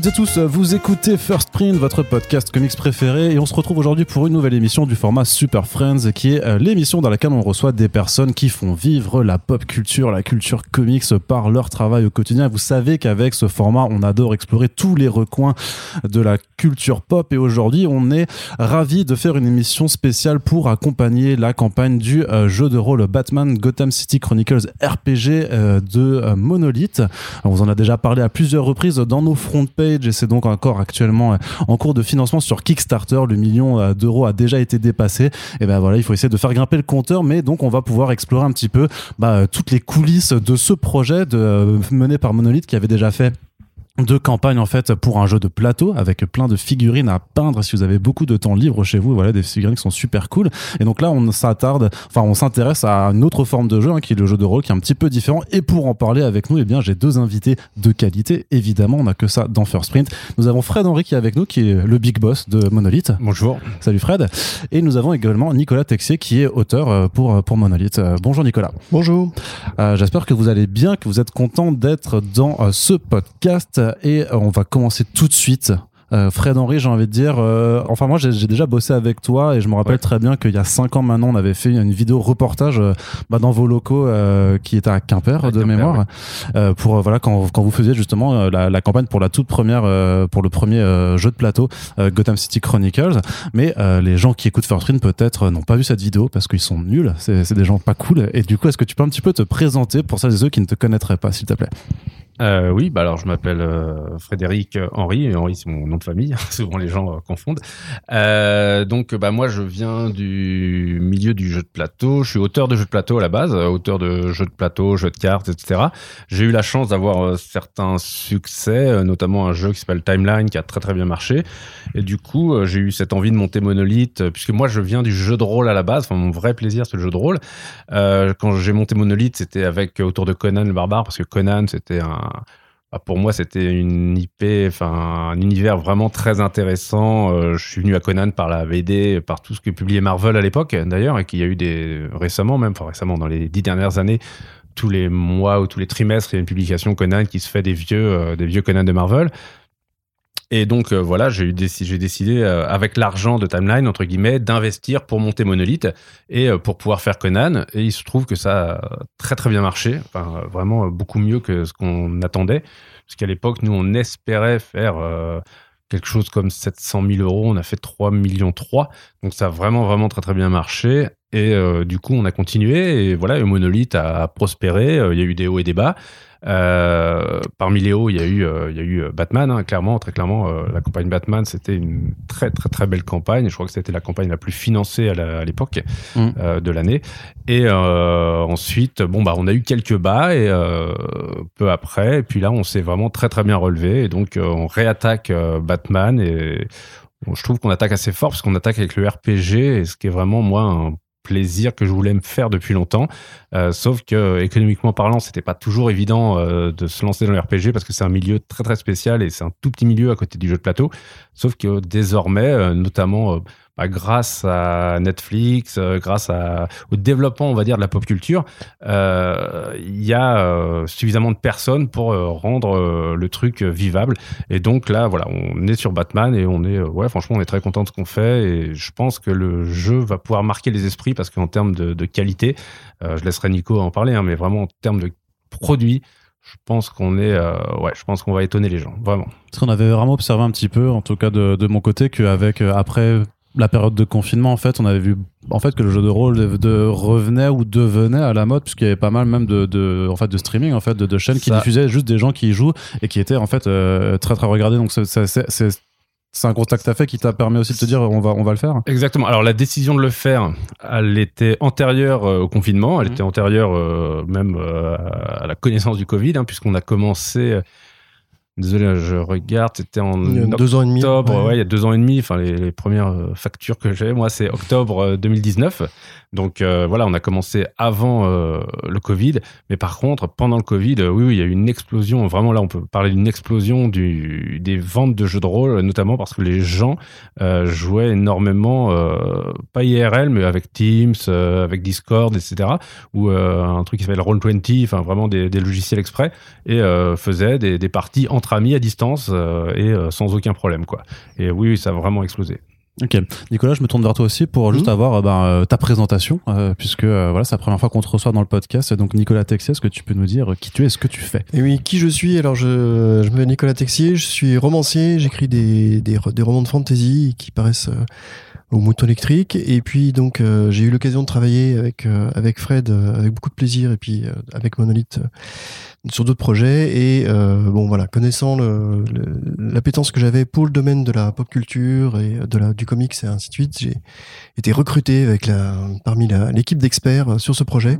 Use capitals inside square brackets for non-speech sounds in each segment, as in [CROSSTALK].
Toutes et tous, vous écoutez First Print, votre podcast comics préféré, et on se retrouve aujourd'hui pour une nouvelle émission du format Super Friends, qui est euh, l'émission dans laquelle on reçoit des personnes qui font vivre la pop culture, la culture comics par leur travail au quotidien. Vous savez qu'avec ce format, on adore explorer tous les recoins de la culture pop, et aujourd'hui, on est ravi de faire une émission spéciale pour accompagner la campagne du euh, jeu de rôle Batman Gotham City Chronicles RPG euh, de Monolith. On vous en a déjà parlé à plusieurs reprises dans nos front et c'est donc encore actuellement euh, en cours de financement sur Kickstarter. Le million euh, d'euros a déjà été dépassé. Et ben voilà, il faut essayer de faire grimper le compteur, mais donc on va pouvoir explorer un petit peu bah, toutes les coulisses de ce projet de, mené par Monolith qui avait déjà fait de campagne en fait pour un jeu de plateau avec plein de figurines à peindre. Si vous avez beaucoup de temps libre chez vous voilà des figurines qui sont super cool. Et donc là on s'attarde enfin on s'intéresse à une autre forme de jeu hein, qui est le jeu de rôle qui est un petit peu différent. Et pour en parler avec nous eh bien j'ai deux invités de qualité. Évidemment on n'a que ça dans First Sprint nous avons Fred Henry qui est avec nous qui est le big boss de Monolith. Bonjour. Salut Fred. Et nous avons également Nicolas Texier qui est auteur euh, pour, euh, pour Monolith. Euh, bonjour Nicolas. Bonjour. J'espère que vous allez bien que vous êtes content d'être dans ce podcast et euh, on va commencer tout de suite. Euh, Fred Henry, j'ai envie de dire, euh, enfin moi j'ai déjà bossé avec toi et je me rappelle très bien qu'il y a cinq ans maintenant on avait fait une vidéo reportage bah, dans vos locaux qui était à Quimper de mémoire. pour voilà quand, quand vous faisiez justement la, campagne pour la toute première pour le premier jeu de plateau Gotham City Chronicles. Mais les gens qui écoutent First peut-être n'ont pas vu cette vidéo parce qu'ils sont nuls. C'est des gens pas cool. Et du coup est-ce que tu peux un petit peu te présenter pour celles et ceux qui ne te connaîtraient pas s'il te plaît? Euh, oui, bah alors je m'appelle euh, Frédéric Henry, et Henry c'est mon nom de famille, [LAUGHS] souvent les gens euh, confondent. Donc bah moi je viens du milieu du jeu de plateau, je suis auteur de jeux de plateau à la base, auteur de jeux de plateau, jeux de cartes, etc. J'ai eu la chance d'avoir certains succès, notamment un jeu qui s'appelle Timeline qui a très très bien marché, et du coup j'ai eu cette envie de monter Monolith, puisque moi je viens du jeu de rôle à la base, mon vrai plaisir c'est le jeu de rôle. quand j'ai monté Monolith c'était avec autour de Conan le barbare, parce que Conan c'était un pour moi, c'était une IP, enfin un univers vraiment très intéressant. Euh, je suis venu à Conan par la BD, par tout ce que publiait Marvel à l'époque, d'ailleurs, et qu'il y a eu des récemment, même, récemment, dans les dix dernières années, tous les mois ou tous les trimestres, il y a une publication Conan qui se fait des vieux, euh, des vieux Conan de Marvel. Et donc euh, voilà, j'ai décidé, décidé euh, avec l'argent de Timeline entre guillemets d'investir pour monter Monolith et euh, pour pouvoir faire Conan. Et il se trouve que ça a très très bien marché, enfin, vraiment beaucoup mieux que ce qu'on attendait, parce qu'à l'époque nous on espérait faire quelque chose comme 700 000 euros, on a fait 3 millions 3, donc ça a vraiment vraiment très très bien marché. Et du coup, on a continué et voilà, le monolith a prospéré. il y a eu des hauts et des bas. Euh, parmi les hauts, il y a eu, euh, il y a eu euh, Batman, hein, clairement, très clairement. la campagne Batman, c'était une très très très belle campagne. Je crois que c'était la campagne la plus financée à l'époque mm. de l'année. Et ensuite, bon bah, on a eu quelques bas et peu après, et puis là, on s'est vraiment très très bien relevé. Et donc, on réattaque Batman et je trouve qu'on attaque assez fort parce qu'on attaque avec le RPG, et ce qui est vraiment moi un plaisir que je voulais me faire depuis longtemps. Euh, sauf que économiquement parlant, c'était pas toujours évident euh, de se lancer dans le RPG parce que c'est un milieu très très spécial et c'est un tout petit milieu à côté du jeu de plateau. Sauf que désormais, euh, notamment grâce à Netflix, euh, grâce au développement, on va dire, de la pop culture, euh, il y a euh, suffisamment de personnes pour rendre le truc vivable. Et donc là, voilà, on est sur Batman et on est, ouais, franchement, on est très content de ce qu'on fait. Et je pense que le jeu va pouvoir marquer les esprits parce qu'en termes de, qualité, je laisserai Nico en parler, hein, mais vraiment en termes de produit, je pense qu'on est ouais je pense qu'on va étonner les gens vraiment parce qu'on avait vraiment observé un petit peu en tout cas de mon côté qu'avec après la période de confinement, en fait, on avait vu en fait que le jeu de rôle de, revenait ou devenait à la mode, puisqu'il y avait pas mal même de, de, en fait, de streaming, en fait, de, chaînes qui diffusaient juste des gens qui y jouent et qui étaient en fait euh, très très regardés. Donc c'est un constat que tu as fait qui t'a permis aussi de te dire on va, on va le faire Exactement. Alors la décision de le faire, elle était antérieure euh, au confinement, elle mmh. était antérieure euh, même à la connaissance du Covid, hein, puisqu'on a commencé Désolé, je regarde, c'était en deux ans et demi. octobre, ouais. il y a deux ans et demi. Enfin, les, premières euh, factures que j'ai, moi, c'est octobre 2019. Euh, Donc euh, voilà, on a commencé avant le Covid, mais par contre, pendant le Covid, oui, oui, il y a eu une explosion. Vraiment, là, on peut parler d'une explosion du, des ventes de jeux de rôle, notamment parce que les gens jouaient énormément, pas IRL, mais avec Teams, avec Discord, etc. Ou un truc qui s'appelle Roll20, enfin vraiment des, logiciels exprès, et faisaient des, des parties en entre amis à distance et sans aucun problème quoi. Et oui, ça a vraiment explosé. Ok, Nicolas, je me tourne vers toi aussi pour juste mhm. avoir euh, ben, euh, ta présentation, euh, puisque voilà, c'est la première fois qu'on te reçoit dans le podcast. Donc, Nicolas Texier, est-ce que tu peux nous dire qui tu es, ce que tu fais? Et oui, qui je suis? Alors, je, je m'appelle Nicolas Texier, je suis romancier, j'écris des, des, des, romans de fantasy qui paraissent au mouton électrique. Et puis donc euh, j'ai eu l'occasion de travailler avec euh, avec Fred euh, avec beaucoup de plaisir et puis avec Monolith sur d'autres projets. Et bon voilà, connaissant le, l'appétence que j'avais pour le domaine de la pop culture et de la du comics et ainsi de suite, j'ai été recruté avec la parmi l'équipe d'experts sur ce projet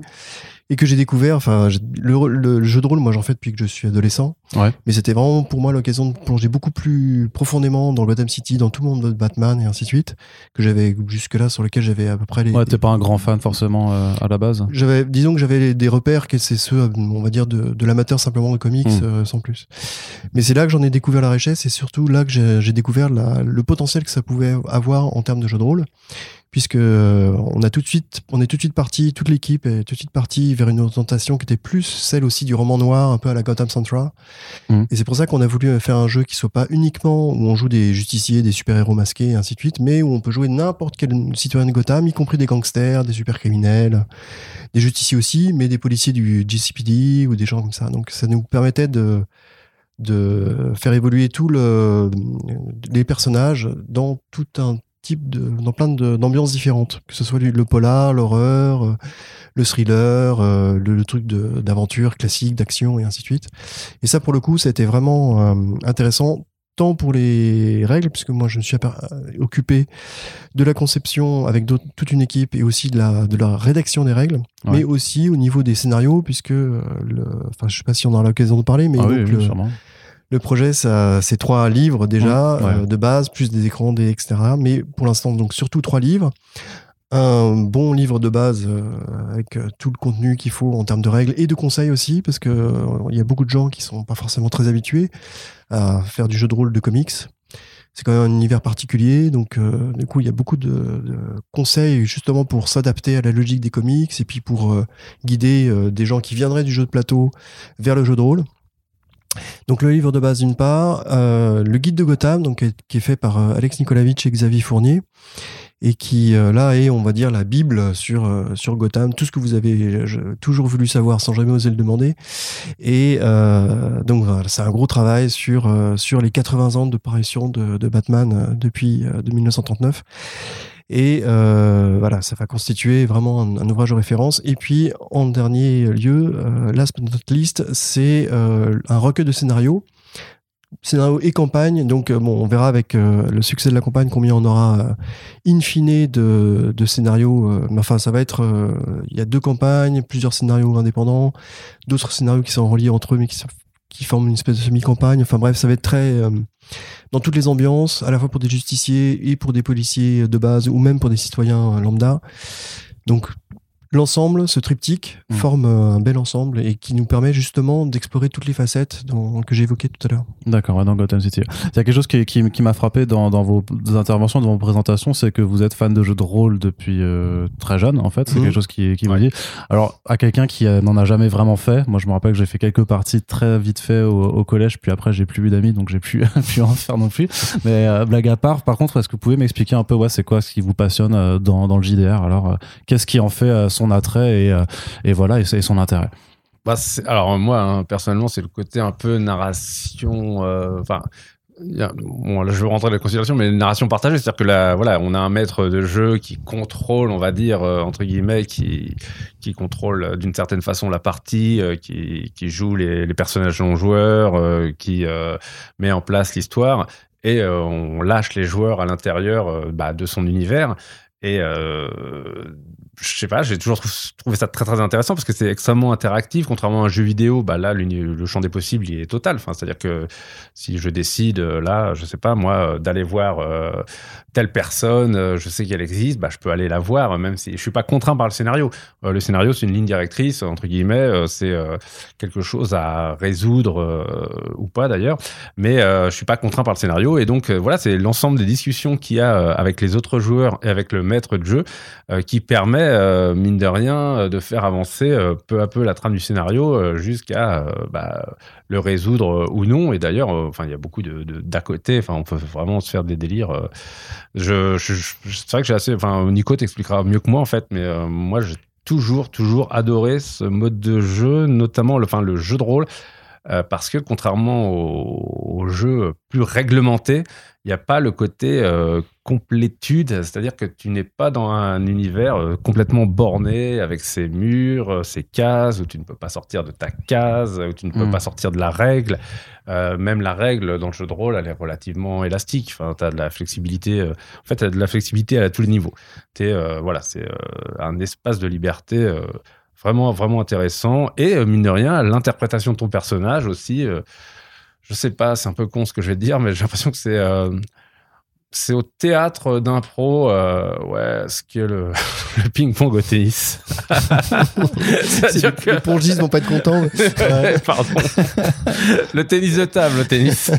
et que j'ai découvert. Enfin, le, jeu de rôle, moi, j'en fais depuis que je suis adolescent. Ouais. Mais c'était vraiment pour moi l'occasion de plonger beaucoup plus profondément dans Gotham City, dans tout le monde de Batman et ainsi de suite, que j'avais jusque-là sur lequel j'avais à peu près les. Ouais, t'es pas un grand fan forcément euh, à la base. J'avais, disons que j'avais des repères, que c'est ceux, on va dire, de, de l'amateur simplement de comics, hmm. euh, sans plus. Mais c'est là que j'en ai découvert la richesse, et surtout là que j'ai découvert la, le potentiel que ça pouvait avoir en termes de jeu de rôle puisque euh, on a tout de suite, on est tout de suite parti, toute l'équipe est tout de suite partie vers une orientation qui était plus celle aussi du roman noir, un peu à la Gotham Central. Mmh. Et c'est pour ça qu'on a voulu faire un jeu qui soit pas uniquement où on joue des justiciers, des super-héros masqués et ainsi de suite, mais où on peut jouer n'importe quel citoyen de Gotham, y compris des gangsters, des super-criminels, des justiciers aussi, mais des policiers du GCPD ou des gens comme ça. Donc ça nous permettait de de faire évoluer tout le, les personnages dans tout un type de, dans plein d'ambiances différentes, que ce soit le polar, l'horreur, euh, le thriller, euh, le, truc d'aventure classique, d'action et ainsi de suite. Et ça, pour le coup, ça a été vraiment euh, intéressant tant pour les règles, puisque moi je me suis occupé de la conception avec toute une équipe et aussi de la, de la rédaction des règles, mais aussi au niveau des scénarios, puisque, enfin je sais pas si on aura l'occasion de parler, mais ah donc, oui, le projet, ça, c'est trois livres déjà euh, de base, plus des écrans, des etc. Mais pour l'instant, donc surtout trois livres. Un bon livre de base euh, avec euh, tout le contenu qu'il faut en termes de règles et de conseils aussi, parce que il y a beaucoup de gens qui sont pas forcément très habitués à faire du jeu de rôle de comics. C'est quand même un univers particulier, donc du coup il y a beaucoup de, de conseils justement pour s'adapter à la logique des comics et puis pour guider des gens qui viendraient du jeu de plateau vers le jeu de rôle. Donc le livre de base d'une part, euh, le guide de Gotham, donc qui est fait par euh, Alex Nikolavitch et Xavier Fournier, et qui euh, là est, on va dire, la bible sur sur Gotham, tout ce que vous avez toujours voulu savoir sans jamais oser le demander. Et donc voilà, c'est un gros travail sur sur les 80 ans de parution de, Batman depuis de 1939. Et euh, voilà, ça va constituer vraiment un, ouvrage de référence. Et puis, en dernier lieu, euh, last but not least, c'est euh, un recueil de scénarios scénario et campagne. Donc, bon, on verra avec le succès de la campagne combien on aura in fine de, de scénarios. mais enfin, ça va être. Il y a deux campagnes, plusieurs scénarios indépendants, d'autres scénarios qui sont reliés entre eux, mais qui, qui forment une espèce de semi-campagne. Enfin, bref, ça va être très dans toutes les ambiances, à la fois pour des justiciers et pour des policiers de base ou même pour des citoyens lambda. Donc l'ensemble, ce triptyque, mm. forme euh, un bel ensemble et qui nous permet justement d'explorer toutes les facettes dont, que j'évoquais tout à l'heure. D'accord, dans Gotham City. Il y a quelque chose qui, qui, qui m'a frappé dans, dans, vos interventions, dans vos présentations, c'est que vous êtes fan de jeux de rôle depuis euh, très jeune, en fait. C'est mm. quelque chose qui, qui m'a dit. Alors, à quelqu'un qui euh, n'en a jamais vraiment fait, moi je me rappelle que j'ai fait quelques parties très vite fait au, au collège, puis après j'ai plus eu d'amis, donc j'ai pu, [LAUGHS] pu en faire non plus. Mais blague à part, par contre, est-ce que vous pouvez m'expliquer un peu, ouais, c'est quoi ce qui vous passionne dans, dans le JDR Alors, qu'est-ce qui en fait son attrait et, euh, et voilà, et, son intérêt. Bah, alors moi, hein, personnellement, c'est le côté un peu narration. Euh, enfin, bon, là, je veux rentrer dans la considération, mais narration partagée, c'est-à-dire que là, voilà, on a un maître de jeu qui contrôle, on va dire euh, entre guillemets, qui qui contrôle d'une certaine façon la partie, qui qui joue les, les personnages non joueurs, qui met en place l'histoire, et on lâche les joueurs à l'intérieur bah, de son univers. Et je sais pas, j'ai toujours trouvé ça très très intéressant parce que c'est extrêmement interactif. Contrairement à un jeu vidéo, bah là, le champ des possibles, est total. Enfin, c'est-à-dire que si je décide, euh, là, je sais pas, moi, euh, d'aller voir euh, telle personne, je sais qu'elle existe, bah, je peux aller la voir, même si je suis pas contraint par le scénario. le scénario, c'est une ligne directrice, entre guillemets, c'est quelque chose à résoudre ou pas d'ailleurs, mais je suis pas contraint par le scénario. Et donc, voilà, c'est l'ensemble des discussions qu'il y a avec les autres joueurs et avec le maître de jeu qui permet, mine de rien, de faire avancer peu à peu la trame du scénario jusqu'à bah, le résoudre ou non. Et d'ailleurs, enfin, il y a beaucoup de d'à côté. On peut vraiment se faire des délires. Je, c'est vrai que j'ai assez. Enfin, Nico t'expliquera mieux que moi en fait, mais moi, j'ai toujours, toujours adoré ce mode de jeu, notamment le, le jeu de rôle. Euh, parce que contrairement aux, jeux plus réglementés, il n'y a pas le côté euh, complétude, c'est-à-dire que tu n'es pas dans un univers euh, complètement borné avec ses murs, ses cases, où tu ne peux pas sortir de ta case, où tu ne peux mm. pas sortir de la règle. même la règle dans le jeu de rôle, elle est relativement élastique. Enfin, tu as de la flexibilité. en fait, tu as de la flexibilité à tous les niveaux. voilà, c'est un espace de liberté Vraiment, vraiment intéressant. Et euh, mine de rien, l'interprétation de ton personnage aussi. Euh, je sais pas, c'est un peu con ce que je vais te dire, mais j'ai l'impression que c'est euh, c'est au théâtre d'impro, euh, ouais, ce qui est le, [LAUGHS] le ping-pong au tennis. [LAUGHS] C'est-à-dire que... Les pongistes vont pas être contents. [LAUGHS] Pardon. le tennis de table, le tennis.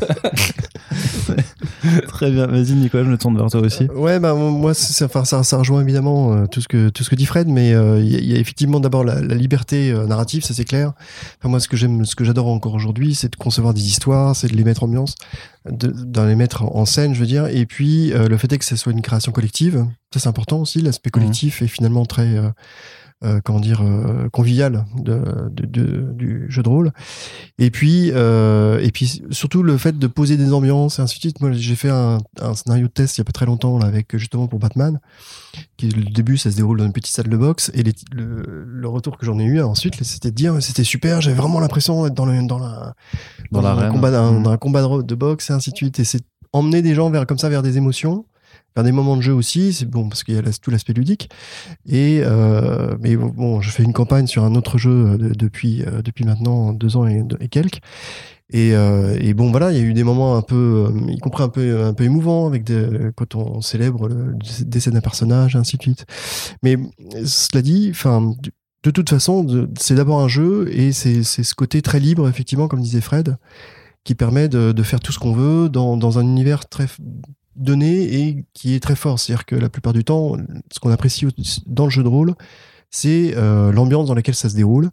[LAUGHS] Très bien. Vas-y, Nicolas, je me tourne vers toi aussi. Ouais, bah, moi, ça, ça, ça rejoint évidemment euh, tout, ce que, tout ce que dit Fred, mais euh, il y, a effectivement d'abord la, la, liberté narrative, ça c'est clair. Enfin, moi, ce que j'aime, ce que j'adore encore aujourd'hui, c'est de concevoir des histoires, c'est de les mettre en ambiance dans les mettre en scène, je veux dire. Et puis, euh, le fait est que ce soit une création collective, ça c'est important aussi. L'aspect mmh. collectif est finalement très, euh, euh, comment dire, convivial de, de, du jeu de rôle. Et puis, et puis surtout le fait de poser des ambiances et ainsi de suite. Moi, j'ai fait un, un, scénario de test il y a pas très longtemps là, avec justement pour Batman. Qui, le début, ça se déroule dans une petite salle de boxe. Et les, le, le, retour que j'en ai eu ensuite, c'était de dire c'était super. J'avais vraiment l'impression d'être dans, le, dans la dans, un combat, mmh. un, combat de, de, boxe et ainsi de suite. Et c'est emmener des gens vers comme ça vers des émotions, vers des moments de jeu aussi. C'est bon parce qu'il y a tout l'aspect ludique. Et euh, mais bon, je fais une campagne sur un autre jeu euh, depuis euh, depuis maintenant deux ans et, quelques. Et, euh, et, bon voilà, il y a eu des moments un peu, euh, y compris un peu un peu émouvants avec des, quand on célèbre le décès d'un personnage, ainsi de suite. Mais cela dit, enfin de toute façon, c'est d'abord un jeu et c'est ce côté très libre, effectivement, comme disait Fred, qui permet de, de faire tout ce qu'on veut dans, dans, un univers très donné et qui est très fort. C'est-à-dire que la plupart du temps, ce qu'on apprécie dans le jeu de rôle, c'est euh, l'ambiance dans laquelle ça se déroule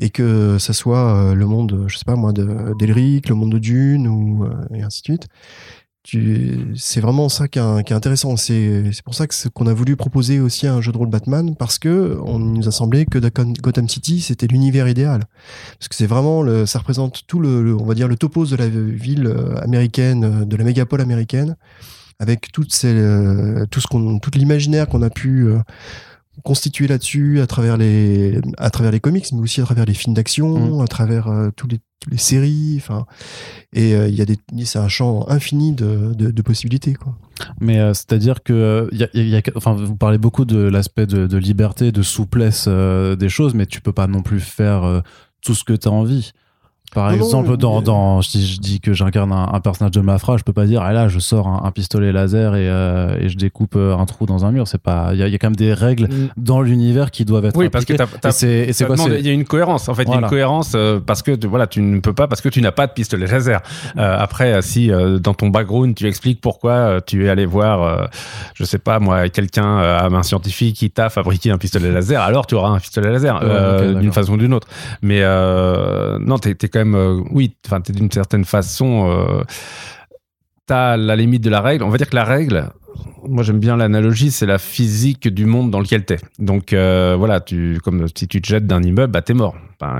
et que ça soit euh, le monde, je sais pas moi, d'Elric, le monde de Dune ou euh, et ainsi de suite c'est vraiment ça qui est, intéressant. C'est pour ça que qu'on a voulu proposer aussi un jeu de rôle Batman parce que on nous a semblé que Gotham City c'était l'univers idéal parce que c'est vraiment le, ça représente tout le, on va dire le topos de la ville euh, américaine, euh, de la mégapole américaine avec toutes ces, euh, tout ce qu'on, toute l'imaginaire qu'on a pu constituer là-dessus à travers les à travers les comics mais aussi à travers les films d'action mmh. à travers tous les les séries. Enfin, et euh, il y a des, c'est un champ infini de, de, possibilités. Quoi. Mais euh, c'est-à-dire que il y a, enfin, vous parlez beaucoup de l'aspect de, liberté, de souplesse euh, des choses, mais tu peux pas non plus faire tout ce que tu as envie. Par exemple, dans, dans, si je dis que j'incarne un, personnage de Mafra, je peux pas dire, ah là, je sors un, pistolet laser et, euh, et, je découpe euh, un trou dans un mur. C'est pas, il y, y, a quand même des règles mm. dans l'univers qui doivent être oui, parce que c'est, c'est quoi Il y a une cohérence. En fait, il y a une cohérence euh, parce que voilà, tu ne peux pas parce que tu n'as pas de pistolet laser. après, si dans ton background tu expliques pourquoi tu es allé voir, je sais pas moi, quelqu'un, un scientifique qui t'a fabriqué un pistolet laser, alors tu auras un pistolet laser d'une façon ou d'une autre. Mais non, t'es es quand même euh, oui, enfin, d'une certaine façon, euh, t'as la limite de la règle. On va dire que la règle, moi j'aime bien l'analogie, c'est la physique du monde dans lequel t'es. Donc euh, voilà, tu, comme si tu te jettes d'un immeuble, bah t'es mort.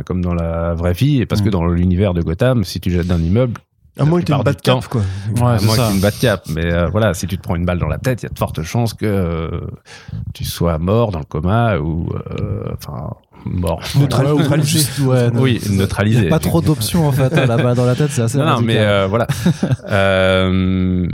comme dans la vraie vie, parce que mm. dans l'univers de Gotham, si tu jettes d'un immeuble, à moins que tu une cap, quoi. Ouais, à moins une bad cap. Mais euh, voilà, si tu te prends une balle dans la tête, il y a de fortes chances que euh, tu sois mort dans le coma ou, enfin, mort. [LAUGHS] Neutralisé. Ouais, oui, neutralisé. Il n'y a pas trop d'options en fait. La balle dans la tête, c'est [LAUGHS] assez. Non, non mais euh, voilà. [LAUGHS] euh,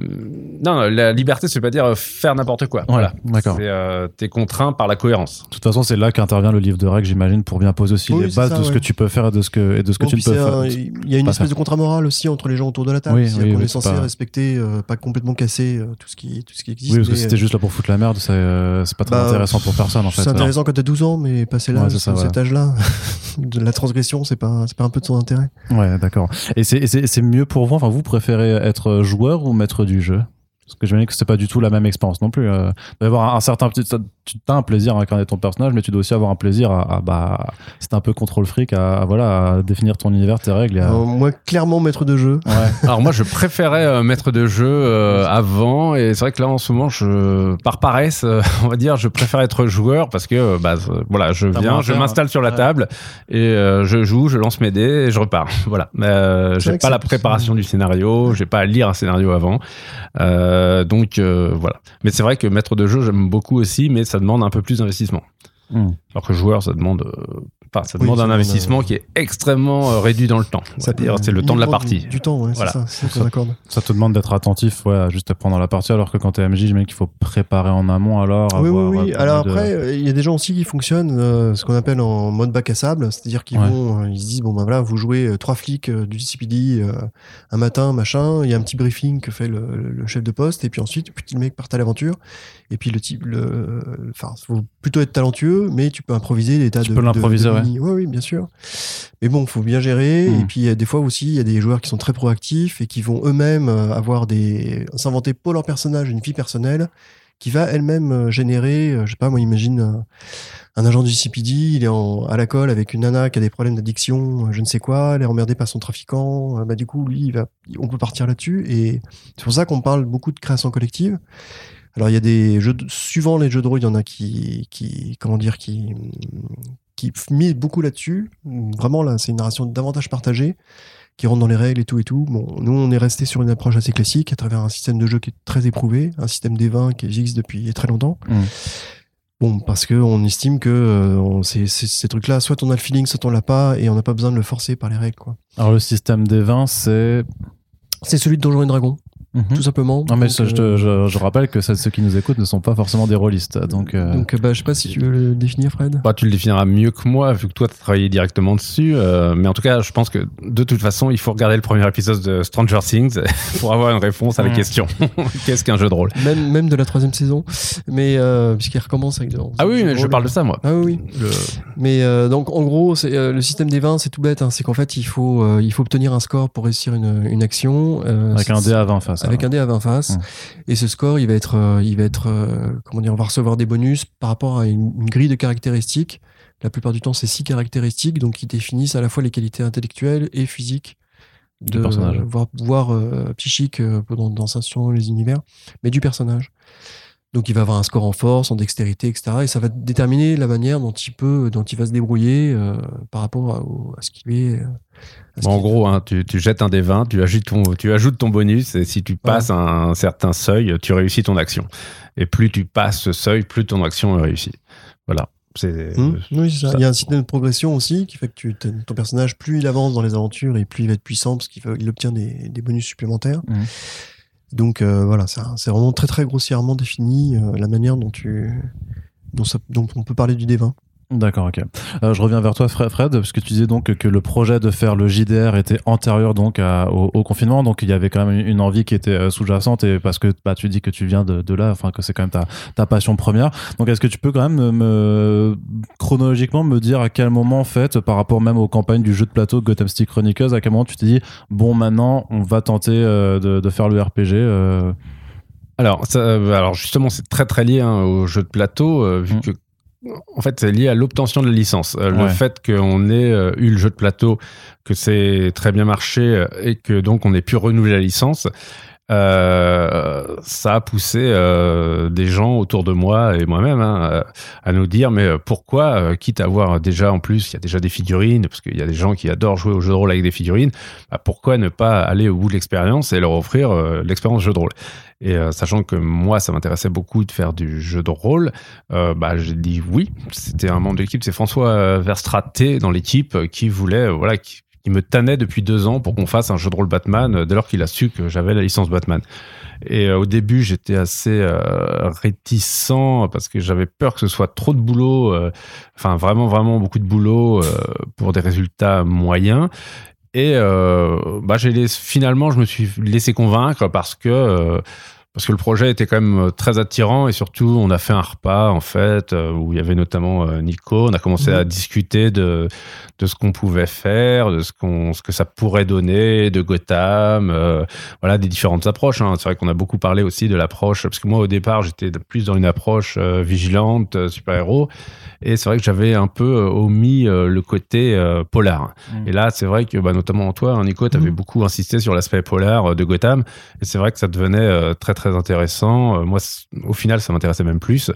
non, la liberté, c'est pas dire faire n'importe quoi. Voilà. D'accord. Euh, T'es contraint par la cohérence. De toute façon, c'est là qu'intervient le livre de règles, j'imagine, pour bien poser aussi les bases de ce que tu peux faire et de ce que, et de ce que tu ne peux faire. Il y a une espèce de contrat moral aussi entre les gens autour de la table. Oui, oui, on est censé respecter, euh, pas complètement casser euh, tout ce qui, tout ce qui existe. Oui, parce que c'était juste là pour foutre la merde, c'est pas très bah, intéressant pour personne en fait. C'est intéressant quand t'as 12 ans, mais passer là, cet âge-là, [LAUGHS] de la transgression, c'est pas, c'est pas un peu de son intérêt. Ouais, d'accord. Et c'est mieux pour vous? Enfin, vous préférez être joueur ou maître du jeu? Parce que j'imagine que c'est pas du tout la même expérience non plus. Euh, avoir un, certain petit, tu as un plaisir à incarner ton personnage, mais tu dois aussi avoir un plaisir à, bah, c'est un peu contrôle fric, à, voilà, à définir ton univers, tes règles. Et moi, clairement, maître de jeu. Ouais. [LAUGHS] Alors moi, je préférais euh, maître de jeu euh, avant, et c'est vrai que là, en ce moment, je, par paresse, euh, [LAUGHS] on va dire, je préfère être joueur parce que, bah, voilà, je viens, je m'installe sur la table et je joue, je lance mes dés et je repars. [LAUGHS] voilà. j'ai pas la préparation du scénario, j'ai pas à lire un scénario avant. Euh, donc euh, voilà. Mais c'est vrai que maître de jeu, j'aime beaucoup aussi, mais ça demande un peu plus d'investissement. Hmm. Alors que joueur, ça demande euh, ça demande un investissement qui est extrêmement euh, réduit dans le temps. C'est-à-dire, c'est le temps de la partie. Du, temps, ouais, voilà. ça, ça, te demande d'être attentif, ouais, juste à prendre la partie, alors que quand t'es MJ, je qu'il faut préparer en amont alors. Oui, oui, oui. Alors après, il y a des gens aussi qui fonctionnent euh, ce qu'on appelle en mode bac à sable, c'est-à-dire qu'ils vont, euh, ils se disent, bon, ben voilà, vous jouez trois flics du CPD un matin, machin, il y a un petit briefing que fait le, chef de poste, et puis ensuite, puis le mec part à l'aventure, et puis le type, le, enfin, faut plutôt être talentueux, mais tu peux improviser des tas tu de. Tu peux l'improviser, oui. Oui, bien sûr. Mais bon, faut bien gérer. Et hmm. puis, des fois aussi, il y a des joueurs qui sont très proactifs et qui vont eux-mêmes euh, avoir des. s'inventer pour leur personnage une vie personnelle qui va elle-même euh, générer, euh, je sais pas, moi, imagine un agent du CPD, il est en, à la colle avec une nana qui a des problèmes d'addiction, je ne sais quoi, elle est emmerdée par son trafiquant, bah, du coup, lui, il va, on peut partir là-dessus. Et c'est pour ça qu'on parle beaucoup de création collective. Alors il y a des jeux, suivant les jeux de rôle, il y en a qui, qui comment dire, qui, qui mise beaucoup là-dessus. Vraiment, là, c'est une narration davantage partagée, qui rentre dans les règles et tout et tout. Bon, nous, on est resté sur une approche assez classique, à travers un système de jeu qui est très éprouvé, un système des vins qui existe depuis très longtemps. Mmh. Bon, parce que on estime que euh, ces trucs-là, soit on a le feeling, soit on l'a pas, et on n'a pas besoin de le forcer par les règles. Quoi. Alors le système des vins, c'est c'est celui de Donjons et Dragons. Mhm. tout simplement. Non, mais je, euh, je, rappelle que ceux qui nous écoutent ne sont pas forcément des rôlistes. Donc, euh, donc bah, je sais pas si tu veux le définir, Fred. Bah, tu le définiras mieux que moi, vu que toi, tu as travaillé directement dessus. Euh, mais en tout cas, je pense que de toute façon, il faut regarder le premier épisode de Stranger Things [LAUGHS] pour avoir une réponse à la question. [LAUGHS] Qu'est-ce qu'un jeu de rôle? Même, même de la troisième saison. Mais puisqu'il recommence avec. ah oui, mais je parle de ça, moi. Ah oui. Mais donc, en gros, c'est le système des vins, c'est tout bête. Hein. c'est qu'en fait, il faut, il faut obtenir un score pour réussir une, une action. avec un dé à 20 face. Avec un dé à 20 face. Et ce score, il va être, euh, il va être, euh, comment dire, on va recevoir des bonus par rapport à une, grille de caractéristiques. La plupart du temps, c'est six caractéristiques, donc qui définissent à la fois les qualités intellectuelles et physiques de personnage, voire, voire euh, psychique dans, dans les univers, mais du personnage. Donc il va avoir un score en force, en dextérité, etc. Et ça va déterminer la manière dont il peut, dont il va se débrouiller par rapport à, ce qu'il est. en gros, hein, tu, jettes un des 20, tu ajoutes ton, tu ajoutes ton bonus, et si tu passes un, certain seuil, tu réussis ton action. Et plus tu passes ce seuil, plus ton action est réussie. Voilà. C'est, mmh. oui, ça. Il y a un système de progression aussi qui fait que tu, ton personnage, plus il avance dans les aventures et plus il va être puissant parce qu'il obtient des, bonus supplémentaires. Mmh. Donc euh, voilà, c'est vraiment très très grossièrement défini euh, la manière dont tu dont, dont on peut parler du D20. D'accord, ok. Euh, je reviens vers toi, Fred, parce que tu disais donc que le projet de faire le JDR était antérieur donc au, confinement, donc il y avait quand même une envie qui était euh, sous-jacente et parce que bah, tu dis que tu viens de, là, enfin que c'est quand même ta, ta passion première. Donc est-ce que tu peux quand même me, chronologiquement me dire à quel moment en fait, par rapport même aux campagnes du jeu de plateau Gotham City Chronicles, à quel moment tu t'es dit bon maintenant on va tenter euh, de, faire le RPG alors, alors justement, c'est très très lié hein, au jeu de plateau, vu mm. que en fait, c'est lié à l'obtention de la licence. Euh, le fait qu'on ait euh, eu le jeu de plateau, que c'est très bien marché euh, et que donc on ait pu renouveler la licence, euh, ça a poussé euh, des gens autour de moi et moi-même hein, à nous dire mais pourquoi, quitte à avoir déjà en plus, il y a déjà des figurines, parce qu'il y a des gens qui adorent jouer au jeu de rôle avec des figurines, bah, pourquoi ne pas aller au bout de l'expérience et leur offrir l'expérience jeu de rôle? Et sachant que moi, ça m'intéressait beaucoup de faire du jeu de rôle, bah, j'ai dit oui. C'était un membre de l'équipe, c'est François Verstraté dans l'équipe qui voulait, voilà, qui, il me tannait depuis deux ans pour qu'on fasse un jeu de rôle Batman euh, dès lors qu'il a su que j'avais la licence Batman. Et euh, au début, j'étais assez euh, réticent parce que j'avais peur que ce soit trop de boulot, enfin vraiment vraiment beaucoup de boulot pour des résultats moyens. Et bah, j'ai finalement, je me suis laissé convaincre parce que parce que le projet était quand même très attirant et surtout on a fait un repas en fait où il y avait notamment Nico. On a commencé à mhm. discuter de de ce qu'on pouvait faire, de ce qu'on ce que ça pourrait donner, de Gotham, voilà des différentes approches. Hein. C'est vrai qu'on a beaucoup parlé aussi de l'approche parce que moi au départ j'étais plus dans une approche vigilante super héros et c'est vrai que j'avais un peu omis le côté polar. Mhm. Et là c'est vrai que bah, notamment toi, hein, Nico, tu avais mhm. beaucoup insisté sur l'aspect polar de Gotham. Et c'est vrai que ça devenait euh, très très intéressant. Euh, moi, au final, ça m'intéressait même plus.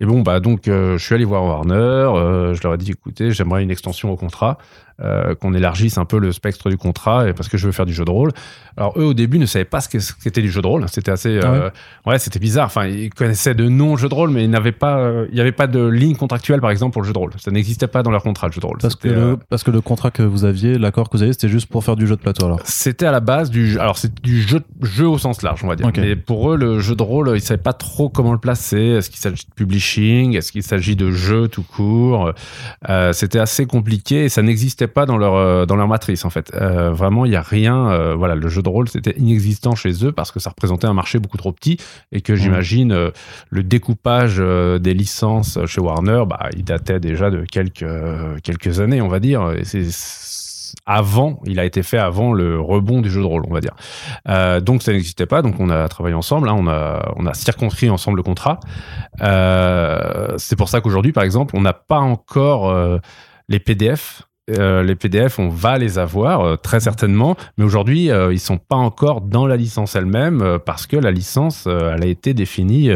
Et bon, bah donc, euh, je suis allé voir Warner. je leur ai dit, écoutez, j'aimerais une extension au contrat. Euh, qu'on élargisse un peu le spectre du contrat et parce que je veux faire du jeu de rôle. Alors eux au début ne savaient pas ce qu'était du jeu de rôle. C'était assez, ah euh, ouais, c'était bizarre. Enfin, ils connaissaient de noms jeu de rôle, mais ils n'avaient pas, euh, il n'y avait pas de ligne contractuelle par exemple pour le jeu de rôle. Ça n'existait pas dans leur contrat le jeu de rôle. Parce que le, parce que le contrat que vous aviez, l'accord que vous aviez, c'était juste pour faire du jeu de plateau alors. C'était à la base du, alors c'est du jeu, jeu au sens large, on va dire. Mais pour eux, le jeu de rôle, ils savaient pas trop comment le placer. Est-ce qu'il s'agit de publishing? Est-ce qu'il s'agit de jeu tout court? C'était assez compliqué et ça n'existait pas dans leur dans leur matrice en fait. Euh, vraiment, il y a rien. Euh, voilà, le jeu de rôle c'était inexistant chez eux parce que ça représentait un marché beaucoup trop petit et que j'imagine euh, le découpage des licences chez Warner, bah, il datait déjà de quelques quelques années, on va dire. Et c'est avant, il a été fait avant le rebond du jeu de rôle, on va dire. donc ça n'existait pas, donc on a travaillé ensemble, hein, on a on a circonscrit ensemble le contrat. c'est pour ça qu'aujourd'hui, par exemple, on n'a pas encore les PDF euh, les PDF, on va les avoir euh, très certainement, mais aujourd'hui, euh, ils sont pas encore dans la licence elle-même parce que la licence, elle a été définie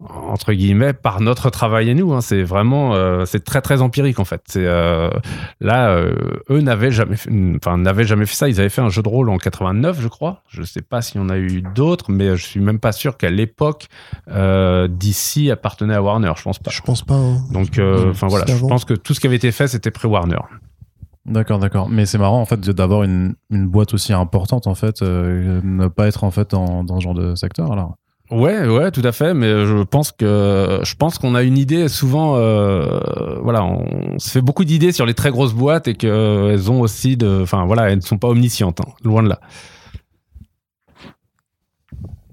entre guillemets par notre travail et nous. Hein. C'est vraiment, c'est très très empirique en fait. C'est là, eux n'avaient jamais, enfin n'avaient jamais fait ça. Ils avaient fait un jeu de rôle en 89, je crois. Je sais pas s'il y en a eu d'autres, mais je suis même pas sûr qu'à l'époque d'ici appartenait à Warner. Je pense pas. Je pense pas. Hein. Donc, enfin voilà, je pense que tout ce qui avait été fait, c'était pré-Warner. D'accord, d'accord. Mais c'est marrant en fait d'avoir une, une, boîte aussi importante en fait, euh, ne pas être en fait dans, dans ce genre de secteur alors. Ouais, ouais, tout à fait. Mais je pense que je pense qu'on a une idée souvent. Euh, voilà, on se fait beaucoup d'idées sur les très grosses boîtes et qu'elles ont aussi de. Enfin voilà, elles ne sont pas omniscientes, hein, loin de là.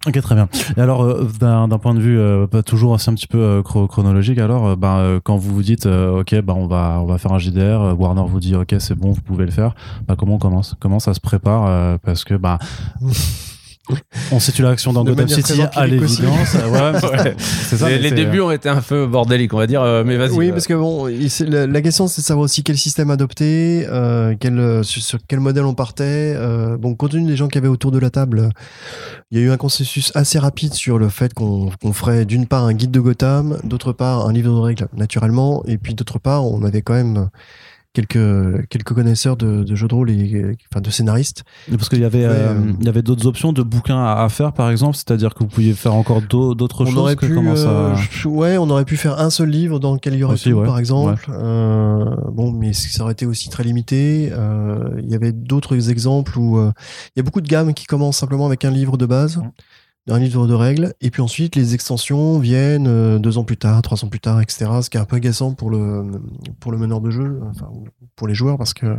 Ok, très bien. Et alors, euh, d'un point de vue euh, toujours assez un petit peu euh, chronologique, alors, ben, quand vous vous dites, ok, ben, on va faire un JDR, Warner vous dit, ok, c'est bon, vous pouvez le faire. Ben, comment on commence? Comment ça se prépare Parce que, ben, on situe l'action dans Gotham City à l'évidence. [LAUGHS] Ouais, ça, les, débuts ont été un peu bordéliques, on va dire. Euh, mais vas-y. Oui, euh. parce que bon, la, question c'est de savoir aussi quel système adopter, euh, quel, sur, quel modèle on partait. bon, compte tenu des gens qui avaient autour de la table, il y a eu un consensus assez rapide sur le fait qu'on ferait d'une part un guide de Gotham, d'autre part un livre de règles naturellement, et puis d'autre part on avait quand même quelques quelques connaisseurs de, jeux de rôle et enfin de scénaristes. Parce qu'il y avait euh, il y avait d'autres options de bouquins à, faire par exemple, c'est-à-dire que vous pouviez faire encore d'autres choses. Aurait pu, euh, ouais, on aurait pu faire un seul livre dans lequel il y aurait tout, par exemple. Euh, bon, mais ça aurait été aussi très limité. Il y avait d'autres exemples où il y a beaucoup de gammes qui commencent simplement avec un livre de base d'un livre de règles, et puis ensuite les extensions viennent euh, deux ans plus tard, trois ans plus tard, etc. Ce qui est un peu agaçant pour le pour le meneur de jeu, enfin pour les joueurs, parce que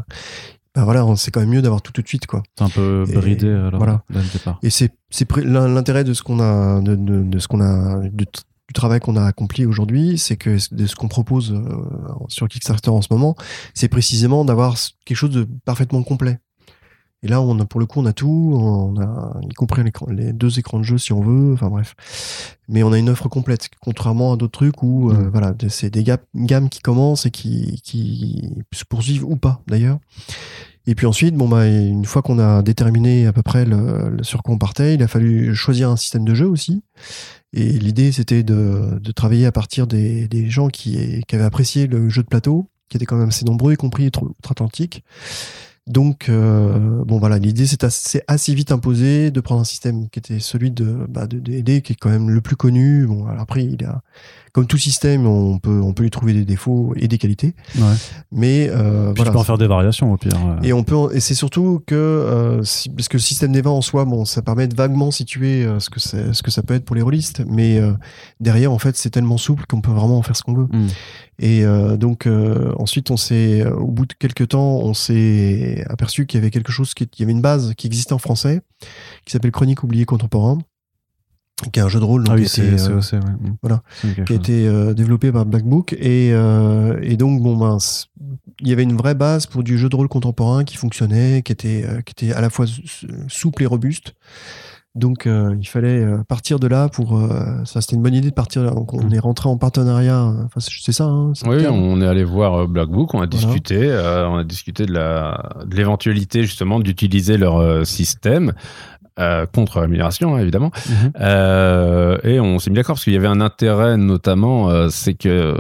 ben voilà, c'est quand même mieux d'avoir tout tout de suite quoi. C'est un peu bridé alors. Voilà. Et c'est c'est l'intérêt de ce qu'on a de, de, ce qu'on a du travail qu'on a accompli aujourd'hui, c'est que de ce qu'on propose euh, sur Kickstarter en ce moment, c'est précisément d'avoir quelque chose de parfaitement complet. Et là, on a, pour le coup, on a tout, on a, y compris les deux écrans de jeu si on veut, enfin bref. Mais on a une offre complète, contrairement à d'autres trucs où, euh, mm. voilà, c'est des gammes qui commencent et qui, qui se poursuivent ou pas, d'ailleurs. Et puis ensuite, bon bah une fois qu'on a déterminé à peu près le, sur quoi on partait, il a fallu choisir un système de jeu aussi. Et l'idée c'était de, de, travailler à partir des, des gens qui, qui avaient apprécié le jeu de plateau, qui étaient quand même assez nombreux, y compris outre-Atlantique. Donc, euh, bon voilà, l'idée c'est assez, vite imposé de prendre un système qui était celui de, bah, de, de qui est quand même le plus connu. Bon, alors après, il a, comme tout système, on peut, on peut lui trouver des défauts et des qualités. Ouais. Mais euh, Puis voilà, tu peux en faire des variations au pire. Et on peut, et c'est surtout que euh, parce que le système des vins en soi, bon, ça permet de vaguement situer euh, ce que c'est, ce que ça peut être pour les rôlistes, mais euh, derrière, en fait, c'est tellement souple qu'on peut vraiment en faire ce qu'on veut. Hmm. Et euh, donc ensuite, on s'est, au bout de quelques temps, on s'est aperçu qu'il y avait quelque chose qui, il y avait une base qui existait en français, qui s'appelle Chronique oubliée contemporain qui est un jeu de rôle donc ah oui, c'est euh, voilà. Qui a été euh, développé par Black Book. Et, euh, et donc bon ben il y avait une vraie base pour du jeu de rôle contemporain qui fonctionnait qui était qui était à la fois souple et robuste. Donc il fallait partir de là pour ça c'était une bonne idée de partir là. Donc on mm. est rentré en partenariat enfin c'est ça hein, oui on est allé voir Black Book on a discuté on a discuté de la de l'éventualité justement d'utiliser leur système euh, contre l'amélioration hein, évidemment. Mhm. Euh, et on s'est mis d'accord parce qu'il y avait un intérêt notamment, euh, c'est que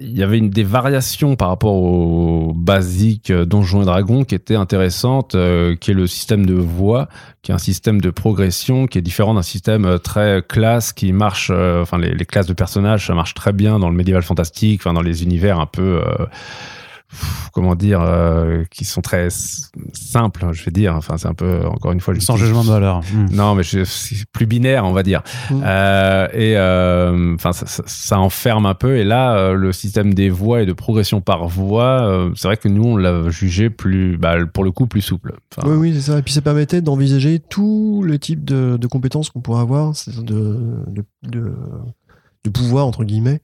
il y avait une des variations par rapport au basique Donjons et Dragons qui était intéressante, qui est le système de voix, qui est un système de progression qui est différent d'un système très classe qui marche, enfin les, les, classes de personnages, ça marche très bien dans le médiéval fantastique, enfin dans les univers un peu comment dire, euh, qui sont très simples, je vais dire. Enfin, c'est un peu, encore une fois, sans jugement de valeur. Hmm. Non, mais c'est plus binaire, on va dire. Hmm. Euh, et euh, enfin, ça, ça, enferme un peu. Et là, le système des voix et de progression par voix, c'est vrai que nous, on l'a jugé plus, bah, pour le coup, plus souple. oui, oui, c'est ça. Et puis, ça permettait d'envisager tous les types de, de compétences qu'on pourrait avoir, de, de, de, de pouvoir entre guillemets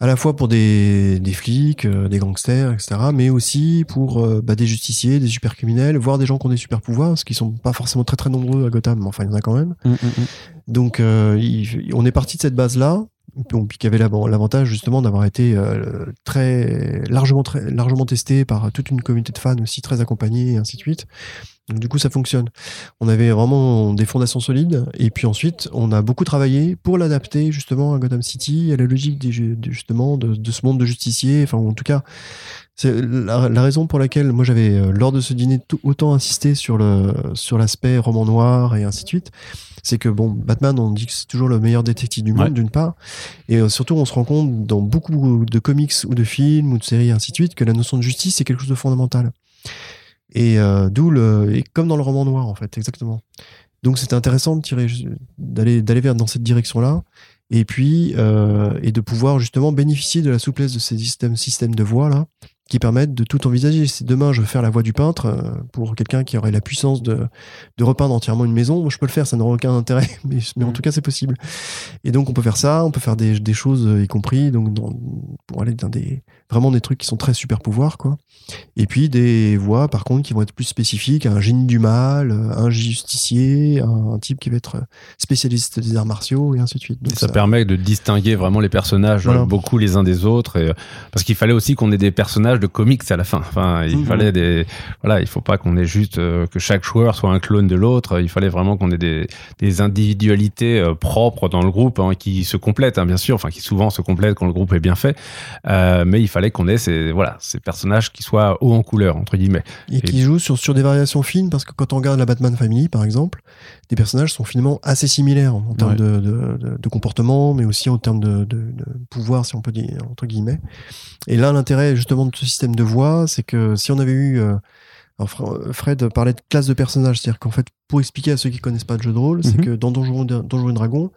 à la fois pour des, des flics, euh, des gangsters, etc., mais aussi pour euh, bah, des justiciers, des super criminels, voire des gens qui ont des super pouvoirs, ce qui sont pas forcément très très nombreux à Gotham, mais enfin il y en a quand même. Mm, mm, mm. Donc euh, on est parti de cette base-là, qui avait l'avantage justement d'avoir été très largement très largement testé par toute une communauté de fans aussi très accompagnée et ainsi de suite. Donc, du coup, ça fonctionne. On avait vraiment des fondations solides. Et puis ensuite, on a beaucoup travaillé pour l'adapter justement à Gotham City, à la logique des, justement de, de, ce monde de justiciers. Enfin, en tout cas, c'est la, la, raison pour laquelle moi j'avais, euh, lors de ce dîner, autant insisté sur le sur l'aspect roman noir et ainsi de suite. C'est que bon, Batman, on dit que c'est toujours le meilleur détective du monde, d'une part. Et euh, surtout, on se rend compte dans beaucoup de comics ou de films ou de séries, ainsi de suite, que la notion de justice, c'est quelque chose de fondamental. Et euh, d'où le, et comme dans le roman noir en fait, exactement. Donc c'était intéressant d'aller d'aller vers dans cette direction-là, et puis euh, et de pouvoir justement bénéficier de la souplesse de ces systèmes systèmes de voix là, qui permettent de tout envisager. Si demain je veux faire la voix du peintre euh, pour quelqu'un qui aurait la puissance de, de repeindre entièrement une maison, je peux le faire, ça n'aura aucun intérêt, [LAUGHS] mais, mais en mm. tout cas c'est possible. Et donc on peut faire ça, on peut faire des, des choses y compris donc dans, pour aller dans des vraiment des trucs qui sont très super pouvoirs quoi. Et puis des voix par contre qui vont être plus spécifiques, un génie du mal, un justicier, un, type qui va être spécialiste des arts martiaux et ainsi de suite. Donc ça, permet de distinguer vraiment les personnages beaucoup les uns des autres et, parce qu'il fallait aussi qu'on ait des personnages de comics à la fin. Enfin, il mhm. fallait des, voilà, il faut pas qu'on ait juste euh, que chaque joueur soit un clone de l'autre. Il fallait vraiment qu'on ait des, des individualités euh, propres dans le groupe hein, qui se complètent, hein, bien sûr, enfin qui souvent se complètent quand le groupe est bien fait. Euh, mais il fallait qu'on ait ces, voilà, ces personnages qui soient haut en couleur entre guillemets et, qui jouent sur sur des variations fines parce que quand on regarde la Batman Family par exemple, des personnages sont finalement assez similaires en termes de, de, de, comportement, mais aussi en termes de, de, pouvoir, si on peut dire entre guillemets. Et là, l'intérêt justement de ce système de voix, c'est que si on avait eu euh, Fred parlait de classe de personnages, c'est-à-dire qu'en fait, pour expliquer à ceux qui connaissent pas le jeu de rôle, c'est mhm. que dans Donjons Donjon et Dragons,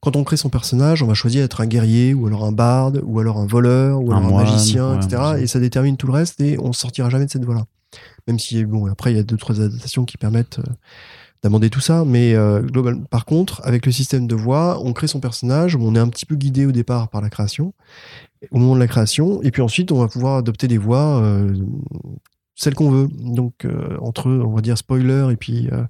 quand on crée son personnage, on va choisir d'être un guerrier, ou alors un barde, ou alors un voleur, ou alors un, magicien, etc. Et ça détermine tout le reste, et on sortira jamais de cette voie-là. Même si, bon, après, il y a deux, trois adaptations qui permettent euh, d'amender tout ça, mais euh, global, par contre, avec le système de voix, on crée son personnage, on est un petit peu guidé au départ par la création, au moment de la création, et puis ensuite on va pouvoir adopter des voix, euh, celles qu'on veut. Donc euh, entre, on va dire spoiler et puis, euh,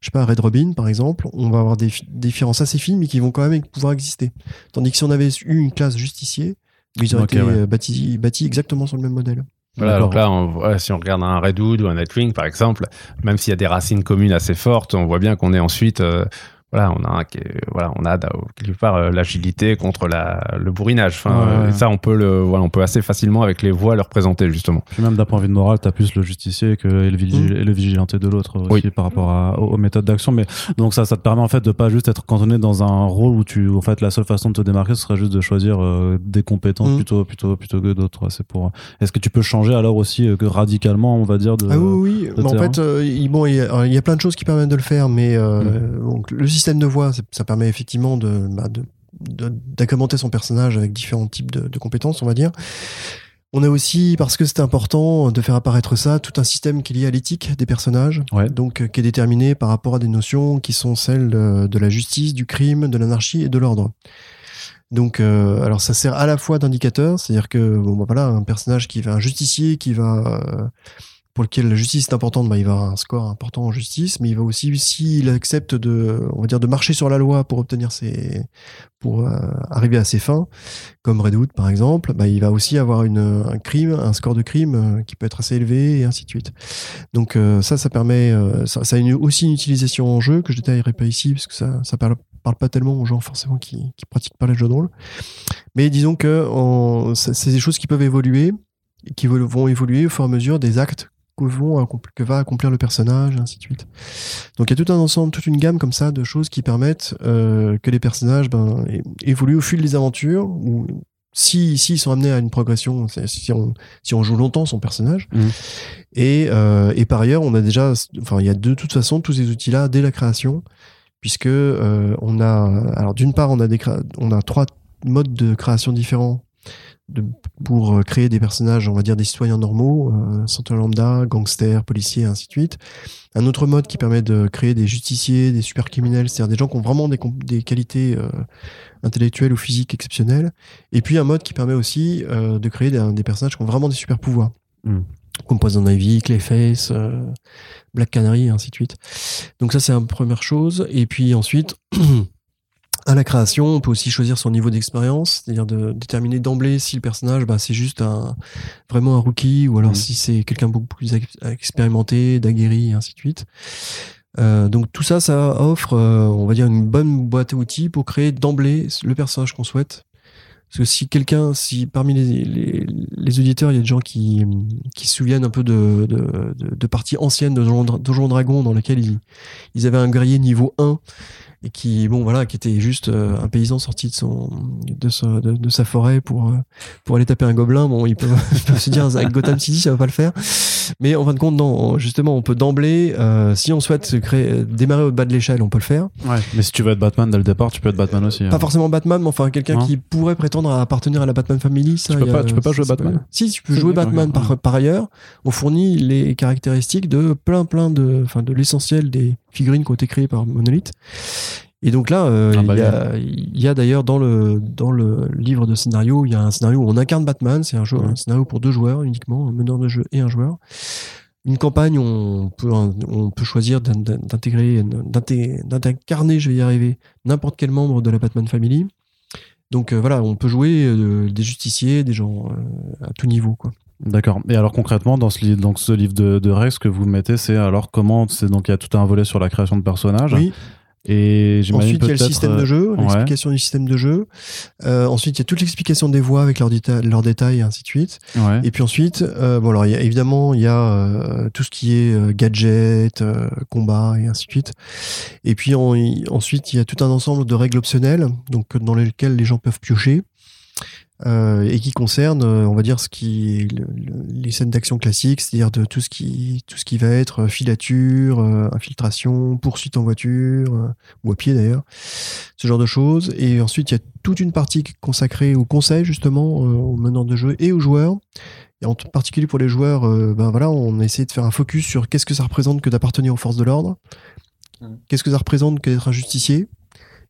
je sais pas, Red Robin par exemple, on va avoir des différences assez fines, mais qui vont quand même pouvoir exister. Tandis que si on avait eu une classe justicier, ils auraient été euh, bâtis, exactement sur le même modèle. Voilà, alors là, si on regarde un Redwood ou un Nightwing, par exemple, même s'il y a des racines communes assez fortes, on voit bien qu'on est ensuite voilà, on a voilà, on a quelque part euh, l'agilité contre la, le bourrinage. Enfin, ça, on peut le, voilà, on peut assez facilement avec les voix le représenter justement. Puis même d'un point de vue de morale, t'as plus le justicier que et le, vigil, mmh. et le vigilanté de l'autre aussi par rapport à, aux, méthodes d'action. Mais donc ça, ça te permet en fait de pas juste être cantonné dans un rôle où tu, en fait, la seule façon de te démarquer, ce serait juste de choisir euh, des compétences mmh. plutôt, plutôt, plutôt que d'autres. C'est pour. Est-ce que tu peux changer alors aussi euh, que radicalement, on va dire de. Ah oui, oui. en fait, il, bon, il y, a, il y, a plein de choses qui permettent de le faire, mais mmh. donc le système de voix, ça permet effectivement de, bah, de, d'accommoder son personnage avec différents types de, compétences, on va dire. On a aussi, parce que c'est important de faire apparaître ça, tout un système qui est lié à l'éthique des personnages, donc euh, qui est déterminé par rapport à des notions qui sont celles de, la justice, du crime, de l'anarchie et de l'ordre. Donc, euh, alors ça sert à la fois d'indicateur, c'est-à-dire que bon, bah, voilà, un personnage qui va, un justicier qui va euh, pour lequel la justice est importante, bah, il va avoir un score important en justice, mais il va aussi, s'il accepte de, on va dire, de marcher sur la loi pour obtenir ses, pour euh, arriver à ses fins, comme Redwood par exemple, bah, il va aussi avoir une, un crime, un score de crime euh, qui peut être assez élevé et ainsi de suite. Donc euh, ça, ça permet, ça, a une, aussi une utilisation en jeu que je détaillerai pas ici parce que ça, ça parle, parle pas tellement aux gens forcément qui, qui pratiquent pas les jeux de rôle. Mais disons que c'est des choses qui peuvent évoluer, qui vont évoluer au fur et à mesure des actes que, vont, que va accomplir le personnage, et ainsi de suite. Donc il y a tout un ensemble, toute une gamme comme ça de choses qui permettent euh, que les personnages ben, évoluent au fil des aventures, ou si, si ils sont amenés à une progression, si on, si on joue longtemps son personnage. Mmh. Et, euh, et par ailleurs, on a déjà, enfin il y a de toute façon tous ces outils-là dès la création, puisque euh, on a, alors d'une part on a des, on a trois modes de création différents de, pour euh, créer des personnages, on va dire des citoyens normaux, euh, lambda, gangsters, policiers, ainsi de suite. Un autre mode qui permet de créer des justiciers, des super criminels, c'est-à-dire des gens qui ont vraiment des, des qualités euh, intellectuelles ou physiques exceptionnelles. Et puis un mode qui permet aussi euh, de créer des, des, personnages qui ont vraiment des super pouvoirs. Mm. Comme Poison Ivy, Clayface, Black Canary, ainsi de suite. Donc ça c'est une première chose. Et puis ensuite, [CLEARS THROAT] à la création, on peut aussi choisir son niveau d'expérience, c'est-à-dire de déterminer d'emblée si le personnage, bah, c'est juste un, vraiment un rookie, ou alors mmh. si c'est quelqu'un beaucoup plus expérimenté, d'aguerri, et ainsi de suite. Euh, donc tout ça, ça offre, euh, on va dire, une bonne boîte à outils pour créer d'emblée le personnage qu'on souhaite. Parce que si quelqu'un, si parmi les, les, les, auditeurs, il y a des gens qui, qui se souviennent un peu de, de, de, de parties anciennes de Donjons Dragon dans lesquelles ils, ils avaient un guerrier niveau 1 et qui bon voilà qui était juste euh, un paysan sorti de son de, sa, de, sa forêt pour euh, pour aller taper un gobelin. Bon il peut, [LAUGHS] se dire avec Gotham City ça va pas le faire mais en fin de compte non justement on peut d'emblée euh, si on souhaite créer démarrer au bas de l'échelle on peut le faire. Ouais. Mais si tu veux être Batman dès le départ tu peux être Batman aussi pas hein. forcément Batman mais enfin quelqu'un qui pourrait prétendre à appartenir à la Batman Family ça, tu peux pas tu peux pas jouer Batman. si tu peux jouer Batman par, par ailleurs on fournit les caractéristiques de plein plein de enfin de l'essentiel des figurines qui ont été créées par Monolith et donc là, euh, ah bah il y a, d'ailleurs dans le, dans le livre de scénario, il y a un scénario où on incarne Batman. C'est un, jeu, un scénario pour deux joueurs uniquement, un meneur de jeu et un joueur. Une campagne, on peut, on peut choisir d'intégrer, d'incarner, je vais y arriver, n'importe quel membre de la Batman Family. Donc euh, voilà, on peut jouer euh, des justiciers, des gens à tout niveau, quoi. D'accord. Et alors concrètement, dans ce, livre, donc ce livre de, de Rex, ce que vous mettez, c'est alors comment c'est donc il y a tout un volet sur la création de personnages. Oui. Et ensuite, il y a le système de jeu, euh, l'explication du système de jeu. Euh, ensuite, il y a toute l'explication des voix avec leurs, leurs détails et ainsi de suite. Ouais. Et puis ensuite, euh, bon alors y a, évidemment il y a euh, tout ce qui est euh, gadget, combat et ainsi de suite. Et puis ensuite, il y a tout un ensemble de règles optionnelles, donc dans lesquelles les gens peuvent piocher. Euh, et qui concerne, euh, on va dire, ce qui les scènes d'action classiques, c'est-à-dire de tout ce qui tout ce qui va être euh, filature, infiltration, poursuite en voiture ou à pied d'ailleurs, ce genre de choses. Et ensuite, il y a toute une partie consacrée au conseil justement aux meneurs de jeu et aux joueurs. Et en particulier pour les joueurs, ben voilà, on essaie de faire un focus sur qu'est-ce que ça représente que d'appartenir aux forces de l'ordre, mmh. qu'est-ce que ça représente que d'être un justicier,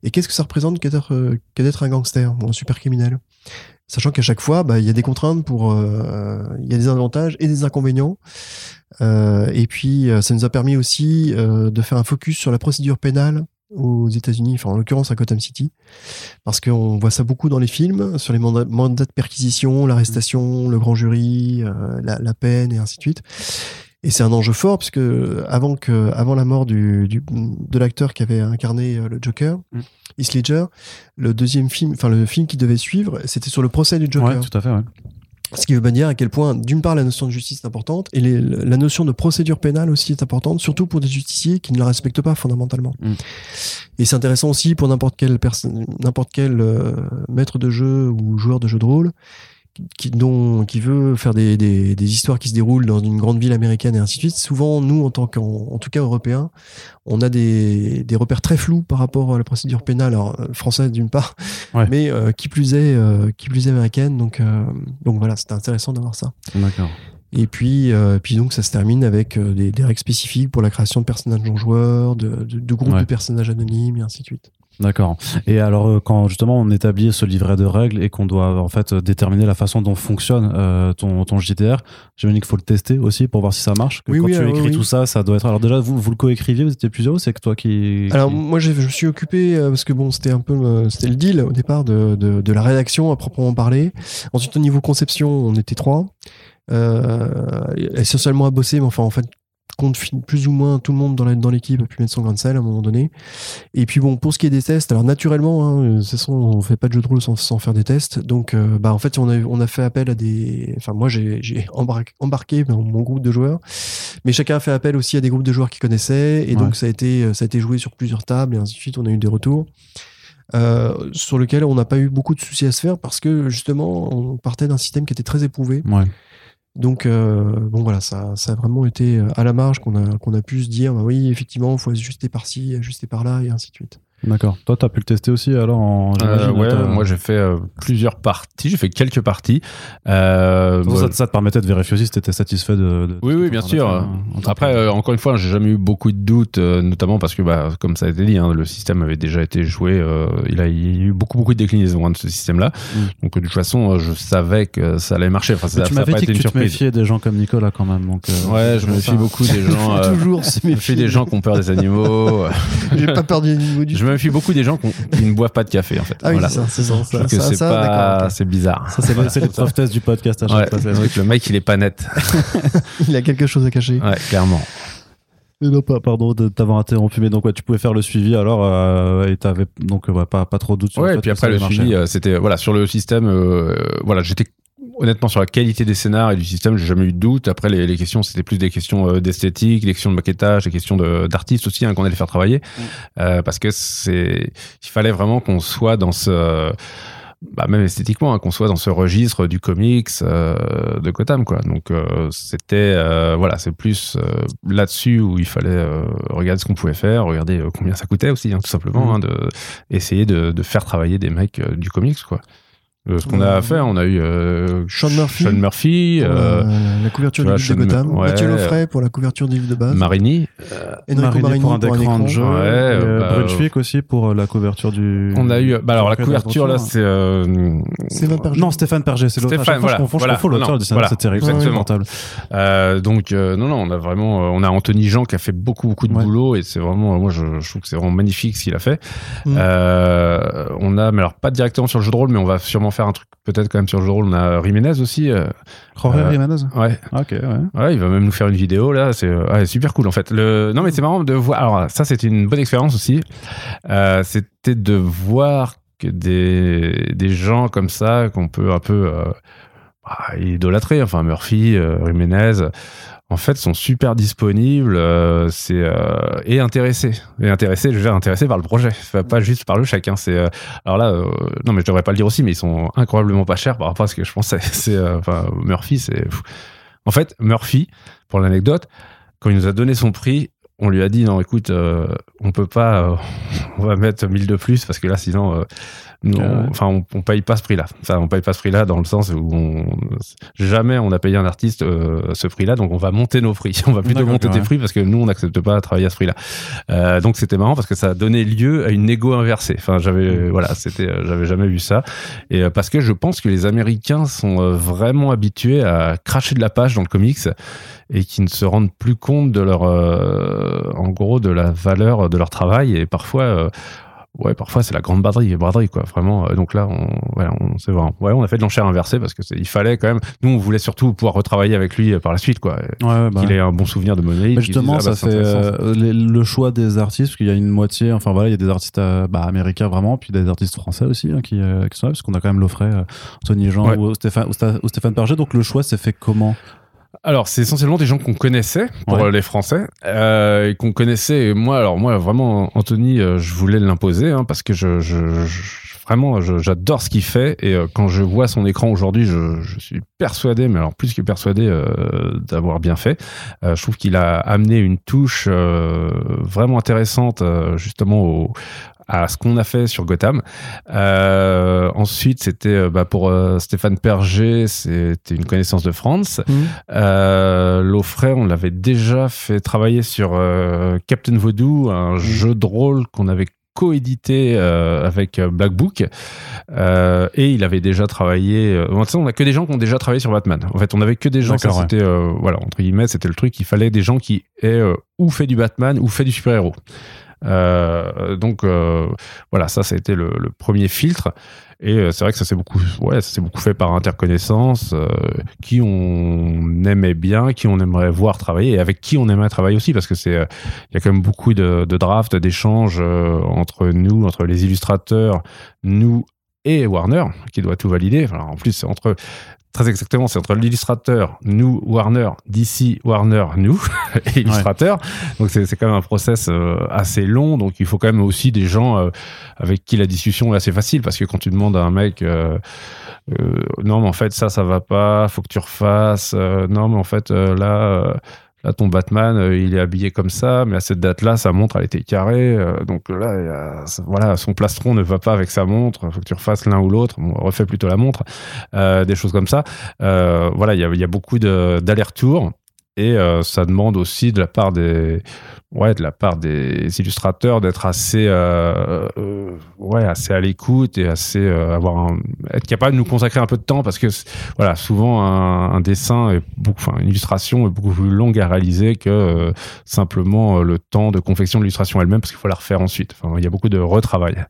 et qu'est-ce que ça représente que d'être un gangster ou un super criminel. Sachant qu'à chaque fois, bah, il y a des contraintes pour, euh, il y a des avantages et des inconvénients. Euh, et puis, euh, ça nous a permis aussi de faire un focus sur la procédure pénale aux États-Unis, enfin en l'occurrence à Gotham City, parce qu'on voit ça beaucoup dans les films, sur les mandats, de perquisition, l'arrestation, le grand jury, la, peine et ainsi de suite. Et c'est un enjeu fort puisque avant que, avant la mort du, du de l'acteur qui avait incarné le Joker, mm. Heath Ledger, le deuxième film, enfin le film qui devait suivre, c'était sur le procès du Joker. Ouais, tout à fait. Ouais. Ce qui veut bien dire à quel point, d'une part, la notion de justice est importante et la notion de procédure pénale aussi est importante, surtout pour des justiciers qui ne la respectent pas fondamentalement. Mm. Et c'est intéressant aussi pour n'importe quel personne, n'importe quel euh, maître de jeu ou joueur de jeu de rôle qui, dont, qui veut faire des, des, des, histoires qui se déroulent dans une grande ville américaine et ainsi de suite, souvent, nous, en tant qu'en en tout cas européens, on a des, des repères très flous par rapport à la procédure pénale, alors, euh, française d'une part, mais euh, qui plus est, euh, qui plus est américaine. Donc, donc voilà, c'était intéressant d'avoir ça. D'accord. Et puis, puis donc ça se termine avec des, des, règles spécifiques pour la création de personnages non joueurs, de, de, de groupes de personnages anonymes et ainsi de suite. D'accord. Et alors, euh, quand justement on établit ce livret de règles et qu'on doit en fait déterminer la façon dont fonctionne euh, ton, ton JDR, j'imagine qu'il faut le tester aussi pour voir si ça marche. oui, quand oui, tu écris tout ça, ça doit être. Alors déjà, vous, vous le coécriviez, vous étiez plusieurs ou c'est que toi qui. Alors moi, je me suis occupé euh, parce que bon, c'était un peu, c'était le deal au départ de, de, de, la rédaction à proprement parler. Ensuite, au niveau conception, on était trois. Euh, essentiellement à bosser, mais enfin en fait compte plus ou moins tout le monde dans l'équipe a pu mettre son grain de sel à un moment donné. Et puis bon, pour ce qui est des tests, alors naturellement, hein, de toute façon, on fait pas de jeu de rôle sans, sans faire des tests. Donc, euh, bah en fait, on a, on a fait appel à des. Enfin, moi, j'ai embarqué, embarqué mon groupe de joueurs, mais chacun a fait appel aussi à des groupes de joueurs qui connaissaient. Et donc, ça a été, ça a été joué sur plusieurs tables et ainsi de suite. On a eu des retours. Euh, sur lequel on n'a pas eu beaucoup de soucis à se faire parce que justement on partait d'un système qui était très éprouvé. Ouais. Donc, euh, bon, voilà, ça, ça a vraiment été euh, à la marge qu'on a, qu'on a pu se dire, bah oui, effectivement, il faut ajuster par-ci, ajuster par là, et ainsi de suite. D'accord. Toi, tu as pu le tester aussi alors en euh, Ouais, moi j'ai fait euh, plusieurs parties, j'ai fait quelques parties. Euh, ça, ça, te permettait de vérifier aussi si tu étais satisfait de. oui, oui, bien sûr. Après, euh, encore une fois, j'ai jamais eu beaucoup de doutes, notamment parce que, bah, comme ça a été dit, hein, le système avait déjà été joué. il, a, il, y a eu beaucoup, beaucoup de déclinaisons hein, de ce système-là. Mm. Donc, de toute façon, je savais que ça allait marcher. Enfin, ça, tu m'avais dit que tu te méfiais des gens comme Nicolas quand même. Donc, ouais, je me méfie beaucoup des [LAUGHS] gens. toujours je me méfie des gens qui ont peur des animaux. j'ai pas peur des animaux du [LAUGHS] me méfie beaucoup des gens qui, ne boivent pas de café en fait. Ah oui, voilà. c'est ça, c'est ça. c'est pas, c'est bizarre. Ça, c'est le prof test du podcast à chaque fois. Le mec, il est pas net. [LAUGHS] il a quelque chose à cacher. Ouais, clairement. non, pas, pardon de t'avoir interrompu, mais donc ouais, tu pouvais faire le suivi alors euh, et t'avais donc ouais, pas pas trop de doute sur ouais, le fait et puis après le suivi, euh, c'était voilà sur le système, euh, voilà, j'étais honnêtement sur la qualité des scénars et du système, j'ai jamais eu de doute. Après, les, les questions, c'était plus des questions euh, d'esthétique, des questions de maquettage, des questions d'artistes aussi hein, qu'on allait faire travailler, mm. euh, parce que c'est, il fallait vraiment qu'on soit dans ce bah, même esthétiquement, hein, qu'on soit dans ce registre du comics euh, de Gotham, quoi. Donc euh, c'était, euh, voilà, c'est plus euh, là-dessus où il fallait regarder ce qu'on pouvait faire, regarder combien ça coûtait aussi, hein, tout simplement, mm. hein, de essayer de, de, faire travailler des mecs du comics, quoi. Euh, ce qu'on a fait, on a eu euh, Sean Murphy, Sean Murphy euh, la, couverture du livre de Gotham, ouais, Mathieu Loffray pour la couverture du livre de base, Marini, euh, Enrico Marini, pour un écran de jeu, ouais, bah, Brunswick aussi pour la couverture du. On a eu, bah alors la couverture là, c'est Stéphane Perger. Non, Stéphane Perger, c'est l'autre. Stéphane, voilà, je confonds, voilà, je confonds l'auteur du scénario, c'est terrible, Euh, donc non, non, on a vraiment, on a Anthony Jean qui a fait beaucoup, beaucoup de boulot et c'est vraiment, moi, je, je trouve que c'est vraiment magnifique ce qu'il a fait. Mm. On a, mais alors pas directement sur le jeu de rôle, mais on va sûrement faire un truc peut-être quand même sur le jeu de rôle. On a Jiménez aussi. Euh, Jorge euh, Jiménez Ouais. Ah, ok, ouais. Ouais, il va même nous faire une vidéo là. C'est ouais, super cool en fait. Le... Non, mais c'est marrant de voir. Alors, ça, c'était une bonne expérience aussi. Euh, c'était de voir que des, des gens comme ça, qu'on peut un peu euh, bah, idolâtrer. Enfin, Murphy, euh, Jiménez en fait sont super disponibles euh, c'est euh, et intéressés. Et intéressés je veux dire intéressés par le projet. Pas juste par le chacun c'est euh, alors là euh, non mais je devrais pas le dire aussi mais ils sont incroyablement pas chers par rapport à ce que je pensais. [LAUGHS] C'est euh, enfin Murphy c'est en fait Murphy pour l'anecdote quand il nous a donné son prix on lui a dit non écoute on peut pas [LAUGHS] on va mettre 1000 de plus parce que là sinon non, enfin, on, on, paye pas ce prix-là. Enfin, on paye pas ce prix-là dans le sens où on, jamais on a payé un artiste euh, ce prix-là, donc on va monter nos prix. [LAUGHS] On va plutôt monter tes prix parce que nous, on n'accepte pas de travailler à ce prix-là. Euh, donc c'était marrant parce que ça a donné lieu à une égo inversée. Enfin, j'avais, mm. voilà, c'était, euh, j'avais jamais vu ça. Et euh, parce que je pense que les Américains sont vraiment habitués à cracher de la page dans le comics et qui ne se rendent plus compte de leur, en gros, de la valeur de leur travail et parfois ouais, parfois c'est la grande braderie, braderie quoi, vraiment. Euh, donc là, on, ouais, on, c'est vrai. Ouais, on a fait de l'enchère inversée parce que il fallait quand même. Nous, on voulait surtout pouvoir retravailler avec lui euh, par la suite, quoi. Ouais, bah. Qu'il ait un bon souvenir de Monolith. Justement, ah, ça bah, fait euh, le choix des artistes, parce qu'il y a une moitié. Enfin voilà, il y a des artistes bah, américains vraiment, puis des artistes français aussi hein, qui, qui, sont là, parce qu'on a quand même l'offret Tony Jean ou Stéphane ou, Stéphane Perger. Donc le choix s'est fait comment? Alors, c'est essentiellement des gens qu'on connaissait pour les Français euh, et qu'on connaissait. moi, alors moi, vraiment, Anthony, euh, je voulais l'imposer hein, parce que je, je, je vraiment, j'adore ce qu'il fait et euh, quand je vois son écran aujourd'hui, je, je, suis persuadé, mais alors plus que persuadé euh, d'avoir bien fait. Euh, je trouve qu'il a amené une touche vraiment intéressante justement au, à ce qu'on a fait sur Gotham. Euh, ensuite, c'était euh, bah, pour euh, Stéphane Perger, c'était une connaissance de France. Mmh. Euh, L'Offray, on l'avait déjà fait travailler sur Captain Voodoo, un mmh. jeu de rôle qu'on avait coédité avec Black Book et il avait déjà travaillé euh, on a que des gens qui ont déjà travaillé sur Batman en fait on avait que des gens c'était voilà entre guillemets c'était le truc il fallait des gens qui aient ou fait du Batman ou fait du super héros donc euh, voilà, ça, ça a été le, premier filtre. Et euh, c'est vrai que ça s'est beaucoup, ouais, beaucoup fait par interconnaissance, euh, qui on aimait bien, qui on aimerait voir travailler, et avec qui on aimerait travailler aussi, parce que c'est, y a quand même beaucoup de, drafts, d'échanges entre nous, entre les illustrateurs, nous et Warner, qui doit tout valider. En plus, entre Très exactement, c'est entre l'illustrateur, nous, Warner, DC, Warner, nous, [LAUGHS] et illustrateur. Donc c'est quand même un process euh, assez long, donc il faut quand même aussi des gens euh, avec qui la discussion est assez facile, parce que quand tu demandes à un mec, euh, non mais en fait ça, ça va pas, faut que tu refasses, non mais en fait là Là, ton Batman, euh, il est habillé comme ça, mais à cette date-là, sa montre, elle était carrée. Euh, donc là, voilà, son plastron ne va pas avec sa montre. Faut que tu refasses l'un ou l'autre. Bon, refais plutôt la montre. Euh, des choses comme ça. voilà, il y a, y a beaucoup d'allers-retours. Et ça demande aussi de la part des, ouais, de la part des illustrateurs d'être assez, euh, euh, ouais, assez à l'écoute et assez euh, avoir être capable de nous consacrer un peu de temps parce que voilà, souvent un, dessin est enfin une illustration est beaucoup plus longue à réaliser que euh, simplement le temps de confection de l'illustration elle-même parce qu'il faut la refaire ensuite. Enfin, il y a beaucoup de retravail.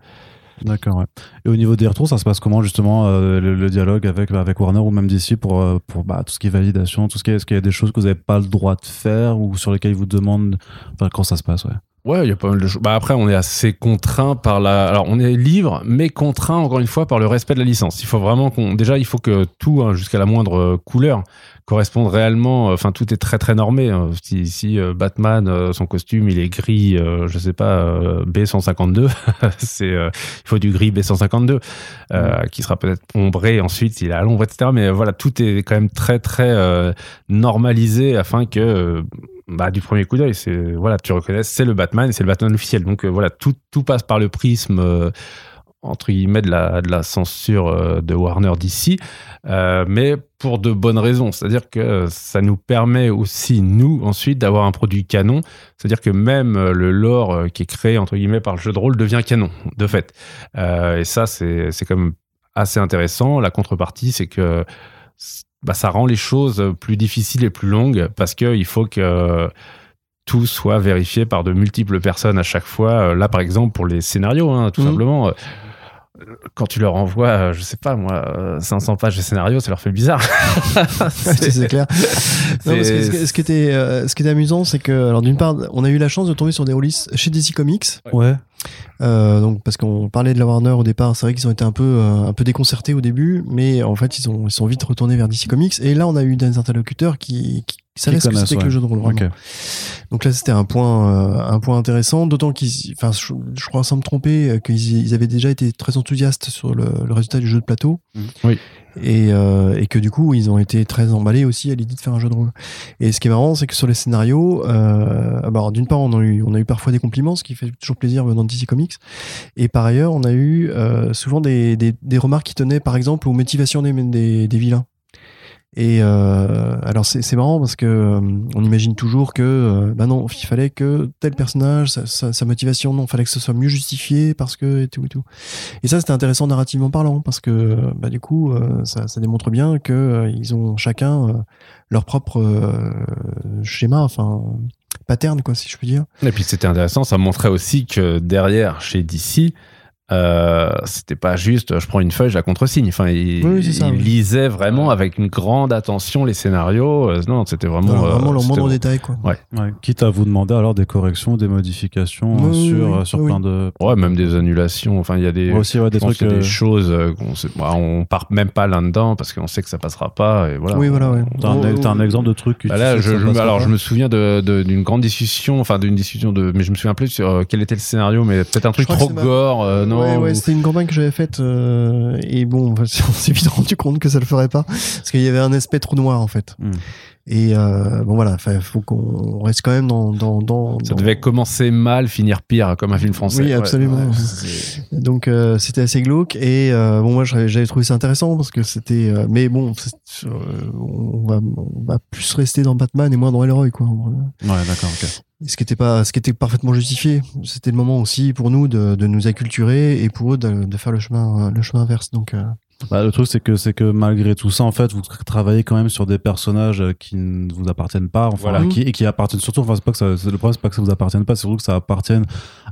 D'accord. Ouais. Et au niveau des retours, ça se passe comment justement euh, le, dialogue avec avec Warner ou même d'ici pour euh, pour bah, tout ce qui est validation, tout ce qui est est-ce qu'il y a des choses que vous n'avez pas le droit de faire ou sur lesquelles ils vous demandent enfin, quand ça se passe, ouais? Ouais, il y a pas mal de choses. Bah après, on est assez contraint par la. Alors, on est libre, mais contraint encore une fois par le respect de la licence. Il faut vraiment qu'on. Déjà, il faut que tout, hein, jusqu'à la moindre couleur, corresponde réellement. Enfin, tout est très très normé. Hein. Si, si euh, Batman, euh, son costume, il est gris, euh, je sais pas, B152, [LAUGHS] c'est il faut du gris B152 mm. qui sera peut-être ombré ensuite, il est à l'ombre, etc. Mais voilà, tout est quand même très très normalisé afin que bah, du premier coup d'œil, c'est voilà, tu reconnais, c'est le Batman, c'est le Batman officiel. Donc euh, voilà, tout, tout passe par le prisme euh, entre guillemets de la, de la censure euh, de Warner d'ici, mais pour de bonnes raisons. C'est-à-dire que ça nous permet aussi, nous, ensuite, d'avoir un produit canon. C'est-à-dire que même le lore qui est créé, entre guillemets, par le jeu de rôle devient canon, de fait. et ça, c'est quand même assez intéressant. La contrepartie, c'est que bah, ça rend les choses plus difficiles et plus longues parce qu'il faut que tout soit vérifié par de multiples personnes à chaque fois. Là, par exemple, pour les scénarios, hein, tout mhm. simplement quand tu leur envoies, je sais pas moi, 500 pages de scénario, ça leur fait bizarre. [LAUGHS] [LAUGHS] c'est clair. ce, qui était, euh, ce qui était amusant, c'est que, alors d'une part, on a eu la chance de tomber sur des releases chez DC Comics. Ouais. Euh, donc parce qu'on parlait de la Warner au départ, c'est vrai qu'ils ont été un peu euh, un peu déconcertés au début, mais en fait ils ont ils sont vite retournés vers DC Comics. Et là on a eu des interlocuteurs qui, qui savaient ce que c'était que le jeu de rôle. Donc là c'était un point euh, un point intéressant, d'autant qu'ils, enfin je, crois sans me tromper qu'ils ils avaient déjà été très enthousiastes sur le, le résultat du jeu de plateau. Oui et, euh, et que du coup ils ont été très emballés aussi à l'idée de faire un jeu de rôle. Et ce qui est marrant, c'est que sur les scénarios, euh, ah bah, d'une part on a eu on a eu parfois des compliments, ce qui fait toujours plaisir venant de DC Comics, et par ailleurs on a eu euh, souvent des, des, des, remarques qui tenaient par exemple aux motivations des, des, des vilains. Et euh, alors c'est marrant parce que euh, on imagine toujours que euh, bah non, il fallait que tel personnage, sa, motivation, non, fallait que ce soit mieux justifié parce que et tout et tout. Et ça c'était intéressant narrativement parlant parce que bah du coup ça, ça, démontre bien que ils ont chacun leur propre schéma, enfin pattern quoi si je puis dire. Et puis c'était intéressant, ça montrait aussi que derrière chez DC euh, c'était pas juste je prends une feuille, je la contresigne. Enfin, il, lisait vraiment avec une grande attention les scénarios. Euh, non, c'était vraiment. vraiment leur monde en détail, quoi. Ouais. Quitte à vous demander alors des corrections, des modifications sur, sur plein de. Ouais, même des annulations. Enfin, il y a des. aussi, des trucs. des choses qu'on sait... Bah, on part même pas là-dedans parce qu'on sait que ça passera pas. Et voilà. Oui, voilà, ouais. T'as un, un, exemple de truc bah là, je, alors, je me souviens d'une de, grande discussion, enfin, d'une discussion de. Mais je me souviens plus sur euh, quel était le scénario, mais peut-être un truc trop gore. non Ouais, ouais, c'était une campagne que j'avais faite euh, et bon, [LAUGHS] on s'est vite rendu compte que ça le ferait pas parce qu'il y avait un aspect trop noir en fait. Hmm. Et euh, bon voilà, il faut qu'on reste quand même dans, dans, dans Ça devait commencer mal, finir pire, comme un film français. Oui, absolument. [LAUGHS] Donc euh, c'était assez glauque et euh, bon moi j'avais trouvé ça intéressant parce que c'était. Euh, mais bon, on va, on va plus rester dans Batman et moins dans Hellroy quoi. Ouais, d'accord. ok ce qui était pas ce qui était parfaitement justifié c'était le moment aussi pour nous de, de nous acculturer et pour eux de, de, faire le chemin le chemin inverse donc euh, bah, le truc, c'est que c'est que malgré tout ça, en fait, vous travaillez quand même sur des personnages euh, qui ne vous appartiennent pas, enfin, qui, et qui appartiennent surtout. Enfin, c'est pas que ça, le problème, c'est pas que ça vous appartienne pas, c'est surtout que ça appartienne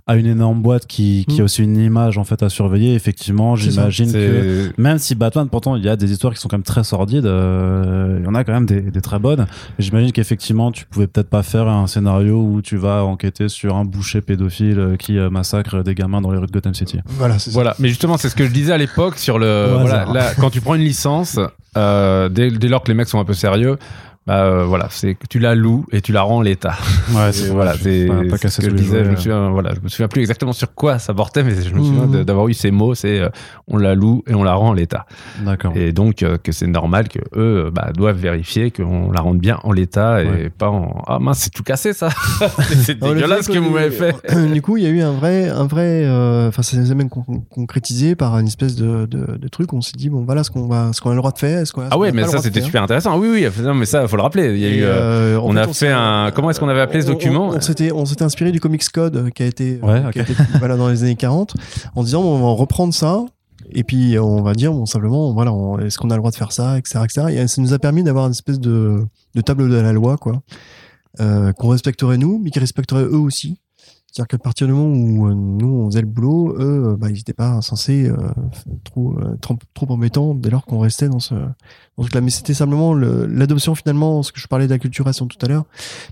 à une énorme boîte qui, qui a mm. aussi une image en fait à surveiller. Effectivement, j'imagine que même si Batman, pourtant, il y a des histoires qui sont quand même très sordides, euh, il y en a quand même des, des très bonnes. J'imagine qu'effectivement, tu pouvais peut-être pas faire un scénario où tu vas enquêter sur un boucher pédophile euh, qui massacre des gamins dans les rues de Gotham City. Voilà, voilà. Mais justement, c'est ce que je disais à l'époque sur le. voilà, quand tu prends une licence, euh, dès, dès, lors que les mecs sont un peu sérieux, bah euh, voilà, c'est que tu la loues et tu la rends en l'état. Ouais, c'est [LAUGHS] voilà, c'est ce que je disais. Je me souviens, voilà, je me souviens plus exactement sur quoi ça portait, mais je me souviens mmh. d'avoir eu ces mots. C'est euh, on la loue et on la rend en l'état. D'accord. Et donc euh, que c'est normal que eux bah, doivent vérifier qu'on la rende bien en l'état et pas en ah mince c'est tout cassé ça. [LAUGHS] [LAUGHS] c'est dégueulasse ce que vous m'avez fait. du coup, il y a eu un vrai, un vrai, enfin ça s'est même concrétisé par une espèce de, de, de truc. On s'est dit bon voilà ce qu'on va, ce qu'on a le droit de faire. Ah ouais, mais ça c'était super intéressant. Oui oui, mais ça faut le rappeler. Il y a eu, euh, euh, on a fait, un. Comment est-ce qu'on avait appelé ce document On, s'était, on s'était inspiré du Comics Code euh, qui a été, qui a été voilà, dans les années 40, en disant on va reprendre ça. Et puis on va dire bon, simplement voilà est-ce qu'on a le droit de faire ça etc etc et ça nous a permis d'avoir une espèce de, de table de la loi quoi euh, qu'on respecterait nous mais qui respecterait eux aussi c'est-à-dire qu'à partir du moment où nous on faisait le boulot, eux, bah, ils n'étaient pas censés euh, trop, trop, trop embêtants dès lors qu'on restait dans ce, dans ce là. Mais c'était simplement l'adoption finalement, ce que je parlais d'acculturation tout à l'heure,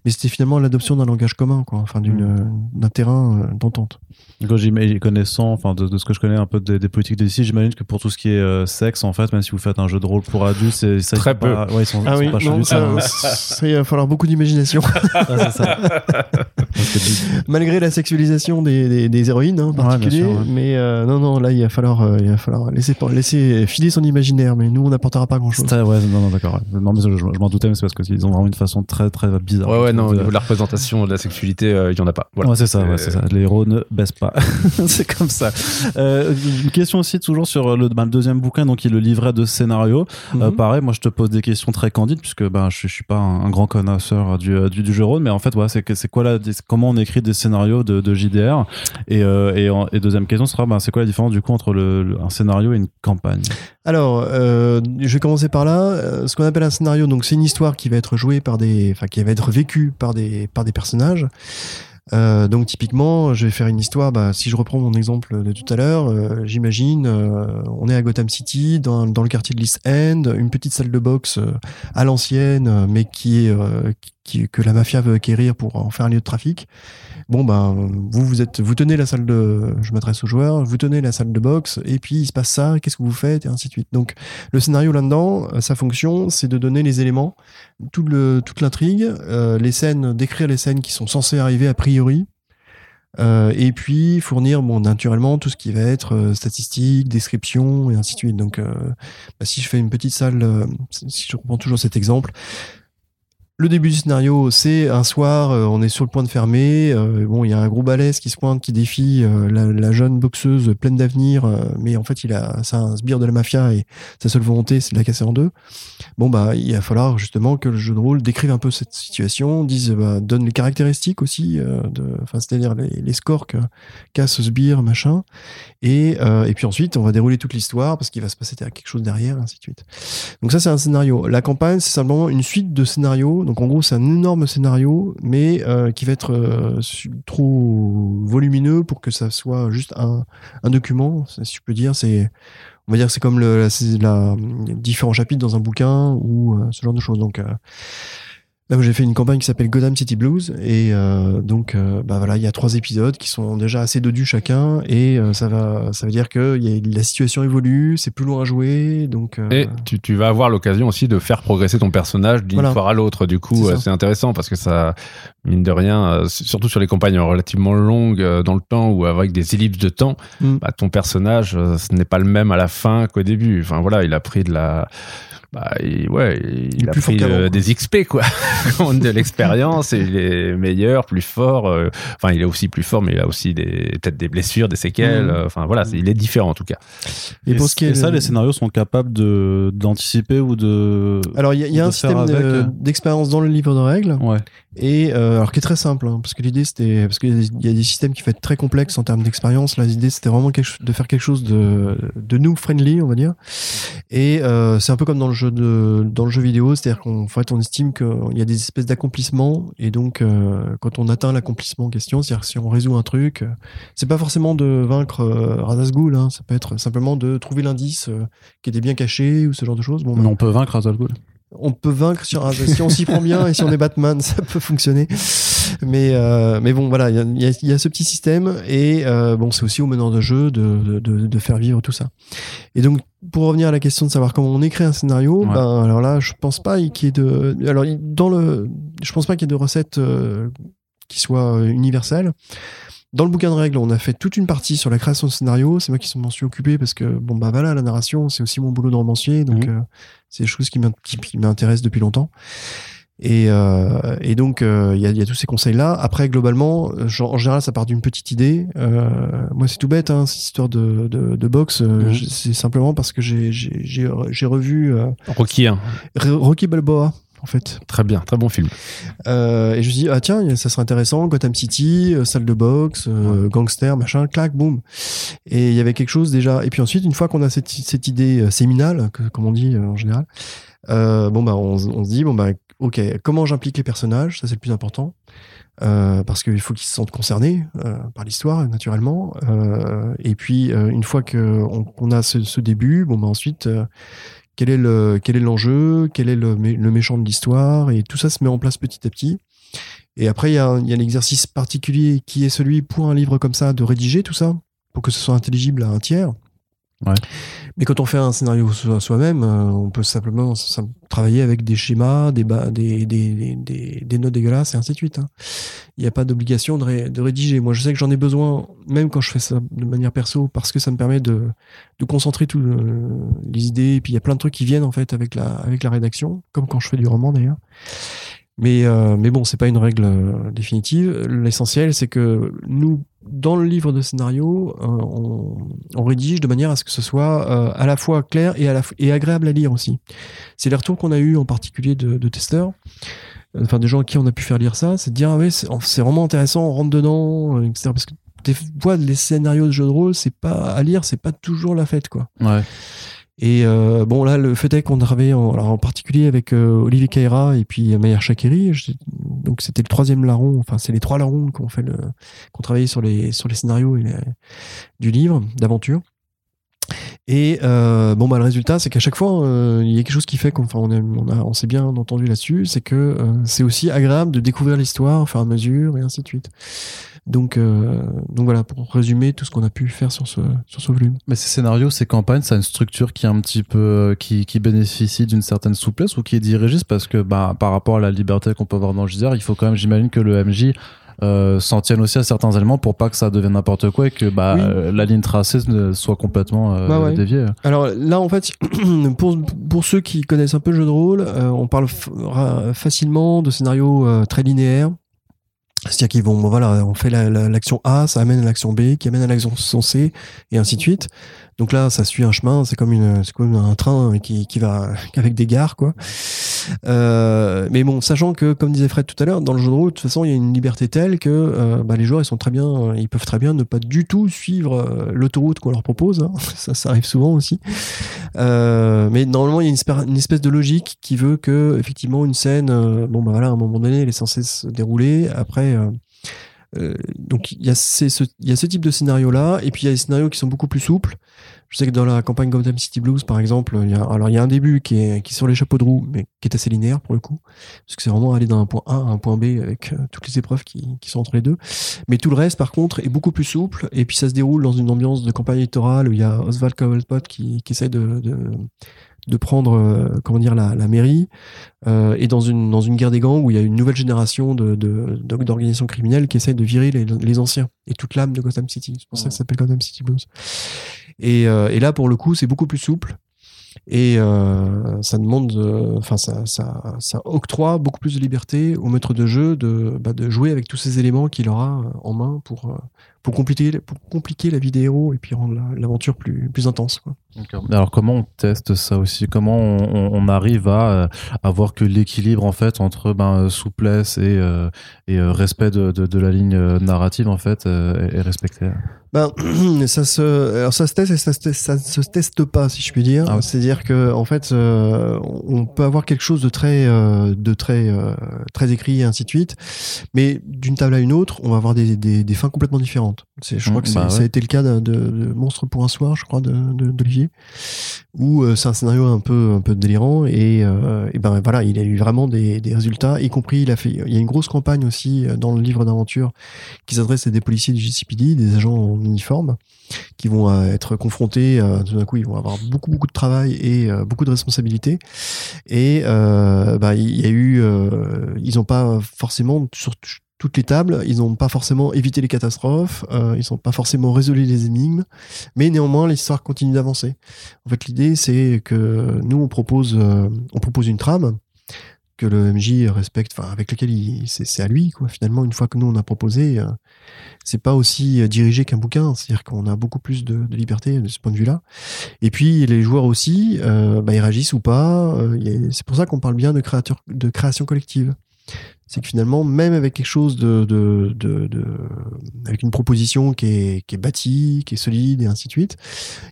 mais c'était finalement l'adoption d'un langage commun, quoi, enfin d'une mmh. d'un terrain d'entente. Quand j'imagine connaissant, enfin de, ce que je connais un peu des, des politiques d'ici, j'imagine que pour tout ce qui est sexe, en fait, même si vous faites un jeu de rôle pour adultes, c'est ça très peu. Pas, ouais, ils sont, ah oui, pas non, ça, [LAUGHS] ça, il va falloir beaucoup d'imagination. [LAUGHS] ah, ça. [LAUGHS] Malgré la sexualisation des, des, héroïnes hein, en particulier. Mais euh, non, non, là, il va falloir, euh, il va falloir laisser, laisser filer son imaginaire. Mais nous, on n'apportera pas grand-chose. Ouais, non, non, d'accord. Non, mais je, je, m'en doutais, mais c'est parce qu'ils ont vraiment une façon très, très bizarre. Ouais, ouais, non, au niveau de la représentation de la sexualité, euh, il y en a pas. Voilà. Ouais, c'est ça, ouais, c'est ça. Les héros ne baissent pas. [LAUGHS] c'est comme ça. une question aussi, toujours sur le, ben, le, deuxième bouquin, donc, qui est le livret de scénario. Mhm. pareil, moi, je te pose des questions très candides, puisque ben, je, je suis pas un, grand connaisseur du, du, du jeu rôle, mais en fait, ouais, c'est quoi la, comment on écrit des scénarios de, de JDR et, euh, et, deuxième question sera, bah, c'est quoi la différence du coup entre le, un scénario et une campagne? Alors, euh, je vais commencer par là. Euh, ce qu'on appelle un scénario, donc c'est une histoire qui va être jouée par des, enfin qui va être vécue par des par des personnages. Euh, donc typiquement, je vais faire une histoire. Bah, si je reprends mon exemple de tout à l'heure, euh, j'imagine, on est à Gotham City, dans, dans, le quartier de l'East End, une petite salle de boxe à l'ancienne, mais qui qui, que la mafia veut acquérir pour en faire un lieu de trafic. Bon ben vous vous êtes vous tenez la salle de je m'adresse aux joueurs, vous tenez la salle de boxe et puis il se passe ça, qu'est-ce que vous faites et ainsi de suite. Donc le scénario là-dedans, sa fonction, c'est de donner les éléments, tout le, toute l'intrigue, euh, les scènes, décrire les scènes qui sont censées arriver a priori. Euh, et puis fournir bon naturellement tout ce qui va être euh, statistique, description et ainsi de suite. Donc euh, bah, si je fais une petite salle, euh, si je reprends toujours cet exemple, le début du scénario, c'est un soir, euh, on est sur le point de fermer. Euh, bon, il y a un gros balèze qui se pointe, qui défie euh, la, jeune boxeuse pleine d'avenir, mais en fait, il a, c'est un sbire de la mafia et sa seule volonté, c'est de la casser en deux. Bon, bah, il va falloir justement que le jeu de rôle décrive un peu cette situation, dise, bah, donne les caractéristiques aussi, de, c'est-à-dire les, les scores qu'a ce sbire, machin. Et, et puis ensuite, on va dérouler toute l'histoire parce qu'il va se passer quelque chose derrière, ainsi de suite. Donc ça, c'est un scénario. La campagne, c'est simplement une suite de scénarios Donc en gros, c'est un énorme scénario, mais qui va être trop volumineux pour que ça soit juste un, document, si je peux dire. C'est on va dire c'est comme différents chapitres dans un bouquin ou ce genre de choses. Donc Là j'ai fait une campagne qui s'appelle Gotham City Blues et euh, donc euh, bah voilà il y a trois épisodes qui sont déjà assez dodus chacun et euh, ça va ça veut dire que y a, la situation évolue c'est plus loin à jouer donc et tu, tu, vas avoir l'occasion aussi de faire progresser ton personnage d'une fois à l'autre du coup c'est intéressant parce que ça mine de rien surtout sur les campagnes relativement longues dans le temps ou avec des ellipses de temps mm. bah, ton personnage ce n'est pas le même à la fin qu'au début. Enfin voilà il a pris de la bah, il, ouais, il, a pris euh, des [LAUGHS] XP, quoi. [LAUGHS] de l'expérience, et il est meilleur, plus fort. Euh, enfin, il est aussi plus fort, mais il a aussi des, peut-être des blessures, des séquelles. Mmh. Enfin, voilà, il est différent, en tout cas. Et, pour ce qui est ça, les scénarios sont capables de, d'anticiper ou de. Alors, il y a, un système euh, d'expérience dans le livre de règles. Ouais. Et, alors, qui est très simple, hein, parce que l'idée, c'était, parce qu'il y, a des systèmes qui font être très complexes en termes d'expérience. Là, l'idée, c'était vraiment de faire quelque chose de, de nous friendly, on va dire. Et c'est un peu comme dans le jeu de, dans le jeu vidéo, c'est-à-dire qu'en fait, on estime qu'il y a des espèces d'accomplissements, et donc euh, quand on atteint l'accomplissement en question, c'est-à-dire si on résout un truc, euh, c'est pas forcément de vaincre euh, Razazgul, hein, ça peut être simplement de trouver l'indice qui était bien caché ou ce genre de choses. Bon, Mais on peut vaincre Razazgul on peut vaincre sur si on s'y prend bien et si on est Batman, ça peut fonctionner. Mais mais bon, voilà, il y a, y a, ce petit système et bon, c'est aussi au meneur de jeu de, de, de, faire vivre tout ça. Et donc pour revenir à la question de savoir comment on écrit un scénario, ben alors là, je pense pas qu'il y ait de, alors dans le, je pense pas qu'il y ait de recettes euh, qui soient euh, universelles. Dans le bouquin de règles, on a fait toute une partie sur la création de scénario. C'est moi qui m'en suis occupé parce que bon bah voilà, la narration, c'est aussi mon boulot de romancier, donc mhm. euh, c'est des choses qui m'intéressent depuis longtemps. Et, euh, et donc, euh, il y, a, y, a, tous ces conseils-là. Après, globalement, en général, ça part d'une petite idée. Euh, moi, c'est tout bête, hein, cette histoire de, de, de boxe. Euh, mhm. C'est simplement parce que j'ai revu... Euh, Rocky hein. Rocky Balboa. En fait. Très bien, très bon film. Euh, et je me dis, ah tiens, ça serait intéressant, Gotham City, salle de boxe, gangster, machin, clac, boum. Et il y avait quelque chose déjà. Et puis ensuite, une fois qu'on a cette, cette idée séminale, comme on dit en général, bon bah on, on, se dit, bon bah ok, comment j'implique les personnages, ça c'est le plus important, euh, parce qu'il faut qu'ils se sentent concernés euh, par l'histoire, naturellement. Euh, et puis, une fois qu'on on a ce, début, bon, bah ensuite, quel est le quel est l'enjeu, quel est le, le méchant de l'histoire, et tout ça se met en place petit à petit. Et après, il y a, y a l'exercice particulier qui est celui pour un livre comme ça de rédiger tout ça pour que ce soit intelligible à un tiers. Mais quand on fait un scénario soi-même, euh, on peut simplement travailler avec des schémas, des, notes dégueulasses et ainsi de suite. Hein. Il n'y a pas d'obligation de, rédiger. Moi, je sais que j'en ai besoin, même quand je fais ça de manière perso, parce que ça me permet de, concentrer toutes les idées. Et puis, il y a plein de trucs qui viennent en fait avec la, avec la rédaction, comme quand je fais du roman d'ailleurs. Mais, euh, mais bon, c'est pas une règle euh, définitive. L'essentiel, c'est que nous, dans le livre de scénario, euh, on, rédige de manière à ce que ce soit euh, à la fois clair et, à la et agréable à lire aussi. C'est les retours qu'on a eu en particulier de, testeurs, enfin des gens à qui on a pu faire lire ça, c'est de dire ah c'est vraiment intéressant, on rentre dedans, etc. Parce que des fois, les scénarios de jeux de rôle, c'est pas à lire, c'est pas toujours la fête, quoi. Ouais. Et euh, bon, là, le fait est qu'on travaillait en, alors en particulier avec euh, Olivier Kaira et puis Mayer Chakiri. Donc, c'était le troisième larron. Enfin, c'est les trois larrons qu'on fait le, qu'on travaillait sur les, sur les scénarios et du livre d'aventure. Et euh, bon, bah, le résultat, c'est qu'à chaque fois, euh, il y a quelque chose qui fait qu'on on, on, s'est bien entendu là-dessus. C'est que euh, c'est aussi agréable de découvrir l'histoire au fur et à mesure et ainsi de suite. Donc, donc voilà, pour résumer tout ce qu'on a pu faire sur ce, sur ce volume. Mais ces scénarios, ces campagnes, ça a une structure qui est un petit peu, qui, qui bénéficie d'une certaine souplesse ou qui est dirigiste parce que bah, par rapport à la liberté qu'on peut avoir dans le il faut quand même, j'imagine que le MJ euh, s'en tienne aussi à certains éléments pour pas que ça devienne n'importe quoi et que bah, la ligne tracée soit complètement euh, bah déviée. Alors là, en fait, [CLEARS THROAT] pour, pour ceux qui connaissent un peu le jeu de rôle, euh, on parle facilement de scénarios très linéaires c'est-à-dire qu'ils vont, voilà, on fait l'action A, ça amène à l'action B, qui amène à l'action C, et ainsi de suite. Donc là, ça suit un chemin, c'est comme une, c'est comme un train qui, qui va [LAUGHS] avec des gares, quoi. Euh, mais bon, sachant que, comme disait Fred tout à l'heure, dans le jeu de rôle, de toute façon, il y a une liberté telle que euh, bah, les joueurs, ils sont très bien, ils peuvent très bien ne pas du tout suivre euh, l'autoroute qu'on leur propose. Hein. [LAUGHS] Ça, ça arrive souvent aussi. mais normalement, il y a une, espèce de logique qui veut que, effectivement, une scène, bon, bah voilà, à un moment donné, elle est censée se dérouler. Après, donc il y, a ce, il y a ce type de scénario là, et puis il y a des scénarios qui sont beaucoup plus souples. Je sais que dans la campagne Gotham City Blues, par exemple, il y a, alors il y a un début qui est, qui est sur les chapeaux de roue, mais qui est assez linéaire pour le coup, parce que c'est vraiment aller d'un point A à un point B avec euh, toutes les épreuves qui, qui, sont entre les deux. Mais tout le reste, par contre, est beaucoup plus souple, et puis ça se déroule dans une ambiance de campagne électorale où il y a Oswald Cobblepot qui, qui essaie de, de de prendre euh, dire la, mairie euh, et dans une guerre des gangs où il y a une nouvelle génération de d'organisations criminelles qui essayent de virer les, anciens et toute l'âme de Gotham City. C'est pour ça que ça s'appelle Gotham City Blues. Et, euh, là pour le coup c'est beaucoup plus souple et ça demande enfin ça ça octroie beaucoup plus de liberté au maître de jeu de bah, de jouer avec tous ces éléments qu'il aura en main pour pour compliquer, pour compliquer la vie des héros et puis rendre l'aventure plus, plus intense. Quoi. Alors comment on teste ça aussi? Comment on, on, arrive à avoir euh, que l'équilibre en fait entre ben, souplesse et, euh, et euh, respect de, de, de, la ligne narrative en fait est, respecté? Ben, [CLEARS THROAT] ça se, alors ça se teste et ça, se, ça se teste pas, si je puis dire. Ah C'est-à-dire que en fait, on peut avoir quelque chose de très, de très, très écrit et ainsi de suite, mais d'une table à une autre, on va avoir des, des, des fins complètement différentes. Je crois mmh, que bah ça a été le cas de, de, Monstre pour un soir, je crois, d'Olivier, où euh, c'est un scénario un peu un peu délirant et, euh, et, ben voilà, il a eu vraiment des, des, résultats, y compris il a fait, il y a une grosse campagne aussi euh, dans le livre d'aventure qui s'adresse à des policiers du GCPD, des agents en uniforme, qui vont être confrontés, tout d'un coup, ils vont avoir beaucoup beaucoup de travail et beaucoup de responsabilités. Et bah, il y a eu, ils n'ont pas forcément sur toutes les tables. Ils n'ont pas forcément évité les catastrophes, euh, ils n'ont pas forcément résolu les énigmes, mais néanmoins l'histoire continue d'avancer. En fait, l'idée c'est que nous on propose, euh, on propose une trame que le MJ respecte, enfin avec lequel c'est à lui quoi. Finalement, une fois que nous on a proposé, euh, c'est pas aussi dirigé qu'un bouquin, c'est-à-dire qu'on a beaucoup plus de, liberté de ce point de vue-là. Et puis les joueurs aussi, bah, ils réagissent ou pas. c'est pour ça qu'on parle bien de créateur, de création collective c'est que finalement, même avec quelque chose de, de, de, de avec une proposition qui est, qui est bâtie, qui est solide et ainsi de suite,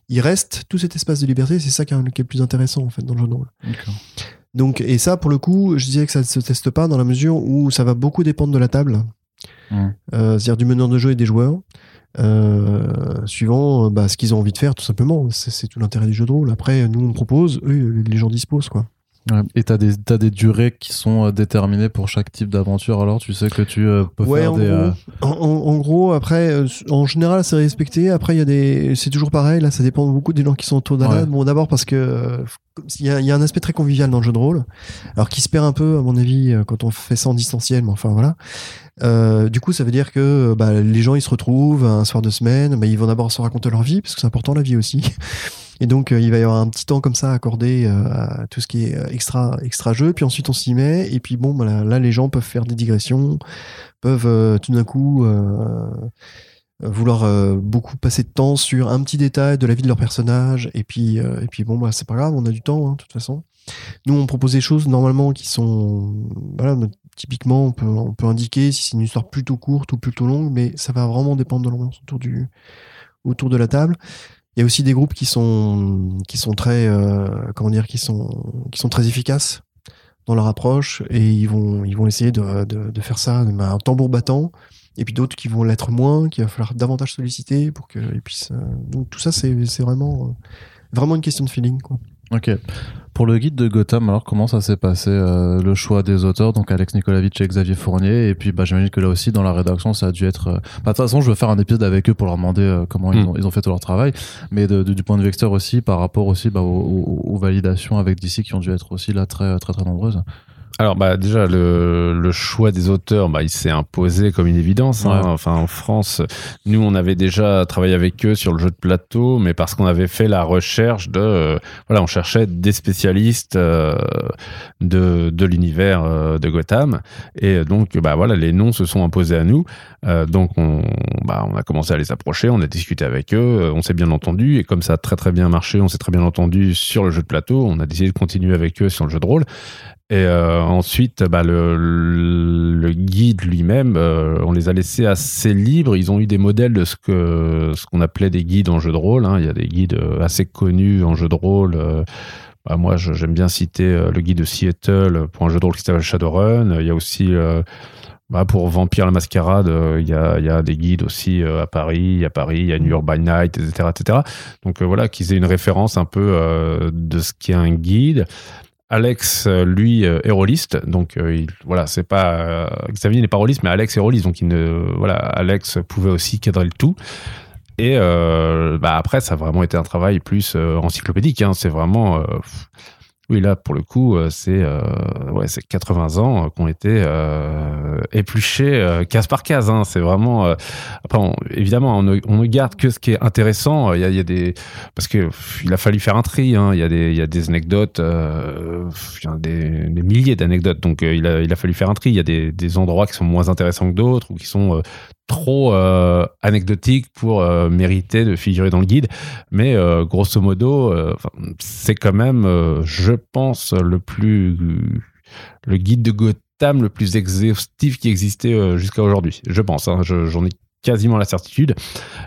il reste tout cet espace de liberté. C'est ça qui est, le plus intéressant en fait dans le jeu de rôle. Donc, et ça, pour le coup, je disais que ça ne se teste pas dans la mesure où ça va beaucoup dépendre de la table, euh, c'est-à-dire du meneur de jeu et des joueurs. Euh, suivant bah, ce qu'ils ont envie de faire tout simplement c'est tout l'intérêt du jeu de rôle après nous on propose eux les gens disposent quoi et t'as des, as des durées qui sont euh, déterminées pour chaque type d'aventure, alors tu sais que tu euh, peux faire en des. Gros, euh, en, gros, après, en général, c'est respecté. Après, il y a des. C'est toujours pareil, là, ça dépend beaucoup des gens qui sont autour la Bon, d'abord parce que il y, a, y, a, un aspect très convivial dans le jeu de rôle, alors qui se perd un peu, à mon avis, quand on fait ça en distanciel, mais enfin voilà. Euh, du coup, ça veut dire que bah, les gens ils se retrouvent un soir de semaine, bah, ils vont d'abord se raconter leur vie parce que c'est important la vie aussi. Et donc, euh, il va y avoir un petit temps comme ça accordé euh, à tout ce qui est euh, extra, extra jeu. Puis ensuite, on s'y met. Et puis, bon, bah, là, les gens peuvent faire des digressions, peuvent tout d'un coup vouloir beaucoup passer de temps sur un petit détail de la vie de leur personnage. Et puis, et puis bon, bah, c'est pas grave, on a du temps, hein, de toute façon. Nous, on propose des choses normalement qui sont, voilà, typiquement, on peut, on peut indiquer si c'est une histoire plutôt courte ou plutôt longue, mais ça va vraiment dépendre de l'ambiance autour autour de la table. Il y a aussi des groupes qui sont qui sont très euh, comment dire qui sont qui sont très efficaces dans leur approche et ils vont ils vont essayer de, de, de faire ça un tambour battant et puis d'autres qui vont l'être moins qu'il va falloir davantage solliciter pour qu'ils puissent donc tout ça c'est c'est vraiment euh, vraiment une question de feeling quoi. Ok. Pour le guide de Gotham, alors comment ça s'est passé euh, le choix des auteurs, donc Alex Nikolavitch et Xavier Fournier, et puis bah, j'imagine que là aussi dans la rédaction ça a dû être. Euh, bah, de toute façon, je vais faire un épisode avec eux pour leur demander euh, comment ils, hmm. ont, ils, ont, fait tout leur travail, mais de, du point de vue extérieur aussi, par rapport aussi bah, aux, aux, validations avec DC qui ont dû être aussi là très très très nombreuses. Alors bah déjà le, le choix des auteurs, bah, il s'est imposé comme une évidence. Hein. Enfin en France, nous on avait déjà travaillé avec eux sur le jeu de plateau, mais parce qu'on avait fait la recherche de euh, voilà, on cherchait des spécialistes euh, de, de l'univers euh, de Gotham, et donc bah voilà les noms se sont imposés à nous. Donc on bah on a commencé à les approcher, on a discuté avec eux, on s'est bien entendu, et comme ça a très très bien marché, on s'est très bien entendu sur le jeu de plateau, on a décidé de continuer avec eux sur le jeu de rôle. Et euh, ensuite, bah, le, guide lui-même, on les a laissés assez libres. Ils ont eu des modèles de ce qu'on appelait des guides en jeu de rôle. Hein. Il y a des guides assez connus en jeu de rôle. Bah, moi, j'aime bien citer le guide de Seattle pour un jeu de rôle qui s'appelle Shadowrun. Il y a aussi bah, pour Vampire la Mascarade, il y, a, y, a, des guides aussi à Paris, à Paris, il y a New York by Night, etc. etc. Donc voilà, qu'ils aient une référence un peu de ce qu'est un guide. Alex, lui, est rôliste, donc il, voilà, c'est pas Xavier n'est pas rôliste, mais Alex est rôliste, donc il voilà, Alex pouvait aussi cadrer le tout. Et bah après, ça a vraiment été un travail plus encyclopédique. Hein, c'est vraiment oui, là, pour le coup, euh, c'est euh, ouais, 80 ans euh, qui ont été épluchés case par case. Hein. C'est vraiment. évidemment, on ne, garde que ce qui est intéressant. Il y a, il y a des parce que il a fallu faire un tri. Hein. Il y a des, il y a des anecdotes, des, milliers d'anecdotes. Donc, il a, il a fallu faire un tri. Il y a des, des endroits qui sont moins intéressants que d'autres ou qui sont trop euh, anecdotique pour euh, mériter de figurer dans le guide. Mais euh, grosso modo, c'est quand même, je pense, le plus le guide de Gotham le plus exhaustif qui existait jusqu'à aujourd'hui. Je pense, hein, j'en ai quasiment la certitude,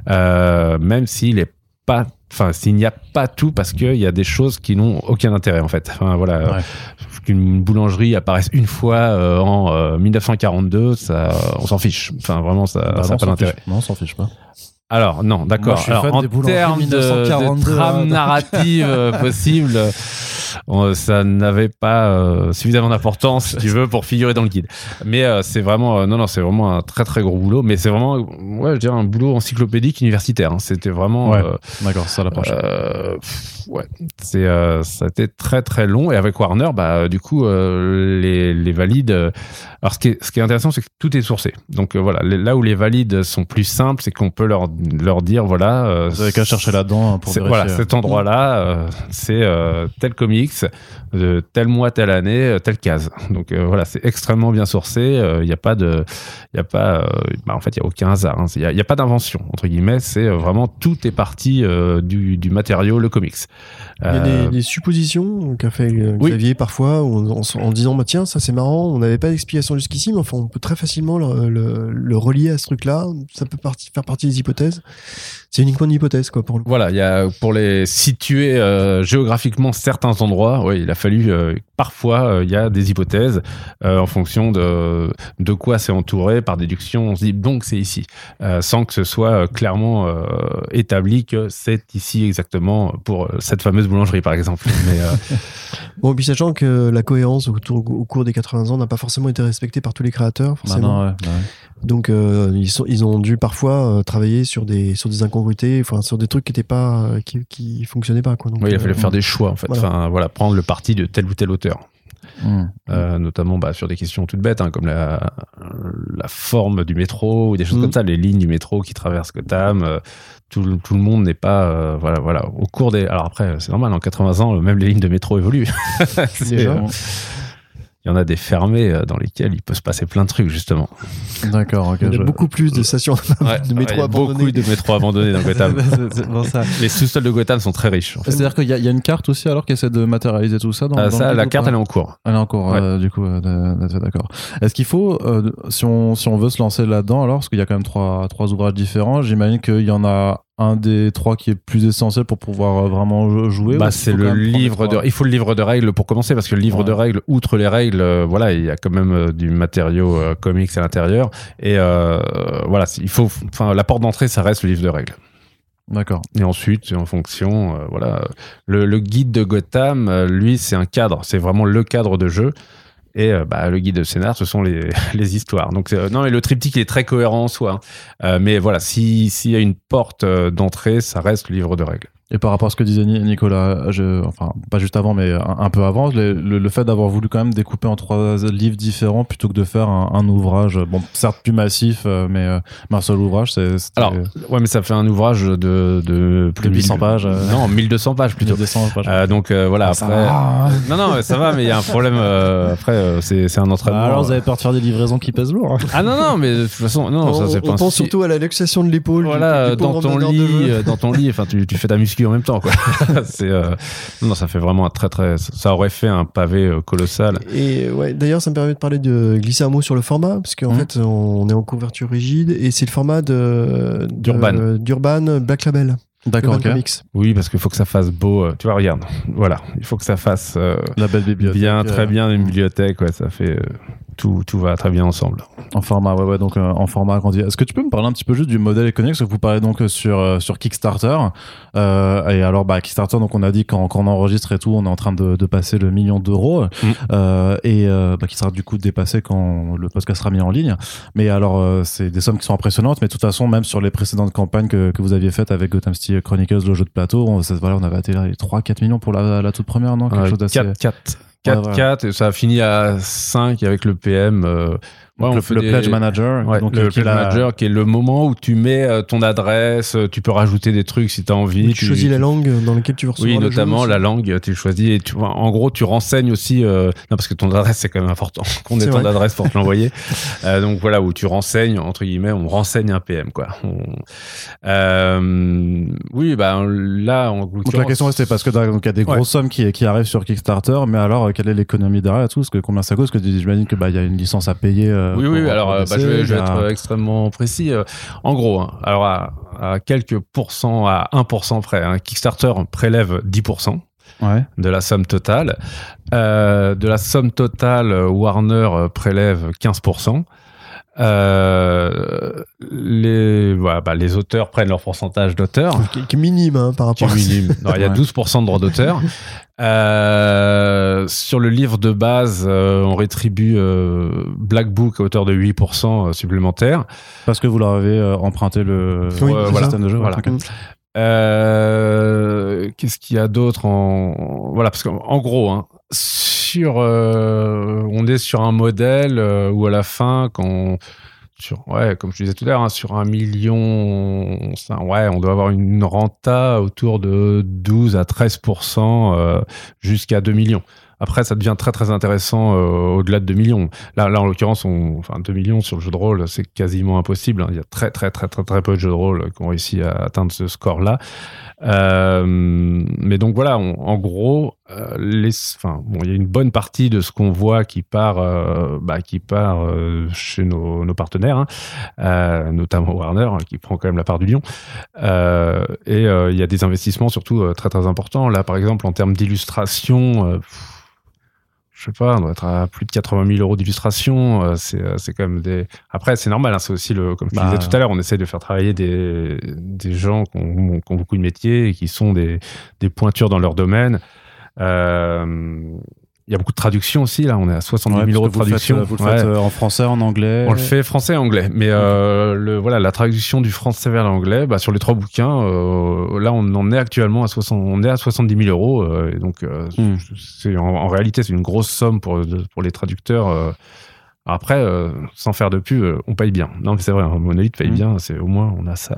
même s'il est pas enfin s'il n'y a pas tout parce qu'il y a des choses qui n'ont aucun intérêt en fait. Enfin, voilà. Qu'une boulangerie apparaisse une fois euh, en 1942 euh, ça on s'en fiche. Enfin vraiment ça n'a bah pas d'intérêt. Non on s'en fiche pas. Alors non d'accord. En termes de, de trame narrative euh, [LAUGHS] possible ça n'avait pas euh, suffisamment d'importance, si tu veux, pour figurer dans le guide. Mais euh, c'est vraiment, euh, non, non, c'est vraiment un très très gros boulot. Mais c'est vraiment, ouais, je dirais un boulot encyclopédique universitaire. Hein. C'était vraiment. Ouais, D'accord, ça l'approche. ouais, c'est, ça a été très très long. Et avec Warner, bah, du coup, les, les valides. alors, ce qui est, ce qui est intéressant, c'est que tout est sourcé. Donc voilà, là où les valides sont plus simples, c'est qu'on peut leur, leur dire, voilà. Vous avez qu'à chercher là-dedans hein, pour vérifier. Voilà, cet endroit-là, c'est tel de tel mois, telle année, euh, telle case. Donc euh, voilà, c'est extrêmement bien sourcé. Il n'y a pas de, il y a pas, bah, en fait, il y a aucun hasard. Il hein. n'y a, pas d'invention entre guillemets. C'est vraiment tout est parti du, du, matériau, le comics. Il y a des, suppositions qu'a fait Xavier parfois en, disant bah tiens ça c'est marrant, on n'avait pas d'explication jusqu'ici, mais enfin on peut très facilement le, le, relier à ce truc-là. Ça peut faire partie des hypothèses. C'est uniquement une hypothèse quoi pour le Voilà, il y a pour les situer géographiquement certains endroits, oui, il a fallu euh, parfois euh, il y a des hypothèses euh, en fonction de de quoi c'est entouré par déduction. On se dit donc c'est ici, sans que ce soit clairement établi que c'est ici exactement pour cette fameuse boulangerie par exemple. [LAUGHS] Mais [LAUGHS] bon, puis sachant que la cohérence au, au, cours des 80 ans n'a pas forcément été respectée par tous les créateurs, bah forcément. Bah donc ils sont ils ont dû parfois travailler sur des sur des enfin sur des trucs qui étaient pas qui qui fonctionnaient pas quoi. Donc, oui, il a fallu faire des choix en fait. Enfin voilà, prendre le parti de tel ou tel auteur. Mmh. Euh, notamment bah, sur des questions toutes bêtes hein, comme la, la, forme du métro ou des choses mmh. comme ça, les lignes du métro qui traversent Gotham. Euh, tout, tout, le monde n'est pas euh, voilà voilà au cours des alors après c'est normal en 80 ans même les lignes de métro évoluent. [LAUGHS] il y en a des fermés euh, dans lesquels il peut se passer plein de trucs justement. D'accord. il y a beaucoup plus de stations de [LAUGHS] métro abandonnées. Beaucoup de métro dans [LAUGHS] Gotham. Les sous-sols de Gotham sont très riches. C'est-à-dire qu'il y, y, a une carte aussi alors qui essaie de matérialiser tout ça. Dans, ah, ça, la carte elle est en cours. Elle est en cours. Euh, du coup, euh, d'accord. Est-ce qu'il faut, si on si on veut se lancer là-dedans alors, parce qu'il y a quand même trois trois ouvrages différents, j'imagine qu'il y en a un des trois qui est plus essentiel pour pouvoir euh, vraiment jouer bah, c'est le livre de il faut le livre de règles pour commencer parce que le livre de règles outre les règles euh, voilà il y a quand même euh, du matériau comics à l'intérieur. Et voilà il faut enfin la porte d'entrée ça reste le livre de règles. D'accord. Et ensuite, en fonction, voilà, le, le, guide de Gotham, lui, c'est un cadre, c'est vraiment le cadre de jeu. Et euh, bah, le guide de scénar, ce sont les, [LAUGHS] les histoires. Donc euh, non, mais le triptyque est très cohérent en soi. Hein. Euh, mais voilà, s'il y a une porte d'entrée, ça reste le livre de règles. Et par rapport à ce que disait Nicolas, je, enfin pas juste avant, mais un, peu avant, le, le, fait d'avoir voulu quand même découper en trois livres différents plutôt que de faire un, un ouvrage, bon certes plus massif, euh, mais, euh, un seul ouvrage, c'est. Alors ouais, mais ça fait un ouvrage de de plus de 800 pages. Euh. Non, 1200 pages plutôt. 1200 pages. Euh, donc voilà ah, après. non non, ça va, mais il y a un problème. après, c'est c'est un entraînement. Ah, alors vous avez peur de faire des livraisons qui pèsent lourd. Hein. Ah non non, mais de toute façon non, on, ça c'est pas. On pense surtout à la luxation de l'épaule. Voilà, dans ton lit, dans ton lit, enfin tu tu fais ta muscu en même temps. Quoi. [LAUGHS] c'est, euh, non, ça fait vraiment un très très. Ça aurait fait un pavé euh, colossal. Et ouais, d'ailleurs, ça me permet de parler de glisser un mot sur le format, parce qu'en mmh. fait, on est en couverture rigide et c'est le format de, d'Urban. d'Urban Black Label. D'accord, Oui, parce qu'il faut que ça fasse beau. Euh, tu vois, regarde, voilà, il faut que ça fasse la belle bibliothèque, bien, très bien une bibliothèque. Ouais, ça fait tout, tout va très bien ensemble. En format, ouais, ouais, donc euh, en format agrandi. Est-ce que tu peux me parler un petit peu juste du modèle économique? Parce que vous parlez donc euh, sur, euh, sur Kickstarter. Euh, et alors, bah, Kickstarter, donc on a dit quand, quand on enregistre et tout, on est en train de, de passer le million d'euros. Mm. et bah, qui sera du coup dépassé quand le podcast sera mis en ligne. Mais alors, c'est des sommes qui sont impressionnantes. Mais de toute façon, même sur les précédentes campagnes que, que vous aviez faites avec Gotham City Chronicles, le jeu de plateau, on, voilà, on avait atteint les 3-4 millions pour la, la toute première, non? Quelque chose d'assez... 4, 4. 4-4 et ça a fini à 5 avec le PM. Ouais, le, pledge manager, donc, le pledge manager qui est le moment où tu mets euh, ton adresse, euh, tu peux rajouter des trucs si tu as envie. tu, choisis la langue dans laquelle tu veux recevoir. Oui, notamment la langue, tu choisis. Et tu, en gros, tu renseignes aussi. Euh, non, parce que ton adresse c'est quand même important [LAUGHS] qu'on ait ton adresse pour te l'envoyer. [LAUGHS] euh, donc voilà où tu renseignes entre guillemets, on renseigne un PM quoi. euh, oui, bah là en Donc la question c'était parce que donc il y a des grosses sommes qui qui arrivent sur Kickstarter, mais alors quelle est l'économie derrière tout Parce que combien ça coûte Parce que j'imagine que bah il y a une licence à payer. Euh, oui, oui, alors euh, bah, je, vais, je, vais, être euh, extrêmement précis. En gros, hein, alors à, à, quelques pourcents, à 1% près, hein, Kickstarter prélève 10%. Ouais. de la somme totale. Euh, de la somme totale, Warner prélève 15%. Euh, les, voilà, bah, les auteurs prennent leur pourcentage d'auteur. Qui, est minime hein, par rapport à minime. Il y a 12% de droits d'auteur. [LAUGHS] Euh, sur le livre de base, euh, on rétribue euh, Black Book à hauteur de 8% euh, supplémentaire. Parce que vous leur avez euh, emprunté le, voilà, système de jeu. Voilà. Qu'est-ce qu'il y a d'autre en voilà parce qu'en gros, hein, sur, on est sur un modèle où à la fin, quand comme je disais tout à l'heure, hein, sur un million, on doit avoir une renta autour de 12 à 13% euh, jusqu'à 2 millions. Après, ça devient très très intéressant euh, au-delà de 2 millions. Là, là en l'occurrence, on, enfin 2 millions sur le jeu de rôle, c'est quasiment impossible. Hein. Il y a très très très très très peu de jeux de rôle qui ont réussi à atteindre ce score-là. Euh, mais donc voilà, en gros, euh, les, enfin, bon, il y a une bonne partie de ce qu'on voit qui part, euh, bah, qui part euh, chez nos, nos partenaires, hein, notamment Warner, hein, qui prend quand même la part du lion. et il y a des investissements surtout très très importants. Là, par exemple, en termes d'illustration je sais pas, on doit être à plus de 80 000 euros d'illustration. C'est, c'est quand même des. Après, c'est normal. Hein, c'est aussi le, comme je disais bah, tout à l'heure, on essaie de faire travailler des, des gens qui ont, qui ont, beaucoup de métiers et qui sont des, des pointures dans leur domaine. Euh, il y a beaucoup de traductions aussi, là. On est à 70 000 euros de traduction. vous le faites euh, en français, en anglais On le fait français et anglais. Mais euh, le, voilà, la traduction du français vers l'anglais, bah, sur les trois bouquins, euh, là, on en est actuellement à 60, on est à 70 000 euros. Euh, et donc, euh, hmm. c'est, en, en, réalité, c'est une grosse somme pour, pour les traducteurs. Après, euh, sans faire de pub, euh, on paye bien. Non, mais c'est vrai, un monolithe paye mmh. bien. C'est au moins on a ça.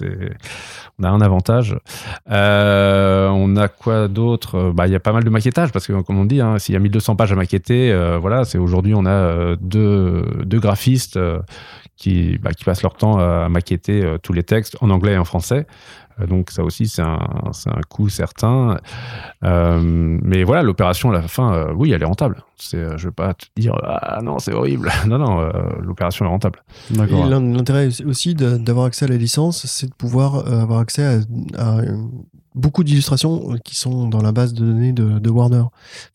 [LAUGHS] on a un avantage. Euh, on a quoi d'autre? Bah, il y a pas mal de maquettage parce que, comme on dit, hein, s'il y a 1200 pages à maqueter, voilà, c'est aujourd'hui on a deux, deux graphistes qui, bah, qui passent leur temps à maqueter tous les textes en anglais et en français. Euh, donc ça aussi, c'est un, un coût certain. Euh, mais voilà, l'opération à la fin, euh, oui, elle est rentable. C'est, je vais pas te dire, ah non, c'est horrible. [LAUGHS] non, non, euh, l'opération est rentable. L'intérêt aussi d'avoir accès à la licence, c'est de pouvoir avoir accès à, à beaucoup d'illustrations qui sont dans la base de données de, de Warner,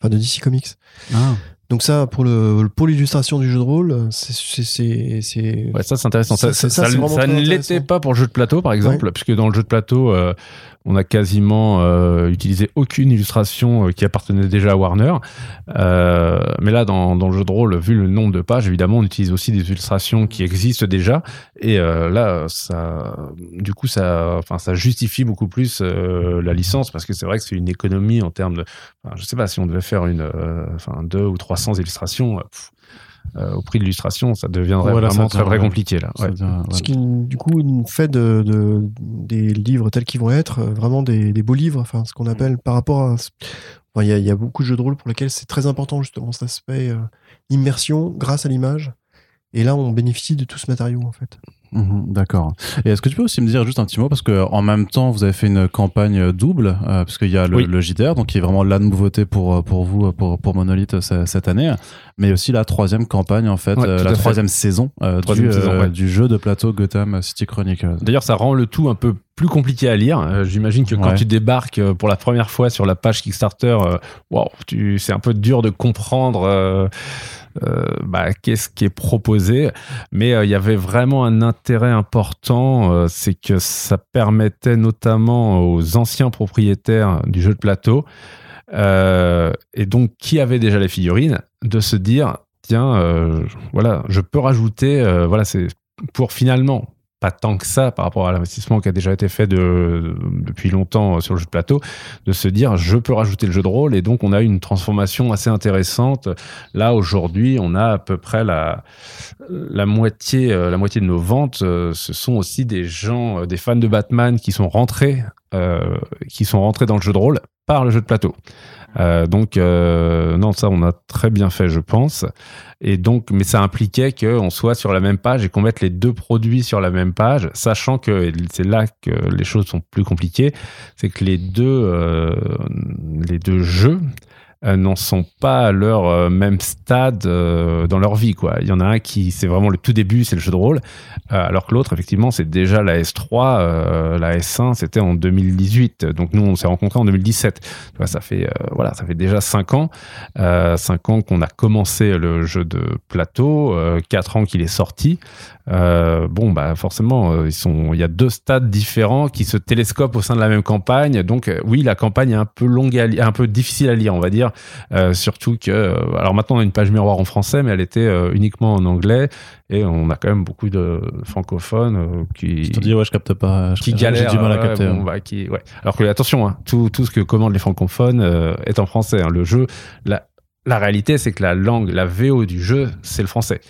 enfin de DC Comics. Ah. Donc ça, pour le pour l'illustration du jeu de rôle, c'est c'est ouais, ça c'est intéressant. Ça, ça, ça, ça ne l'était pas pour le jeu de plateau, par exemple, ouais. puisque dans le jeu de plateau, euh, on a quasiment euh, utilisé aucune illustration euh, qui appartenait déjà à Warner. Euh, mais là, dans, dans, le jeu de rôle, vu le nombre de pages, évidemment, on utilise aussi des illustrations qui existent déjà. Et là, ça, du coup, ça, justifie beaucoup plus la licence parce que c'est vrai que c'est une économie en termes de. Enfin, je sais pas si on devait faire une, enfin, deux ou 300 illustrations. Euh, au prix de l'illustration, ça deviendrait voilà, vraiment très, très compliqué là. Ouais. Devient, Ce qui du coup fait de, de, des livres tels qu'ils vont être euh, vraiment des, des, beaux livres, enfin ce qu'on appelle par rapport à. Il y, a, y, a, beaucoup de jeux de rôle pour lesquels c'est très important justement cet aspect euh, immersion grâce à l'image. Et là, on bénéficie de tout ce matériau en fait. Mhm, d'accord. Et est-ce que tu peux aussi me dire juste un petit mot parce que en même temps vous avez fait une campagne double euh, parce qu'il y a le, le, JDR donc qui est vraiment la nouveauté pour pour vous pour pour Monolith cette année, mais aussi la troisième campagne en fait, la troisième saison, du, du, jeu de plateau Gotham City Chronicles. D'ailleurs ça rend le tout un peu plus compliqué à lire. J'imagine que quand tu débarques pour la première fois sur la page Kickstarter, wow, c'est un peu dur de comprendre euh, bah, qu'est-ce qui est proposé? Mais euh, il y avait vraiment un intérêt important, euh, c'est que ça permettait notamment aux anciens propriétaires du jeu de plateau, et donc qui avaient déjà les figurines, de se dire tiens, voilà, je peux rajouter, voilà, c'est pour finalement pas tant que ça par rapport à l'investissement qui a déjà été fait de, depuis longtemps sur le jeu de plateau, de se dire je peux rajouter le jeu de rôle et donc on a une transformation assez intéressante. Là aujourd'hui, on a à peu près la la moitié la moitié de nos ventes, ce sont aussi des gens, des fans de Batman qui sont rentrés euh, qui sont rentrés dans le jeu de rôle par le jeu de plateau. Euh, donc euh, non, ça on a très bien fait, je pense. Et donc, mais ça impliquait qu'on soit sur la même page et qu'on mette les deux produits sur la même page, sachant que c'est là que les choses sont plus compliquées, c'est que les deux euh, les deux jeux n'en sont pas à leur euh, même stade euh, dans leur vie. Quoi. Il y en a un qui, c'est vraiment le tout début, c'est le jeu de rôle, alors que l'autre, effectivement, c'est déjà la S3, la S1, c'était en 2018. Donc nous, on s'est rencontrés en 2017. ça fait, voilà, ça fait déjà 5 ans, 5 ans qu'on a commencé le jeu de plateau, 4 ans qu'il est sorti. Bon, bah forcément, ils sont, il y a deux stades différents qui se télescopent au sein de la même campagne. Donc oui, la campagne est un peu longue, à un peu difficile à lire, on va dire. Euh, surtout que, euh, alors maintenant on a une page miroir en français, mais elle était euh, uniquement en anglais et on a quand même beaucoup de francophones qui. Je te dis ouais, je capte pas. qui galèrent. J'ai du mal à capter. Hein. bah, qui, ouais. Alors que attention, hein, tout, tout ce que commandent les francophones est en français. Hein. Le jeu, la, la réalité, c'est que la langue, la VO du jeu, c'est le français,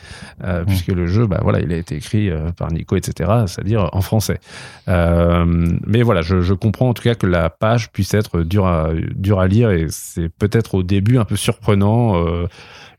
euh, mmh. puisque le jeu, bah voilà, il a été écrit euh, par Nico, etc., c'est-à-dire en français. Euh, mais voilà, je, je, comprends en tout cas que la page puisse être dure à, dure à lire et c'est peut-être au début un peu surprenant.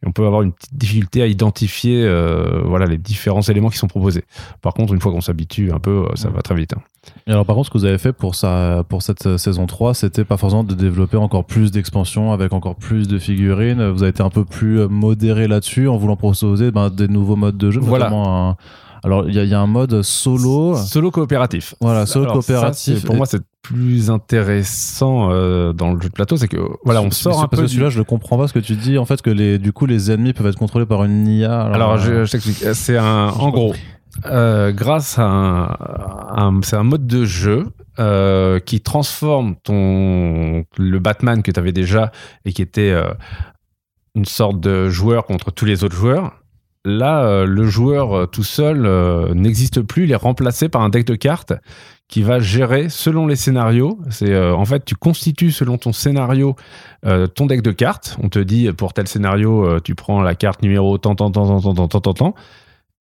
Euh, on peut avoir une petite difficulté à identifier euh, voilà, les différents éléments qui sont proposés. Par contre, une fois qu'on s'habitue un peu, ça va très vite. Hein. Et alors par contre, ce que vous avez fait pour, ça, pour cette euh, saison 3, c'était pas forcément de développer encore plus d'expansions avec encore plus de figurines. Vous avez été un peu plus euh, modéré là-dessus en voulant proposer ben, des nouveaux modes de jeu, voilà. Un, alors il y, y, a un mode solo, solo coopératif. Voilà, solo coopératif. pour moi, c'est plus intéressant euh, dans le jeu de plateau, c'est que voilà, on sort un parce peu. que celui-là, je le comprends pas ce que tu dis. En fait, que les du coup, les ennemis peuvent être contrôlés par une IA. Alors, je, je t'explique. C'est un, en gros, euh, grâce à un, c'est un mode de jeu euh, qui transforme ton le Batman que tu avais déjà et qui était euh, une sorte de joueur contre tous les autres joueurs. Là, euh, le joueur euh, tout seul euh, n'existe plus, il est remplacé par un deck de cartes qui va gérer selon les scénarios. C'est en fait tu constitues selon ton scénario ton deck de cartes. On te dit pour tel scénario tu prends la carte numéro tant tant tant tant tant tant tant tant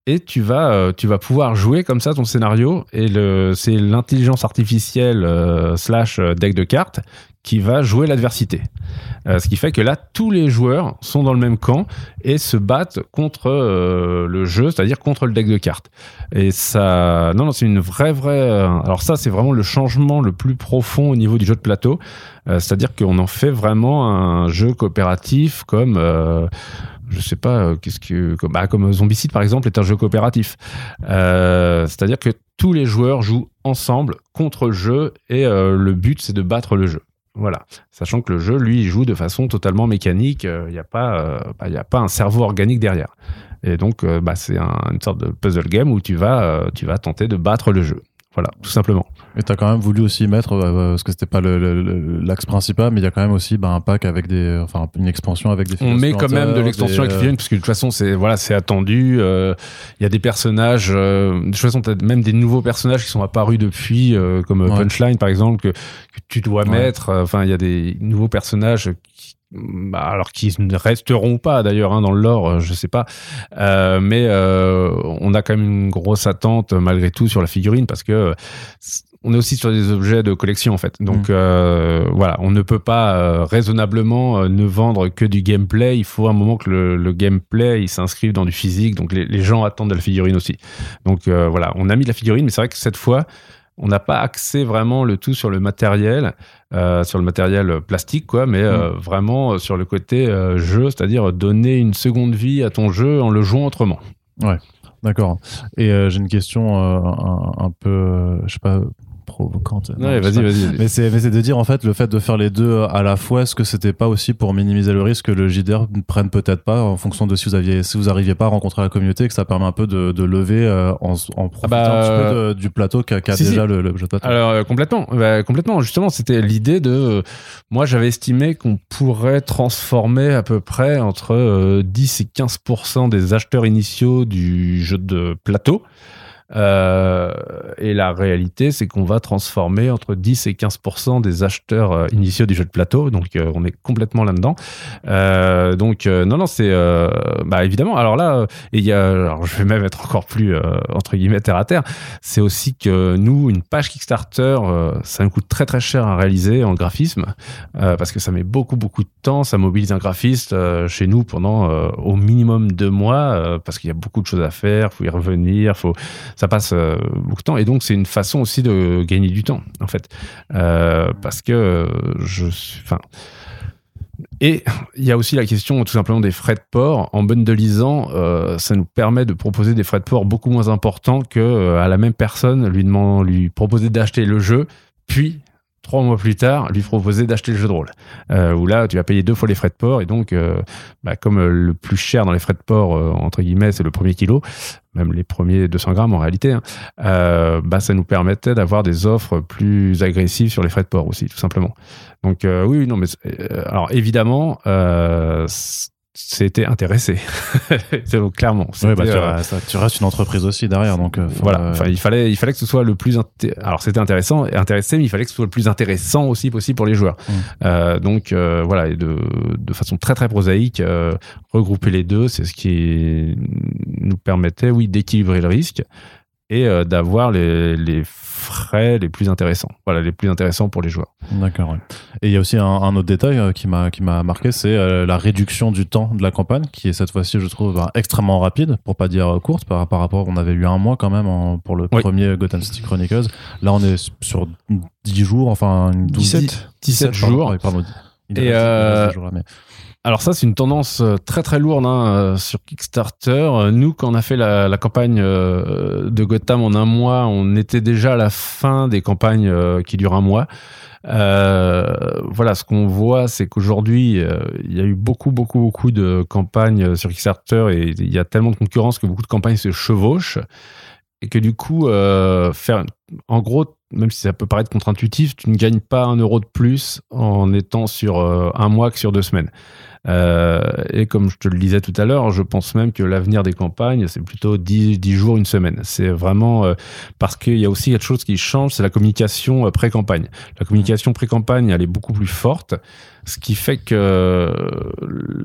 et tu vas euh, tu vas pouvoir jouer comme ça ton scénario et c'est l'intelligence artificielle euh, slash euh, deck de cartes qui va jouer l'adversité. ce qui fait que là tous les joueurs sont dans le même camp et se battent contre le jeu, c'est-à-dire contre le deck de cartes. Et ça non non, c'est une vraie vraie alors ça c'est vraiment le changement le plus profond au niveau du jeu de plateau, c'est-à-dire qu'on en fait vraiment un jeu coopératif comme je sais pas, euh, qu'est-ce que comme, bah, comme Zombicide par exemple est un jeu coopératif. Euh, c'est-à-dire que tous les joueurs jouent ensemble contre le jeu et euh, le but c'est de battre le jeu. Voilà, sachant que le jeu, lui, joue de façon totalement mécanique. Il n'y a pas, bah, il a pas un cerveau organique derrière. Et donc, bah, c'est une sorte de puzzle game où tu vas, tu vas tenter de battre le jeu. Voilà, tout simplement. Et t'as quand même voulu aussi mettre, euh, parce que c'était pas l'axe principal, mais il y a quand même aussi bah, un pack avec des, enfin une expansion avec des. On met quand même de l'extension avec figurines, parce que de toute façon c'est voilà c'est attendu. Euh, il y a des personnages, euh, de toute façon t'as même des nouveaux personnages qui sont apparus depuis, comme Punchline par exemple que, que tu dois mettre. Enfin il y a des nouveaux personnages qui bah, alors qu'ils ne resteront pas d'ailleurs hein, dans le lore, je sais pas. mais on a quand même une grosse attente malgré tout sur la figurine parce que on est aussi sur des objets de collection en fait. Donc mm. euh, voilà, on ne peut pas euh, raisonnablement euh, ne vendre que du gameplay. Il faut un moment que le, gameplay il s'inscrive dans du physique. Donc les, gens attendent de la figurine aussi. Donc voilà, on a mis de la figurine, mais c'est vrai que cette fois on n'a pas axé vraiment le tout sur le matériel, sur le matériel plastique, quoi, mais mm. vraiment sur le côté jeu, c'est-à-dire donner une seconde vie à ton jeu en le jouant autrement. Ouais, d'accord. Et j'ai une question un, un, peu, je sais pas, provocante. Ouais, vas-y, vas-y. Mais c'est, de dire en fait le fait de faire les deux à la fois, est-ce que c'était pas aussi pour minimiser le risque que le JDR ne prenne peut-être pas en fonction de si vous aviez, si vous arriviez pas à rencontrer la communauté, que ça permet un peu de, de lever euh, en, en, profitant bah, un petit peu du plateau qu'a, déjà Le, jeu de plateau. Alors euh, complètement, bah, complètement. Justement, c'était l'idée de, euh, moi j'avais estimé qu'on pourrait transformer à peu près entre 10 et 15% des acheteurs initiaux du jeu de plateau euh, et la réalité, c'est qu'on va transformer entre 10 et 15% des acheteurs euh, initiaux du jeu de plateau. Donc, euh, on est complètement là-dedans. donc, non, non, c'est bah, évidemment. Alors là, il y a, je vais même être encore plus entre guillemets terre à terre. C'est aussi que nous, une page Kickstarter, ça nous coûte très très cher à réaliser en graphisme parce que ça met beaucoup beaucoup de temps. Ça mobilise un graphiste chez nous pendant au minimum deux mois parce qu'il y a beaucoup de choses à faire. Faut y revenir. Faut ça passe euh, beaucoup de temps. Et donc, c'est une façon aussi de gagner du temps, en fait. Euh, parce que euh, je suis. Et il y a aussi la question tout simplement des frais de port. En bundleisant, ça nous permet de proposer des frais de port beaucoup moins importants que à la même personne lui, demander, lui proposer d'acheter le jeu, puis trois mois plus tard, lui proposer d'acheter le jeu de rôle. Euh, où là, tu vas payer deux fois les frais de port. Et donc, euh, bah, comme euh, le plus cher dans les frais de port, euh, entre guillemets, c'est le premier kilo, même les premiers 200 grammes en réalité, hein, bah, ça nous permettait d'avoir des offres plus agressives sur les frais de port aussi, tout simplement. Donc oui, non, mais alors évidemment, [LAUGHS] c'était intéressé. Clairement bah, euh, tu, restes une entreprise aussi derrière donc euh, voilà. euh, enfin il fallait il fallait que ce soit le plus alors c'était intéressant intéressé mais il fallait que ce soit le plus intéressant aussi possible pour les joueurs. Mmh. donc voilà et de, de façon très très prosaïque regrouper les deux c'est ce qui nous permettait oui d'équilibrer le risque et d'avoir les, les frais les plus intéressants. Voilà, les plus intéressants pour les joueurs. D'accord. Et il y a aussi un, autre détail euh, qui m'a qui m'a marqué, c'est euh, la réduction du temps de la campagne, qui est cette fois-ci, je trouve, bah, extrêmement rapide, pour pas dire courte, par, rapport, on avait eu un mois quand même pour le premier Gotham City Chronicles. Là, on est sur 10 jours, enfin 17, 17, jours. Pardon, et euh, alors ça, c'est une tendance euh, très très lourde hein, euh, sur Kickstarter. Euh, nous, quand on a fait la, campagne de Gotham en un mois, on était déjà à la fin des campagnes qui durent un mois. voilà, ce qu'on voit, c'est qu'aujourd'hui, il y a eu beaucoup, beaucoup, beaucoup de campagnes sur Kickstarter et il y a tellement de concurrence que beaucoup de campagnes se chevauchent et que du coup, faire, en gros, même si ça peut paraître contre-intuitif, tu ne gagnes pas un euro de plus en étant sur un mois que sur deux semaines. Euh, et comme je te le disais tout à l'heure, je pense même que l'avenir des campagnes, c'est plutôt 10, 10, jours, une semaine. C'est vraiment euh, parce qu'il y a aussi quelque chose qui change, c'est la communication euh, pré-campagne. La communication pré-campagne, elle est beaucoup plus forte, ce qui fait que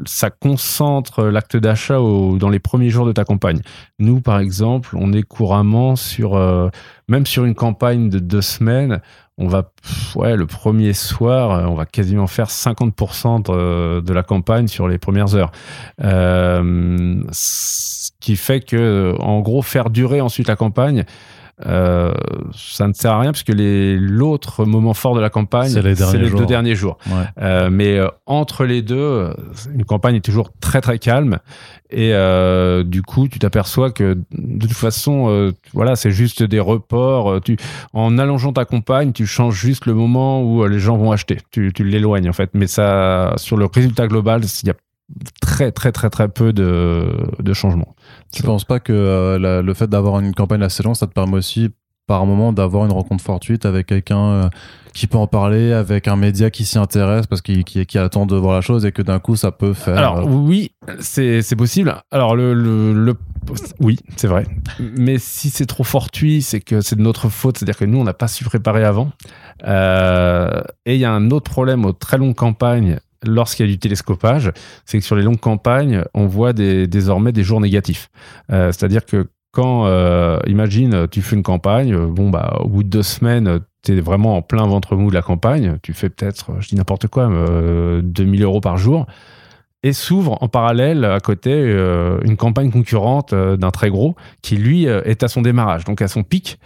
ça concentre l'acte d'achat dans les premiers jours de ta campagne. Nous, par exemple, on est couramment sur, même sur une campagne de deux semaines, on va, ouais, le premier soir, euh, on va quasiment faire 50% de, la campagne sur les premières heures. Euh, ce qui fait que, en gros, faire durer ensuite la campagne, euh, ça ne sert à rien puisque l'autre moment fort de la campagne, c'est les, deux derniers jours. Euh, mais euh, entre les deux, une campagne est toujours très très calme et du coup, tu t'aperçois que de toute façon, voilà, c'est juste des reports. Tu, en allongeant ta campagne, tu changes juste le moment où les gens vont acheter. Tu, tu l'éloignes en fait. Mais ça, sur le résultat global, il y a très très très très peu de, de changements. Tu penses pas que euh, le fait d'avoir une campagne assez longue, ça te permet aussi par moment d'avoir une rencontre fortuite avec quelqu'un euh, qui peut en parler, avec un média qui s'y intéresse parce qu'il qui, attend de voir la chose et que d'un coup ça peut faire. Alors euh, oui, c'est possible. Alors le, le, oui, c'est vrai. Mais si c'est trop fortuit, c'est que c'est de notre faute, c'est-à-dire que nous on n'a pas su préparer avant. et il y a un autre problème aux très longues campagnes lorsqu'il y a du télescopage, c'est que sur les longues campagnes, on voit désormais des jours négatifs. Euh, c'est-à-dire que quand, euh, imagine, tu fais une campagne, euh, bon, bah, au bout de deux semaines, tu es vraiment en plein ventre mou de la campagne, tu fais peut-être, je dis n'importe quoi, 2000 euros par jour, et s'ouvre en parallèle à côté une campagne concurrente d'un très gros qui, lui, est à son démarrage, donc à son pic.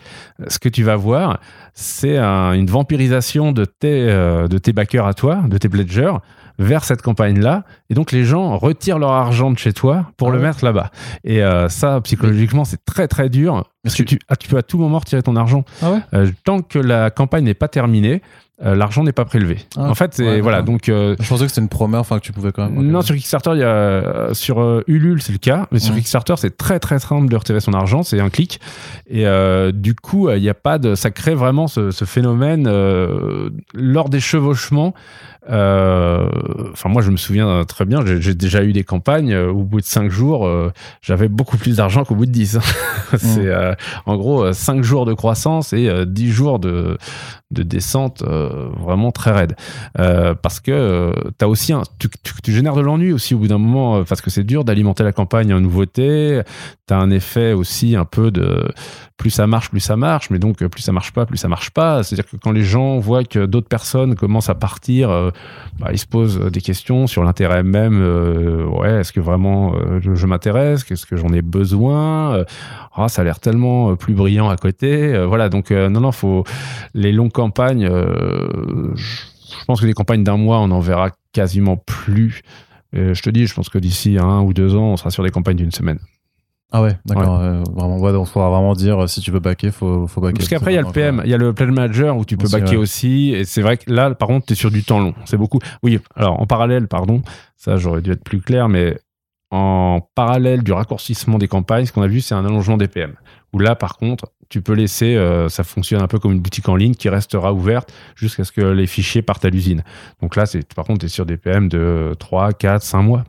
Ce que tu vas voir, c'est une vampirisation de tes, de tes backers à toi, de tes pledgers, vers cette campagne-là. Et donc, les gens retirent leur argent de chez toi pour ah le mettre là-bas. Et euh, ça, psychologiquement, c'est très, très dur. Parce que tu, ah, tu, peux à tout moment retirer ton argent. Ah euh, tant que la campagne n'est pas terminée, euh, l'argent n'est pas prélevé. Ah. en fait, c'est voilà. Donc, je pensais que c'était une promesse, enfin que tu pouvais quand même. Non, sur Kickstarter, il y a sur Ulule, c'est le cas, mais sur Kickstarter, c'est très très simple de retirer son argent, c'est un clic. Et du coup, il n'y a pas de, ça crée vraiment ce, ce phénomène lors des chevauchements. Euh, enfin, moi, je me souviens très bien, j'ai déjà eu des campagnes euh, où, au bout de 5 jours, euh, j'avais beaucoup plus d'argent qu'au bout de 10. [LAUGHS] C'est mm. En gros 5 jours de croissance et 10 jours de, de descente vraiment très raide. parce que tu aussi un, tu, génères de l'ennui aussi au bout d'un moment, parce que c'est dur d'alimenter la campagne en nouveauté. Tu as un effet aussi un peu de plus ça marche, plus ça marche, mais donc plus ça marche pas, plus ça marche pas. C'est-à-dire que quand les gens voient que d'autres personnes commencent à partir, euh, bah, ils se posent des questions sur l'intérêt même. Euh, ouais, est-ce que vraiment euh, je, m'intéresse? Est-ce que j'en ai besoin? Ah, Ça a l'air tellement plus brillant à côté. voilà, donc non, non, faut les longues campagnes. je pense que les campagnes d'un mois, on en verra quasiment plus. je te dis, je pense que d'ici un ou deux ans, on sera sur des campagnes d'une semaine. Ah ouais, d'accord. vraiment, ouais, donc faudra vraiment dire si tu veux backer, faut, faut backer. Parce qu'après, il y a le PM, il y a le Pledge Manager où tu peux backer aussi. Et c'est vrai que là, par contre, tu es sur du temps long. C'est beaucoup. Oui, alors en parallèle, pardon, ça j'aurais dû être plus clair, mais en parallèle du raccourcissement des campagnes, ce qu'on a vu, c'est un allongement des PM. Où là, par contre, tu peux laisser, euh, ça fonctionne un peu comme une boutique en ligne qui restera ouverte jusqu'à ce que les fichiers partent à l'usine. Donc là, par contre, tu es sur des PM de 3, 4, 5 mois.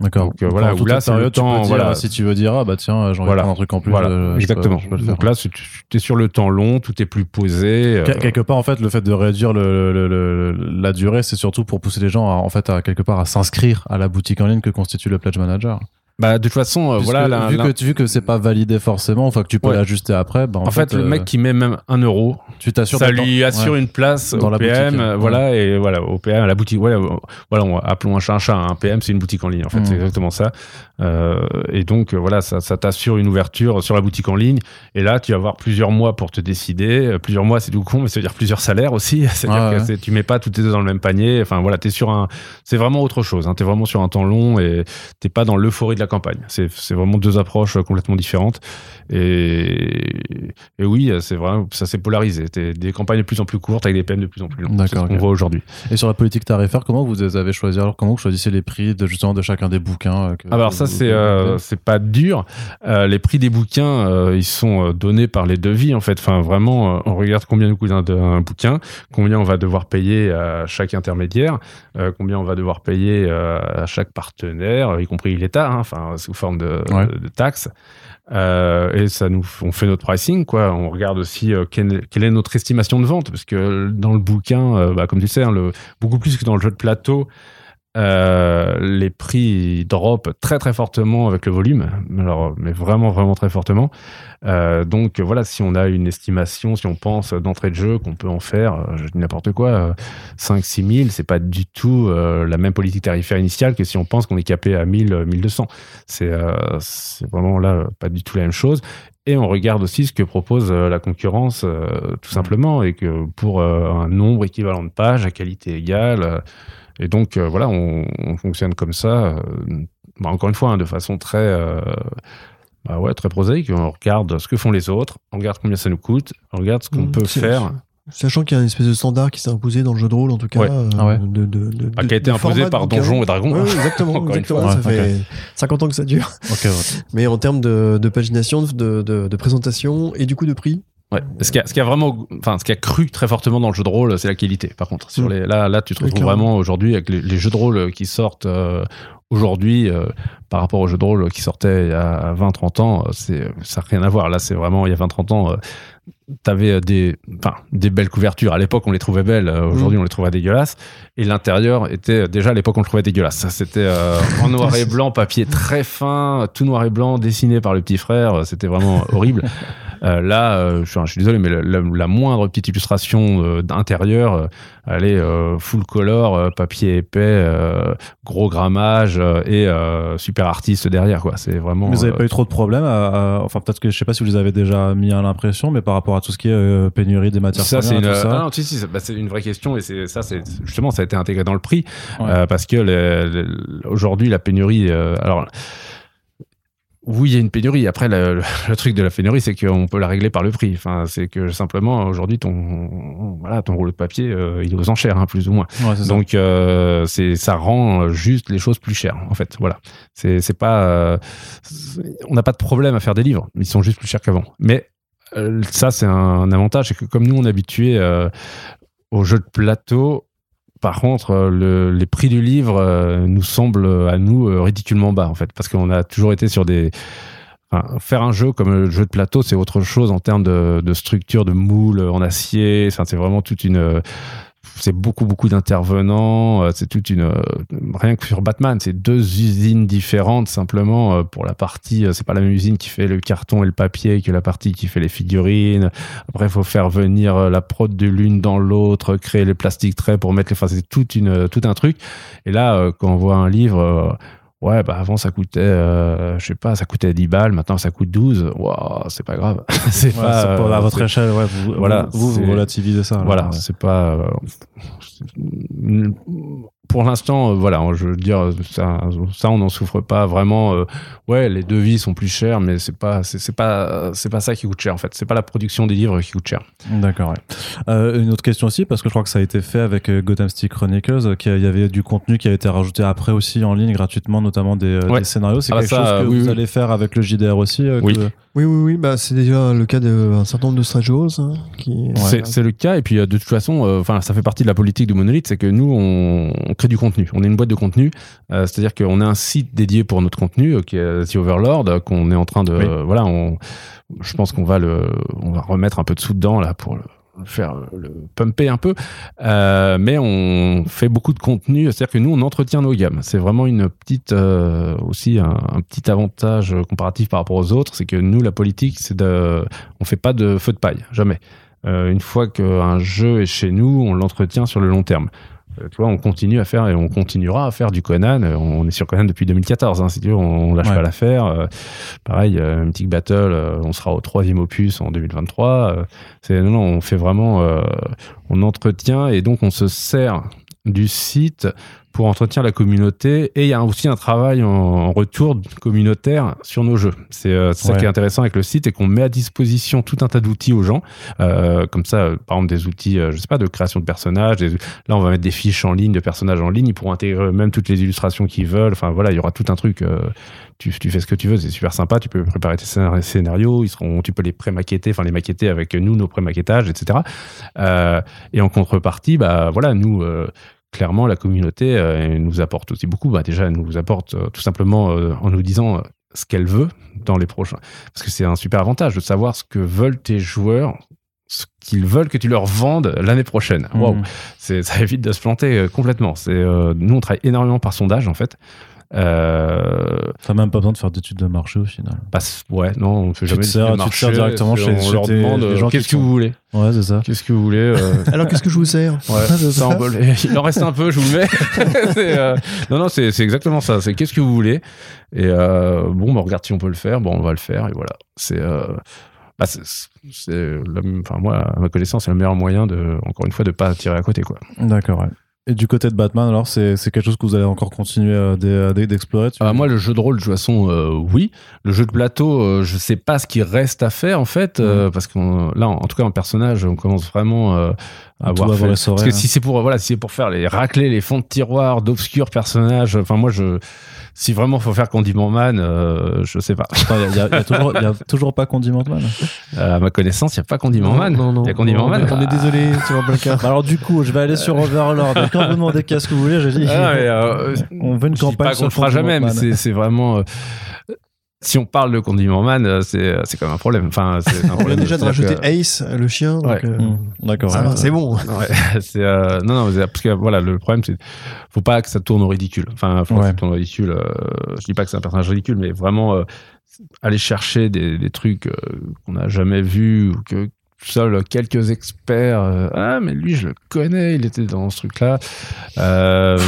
D'accord. Donc, euh, voilà, où là, c'est le temps. voilà. Si tu veux dire, ah bah tiens, j'en voilà. un truc en plus. Voilà. Euh, exactement. Donc là, tu es sur le temps long, tout est plus posé. Euh. Quelque part, en fait, le fait de réduire le, le, la durée, c'est surtout pour pousser les gens, à, en fait, à quelque part, à s'inscrire à la boutique en ligne que constitue le Pledge Manager. Bah, de toute façon, euh, voilà. vu, que, vu que c'est pas validé forcément, enfin que tu peux l'ajuster après. Bah, en, fait, le mec euh, qui met même un euro, tu t'assures ça lui assure une place dans au la PM, boutique, voilà, et voilà, au PM, la boutique, voilà, voilà, on, appelons un chat un chat. Un PM, c'est une boutique en ligne, en fait, c'est mmh. exactement ça. Euh, et donc, voilà, ça, ça t'assure une ouverture sur la boutique en ligne. Et là, tu vas avoir plusieurs mois pour te décider. Plusieurs mois, c'est tout con, mais ça veut dire plusieurs salaires aussi. [LAUGHS] C'est-à-dire que tu mets pas tous tes deux dans le même panier. Enfin, voilà, t'es sur un, c'est vraiment autre chose. Hein. T'es vraiment sur un temps long et t'es pas dans l'euphorie de la campagne. C'est vraiment deux approches complètement différentes. Et, et oui, c'est vrai, ça s'est polarisé. Des campagnes de plus en plus courtes avec des peines de plus en plus longues. C'est ce qu'on voit aujourd'hui. Et sur la politique tarifaire, comment vous avez choisi alors Comment vous choisissez les prix de justement de chacun des bouquins euh, ah, Alors ça, c'est euh, c'est pas dur. Euh, les prix des bouquins, ils sont donnés par les devis en fait. Enfin, vraiment, on regarde combien nous coûte un, un, bouquin, combien on va devoir payer à chaque intermédiaire, combien on va devoir payer à chaque partenaire, y compris l'État, hein, enfin sous forme de de, taxes. Euh, et ça nous, on fait notre pricing, quoi. On regarde aussi euh, quelle, est notre estimation de vente, parce que dans le bouquin, euh, bah, comme tu sais, hein, le, beaucoup plus que dans le jeu de plateau, euh, les prix drop très très fortement avec le volume, alors mais vraiment vraiment très fortement. Euh, donc voilà, si on a une estimation, si on pense d'entrée de jeu qu'on peut en faire, euh, je dis n'importe quoi, 5 6 000, c'est pas du tout la même politique tarifaire initiale que si on pense qu'on est capé à 1000 1200. C'est c'est vraiment là pas du tout la même chose. Et on regarde aussi ce que propose la concurrence, tout simplement, et que pour un nombre équivalent de pages à qualité égale et donc, euh, voilà, on, fonctionne comme ça, euh, bah, encore une fois, hein, de façon très, euh, bah ouais, très prosaïque. On regarde ce que font les autres, on regarde combien ça nous coûte, on regarde ce qu'on mmh, peut faire. Sachant qu'il y a une espèce de standard qui s'est imposé dans le jeu de rôle, en tout cas. Ah de, de, de, ah, qui a été imposé par Donjons et Dragons. exactement. [LAUGHS] exactement ça fait 50 ans que ça dure. Mais en termes de, pagination, de, présentation et du coup de prix, Ouais. Ce qui a, ce qui a vraiment, enfin, ce qui a cru très fortement dans le jeu de rôle, c'est la qualité. Par contre, sur mm. les, là, là, tu te retrouves vraiment aujourd'hui avec les, jeux de rôle qui sortent euh, aujourd'hui euh, par rapport aux jeux de rôle qui sortaient il y a 20-30 ans, c'est ça n'a rien à voir. Là, c'est vraiment il y a 20-30 ans, t'avais des, enfin, des belles couvertures. À l'époque, on les trouvait belles. euh, Aujourd'hui, on les trouvait dégueulasses. Et l'intérieur était déjà à l'époque, on le trouvait dégueulasse. C'était euh, en [LAUGHS] noir et blanc, papier très fin, tout noir et blanc, dessiné par le petit frère. C'était vraiment horrible. [LAUGHS] Euh, là, euh, je, suis, je suis désolé, mais la, la- la moindre petite illustration euh, d'intérieur, euh, elle est euh, full color, euh, papier épais, euh, gros grammage euh, et euh, super artiste derrière. quoi. C'est vraiment. Mais vous avez euh, pas eu trop de problèmes à- à- Enfin, peut-être que je sais pas si vous les avez déjà mis à l'impression, mais par rapport à tout ce qui est euh, pénurie des matières ça, premières, une, tout ça. ah non, si, si, c'est- bah, une vraie question et c'est ça, c'est justement, ça a été intégré dans le prix Ouais. euh, parce que aujourd'hui la pénurie. euh, alors, oui, il y a une pénurie. Après, le, truc de la pénurie, c'est qu'on peut la régler par le prix. Enfin, c'est que simplement aujourd'hui, ton voilà, ton rouleau de papier, euh, il est aux enchères, hein, plus ou moins. Ouais. Donc euh, c'est ça rend juste les choses plus chères en fait. Voilà. C'est pas euh, on n'a pas de problème à faire des livres, ils sont juste plus chers qu'avant. Mais ça c'est un, avantage, c'est que comme nous on est habitués euh, aux de plateau, par contre euh, le- les prix du livre euh, nous semblent à nous euh, ridiculement bas en fait, parce qu'on a toujours été sur des faire un jeu comme le jeu de plateau, c'est autre chose en termes de, structure, de moule en acier. C'est vraiment toute une. C'est beaucoup, beaucoup d'intervenants. euh, C'est toute une. euh, Rien que sur Batman, c'est deux usines différentes simplement euh, pour la partie. C'est pas la même usine qui fait le carton et le papier que la partie qui fait les figurines. Après, faut faire venir la prod de l'une dans l'autre, créer les plastiques traits pour mettre les. Enfin, c'est toute une, tout un truc. Et là, quand on voit un livre. Ouais, bah avant ça coûtait, euh, je sais pas, ça coûtait 10 balles, maintenant ça coûte 12. Waouh, c'est pas grave. [LAUGHS] c'est Ouais, pas, à euh, votre échelle, ouais, vous, Voilà, vous, vous, relativisez ça. voilà, ouais. c'est pas. euh, pour l'instant, euh, voilà, je veux dire, ça, ça on n'en souffre pas vraiment. euh, ouais, les devis sont plus chers, mais c'est pas, c'est pas, c'est pas ça qui coûte cher en fait. C'est pas la production des livres qui coûte cher. D'accord. ouais. Euh, une autre question aussi, parce que je crois que ça a été fait avec Gotham City Chronicles, qu'il y avait du contenu qui a été rajouté après aussi en ligne gratuitement, notamment des, Ouais. des scénarios. C'est Ah bah quelque ça, chose que oui, vous oui. allez faire avec le JDR aussi. euh, Oui. que- Oui, oui, oui. Bah, c'est déjà le cas d'un certain nombre de stagios hein, qui. C'est c'est le cas, et puis de toute façon, euh, enfin, ça fait partie de la politique de Monolith, c'est que nous, on, on crée du contenu. On est une boîte de contenu, euh, c'est-à-dire qu'on a un site dédié pour notre contenu, euh, qui est The Overlord, euh, qu'on est en train de, Oui. voilà, on, je pense qu'on va le, on va remettre un peu de sous dedans là pour le faire le pumper un peu Euh, mais on fait beaucoup de contenu c'est-à-dire que nous on entretient nos gammes c'est vraiment une petite euh, aussi un, un petit avantage comparatif par rapport aux autres c'est que nous la politique c'est de on fait pas de feu de paille jamais euh, une fois qu'un jeu est chez nous, on l'entretient sur le long terme. Euh, tu vois, on continue à faire et on continuera à faire du Conan. Euh, On est sur Conan depuis 2014, hein, si tu veux, on, on lâche Ouais. pas l'affaire. Euh, pareil, euh, Mythic Battle, euh, on sera au troisième opus en 2023. Euh, c'est non, non, on fait vraiment, on entretient et donc on se sert du site pour entretenir la communauté et il y a aussi un travail en, retour communautaire sur nos jeux. C'est euh, ça Ouais. qui est intéressant avec le site et qu'on met à disposition tout un tas d'outils aux gens, euh, comme ça, euh, par exemple des outils, euh, je sais pas, de création de personnages. des- là, on va mettre des fiches en ligne de personnages en ligne. Ils pourront intégrer même toutes les illustrations qu'ils veulent. Enfin voilà, il y aura tout un truc. euh, tu, tu fais ce que tu veux, c'est super sympa. Tu peux préparer tes scénar- scénarios, ils seront, tu peux les pré-maqueter, enfin les maqueter avec nous, nos pré-maquettages, etc. Et en contrepartie, bah voilà, nous. Clairement, la communauté euh, elle nous apporte aussi beaucoup. Bah, déjà, elle nous apporte euh, tout simplement euh, en nous disant ce qu'elle veut dans les prochains. Parce que c'est un super avantage de savoir ce que veulent tes joueurs, ce qu'ils veulent que tu leur vendes l'année prochaine. Waouh, Mhm. c'est ça évite de se planter complètement. C'est euh, nous on travaille énormément par sondage en fait. Euh, T'as même pas besoin de faire d'études de marché au final. bah, ouais, non, on fait Tu jamais te d'études sers- de tu te marché, sers directement chez- on chez leur tes- demande les euh, qu'est-ce que sont- vous voulez, Ouais, c'est ça. qu'est-ce que vous voulez. euh, [LAUGHS] Alors, qu'est-ce que je vous sers Ouais, [LAUGHS] ça, il en reste un peu, je vous le mets. [LAUGHS] Euh, Non, non, c'est exactement ça. C'est qu'est-ce que vous voulez Et euh, bon, bah, regarde si on peut le faire. Bon, on va le faire. Et voilà. C'est, euh, bah, c'est, enfin moi, à ma connaissance, c'est le meilleur moyen de, encore une fois, de pas tirer à côté, quoi. D'accord, ouais. Et du côté de Batman, alors, c'est c'est quelque chose que vous allez encore continuer d'e- d'e- d'explorer Ah, moi, le jeu de rôle, de toute façon, euh, oui. Le jeu de plateau, euh, je sais pas ce qu'il reste à faire, en fait, euh, parce qu'on, là, en, en tout cas, en personnage, on commence vraiment euh, à avoir fait- Parce que hein. si c'est pour, voilà, si c'est pour faire les racler les fonds de tiroir d'obscurs personnages, enfin, moi, je, si vraiment faut faire Condiment Man, euh, je sais pas. Attends, Il y, a- y toujours- il y a toujours pas Condiment Man. Euh, à ma connaissance, il n'y a pas Condiment Man. Non, non. Il y a Condiment Non, Man. On est désolé, tu vois, Blackard. Bah alors du coup, je vais aller sur Overlord. Et [LAUGHS] Quand vous demandez qu'est-ce que vous voulez, j'ai dit Ah, mais, euh, on veut une je dis campagne pas sur qu'on le fera jamais, mais Man. c'est c'est vraiment. Euh, si on parle de Condiment Man, euh, c'est c'est quand même un problème. Enfin, c'est un [LAUGHS] On vient problème. déjà de rajouter que- Ace, le chien. euh, Mmh. D'accord. c'est bon. Ouais, [LAUGHS] c'est euh, non non parce que voilà le problème c'est faut pas que ça tourne au ridicule enfin faut pas Ouais. que ça tourne au ridicule euh, je dis pas que c'est un personnage ridicule mais vraiment euh, aller chercher des, des trucs euh, qu'on n'a jamais vus ou que seuls quelques experts euh, ah mais lui je le connais il était dans ce truc là euh,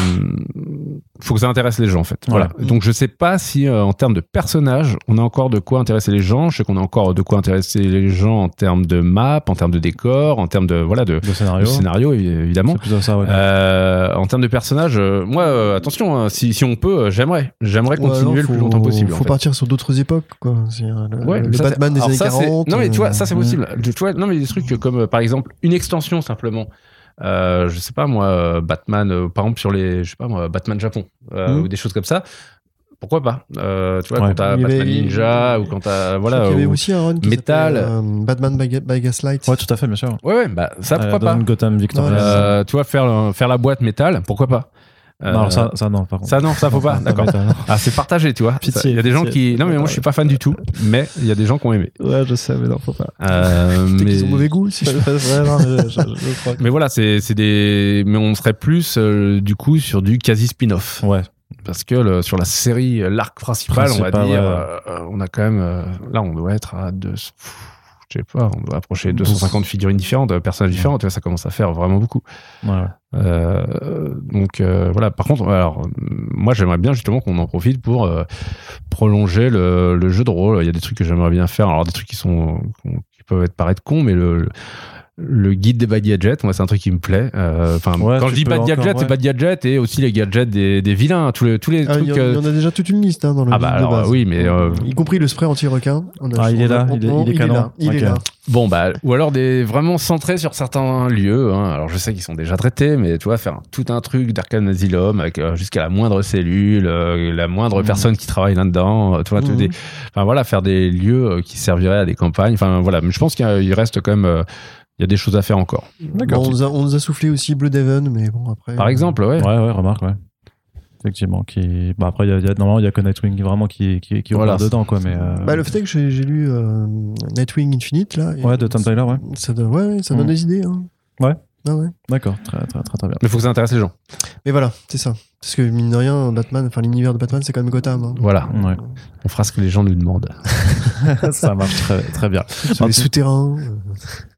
faut que ça intéresse les gens en fait voilà donc je sais pas si euh, en termes de personnages on a encore de quoi intéresser les gens je sais qu'on a encore de quoi intéresser les gens en termes de map en termes de décor en termes de voilà de, Le scénario. le scénario évi- évidemment ça, ouais. euh, en termes de personnages, euh, moi, euh, attention, hein, si, si on peut, euh, j'aimerais, j'aimerais continuer le faut- plus longtemps possible. en Faut fait. partir sur d'autres époques, quoi. Euh, le, Ouais, le ça, Batman des années ça, c'est- 40. Non, mais tu vois, ça c'est possible. Tu vois, non, mais des trucs comme par exemple une extension simplement. Euh, je sais pas moi, euh, Batman, euh, par exemple sur les, je sais pas moi, Batman Japon euh, Mhm. ou des choses comme ça. Pourquoi pas euh, Tu vois, Ouais. quand t'as Il Batman avait- Ninja ou quand t'as voilà. qu'il y avait ou- aussi un run qui Metal. euh, Batman by, by Gaslight. Ouais, tout à fait, bien sûr. Ouais, ouais, bah ça pourquoi Euh, pas. Gotham Victoria. Ouais, Euh, tu vois, faire faire la boîte métal, pourquoi pas. Non, Euh, alors ça, ça, non, par contre. ça non, ça faut pas. [LAUGHS] D'accord. Ah, c'est partagé, tu vois. Pitié, Il y a des gens qui. Non, mais moi, je suis pas fan du tout. Mais il y a des gens qui ont aimé. Ouais, je sais, mais non, faut pas. Euh, mais... ont mauvais goût, si je Ouais, non, mais je, je crois que- mais voilà, c'est des. Mais on serait plus euh, du coup sur du quasi spin-off. Ouais. Parce que le- sur la série, euh, l'arc principal, on va dire, ouais. on a quand même. là, on doit être à deux. Je sais pas, on doit approcher 250 figurines différentes, euh, personnages différents. Tu vois, ça commence à faire vraiment beaucoup. Ouais. Euh, donc euh, voilà. Par contre, alors moi j'aimerais bien justement qu'on en profite pour euh, prolonger le, le jeu de rôle. Il y a des trucs que j'aimerais bien faire. Alors des trucs qui sont qui peuvent être paraître cons, mais le le guide des bad gadgets, moi c'est un truc qui me plaît. Euh, Enfin, Ouais, quand je dis bad gadgets, c'est ouais. bad gadgets et aussi les gadgets des, des vilains, tous les tous les Ah, il trucs. y, en- euh, il y en a déjà toute une liste hein, dans le Ah bah de base. oui, mais, euh, y compris le spray anti-requin. On a- Ah, il est là, on- il est- on- il est canon. là, il Ok. est là. Bon, bah, ou alors des vraiment centrés sur certains lieux. Hein. Alors, je sais qu'ils sont déjà traités, mais tu vois, faire tout un truc d'Arkham Asylum avec euh, jusqu'à la moindre cellule, euh, la moindre Mhm. personne qui travaille là-dedans. euh, tu vois, des, enfin voilà, faire des lieux euh, qui serviraient à des campagnes. Enfin voilà, mais je pense qu'il reste quand même, euh, il y a des choses à faire encore. Bon, on, nous a, on nous a soufflé aussi Blue Devon, mais bon, après. Par euh, exemple, ouais. Ouais, ouais, remarque, ouais. Effectivement, qui. Bah après, il y a, y a- normalement, il y a que Nightwing vraiment qui, qui, qui Voilà. dedans, quoi. Mais. euh, Bah, le fait est que j'ai j'ai lu euh, Nightwing Infinite, là. Ouais, de Tom Tyler, ouais. Ça donne, ouais, ça donne Mhm. des idées. Hein. Ouais. Ah ouais. D'accord, très, très, très, très bien. Mais il faut que ça intéresse les gens. Mais voilà, c'est ça. Parce que mine de rien, Batman, enfin l'univers de Batman, c'est quand même Gotham. Hein. Voilà, Ouais. on fera ce que les gens nous demandent. [LAUGHS] ça marche très, très bien. Sur les souterrains.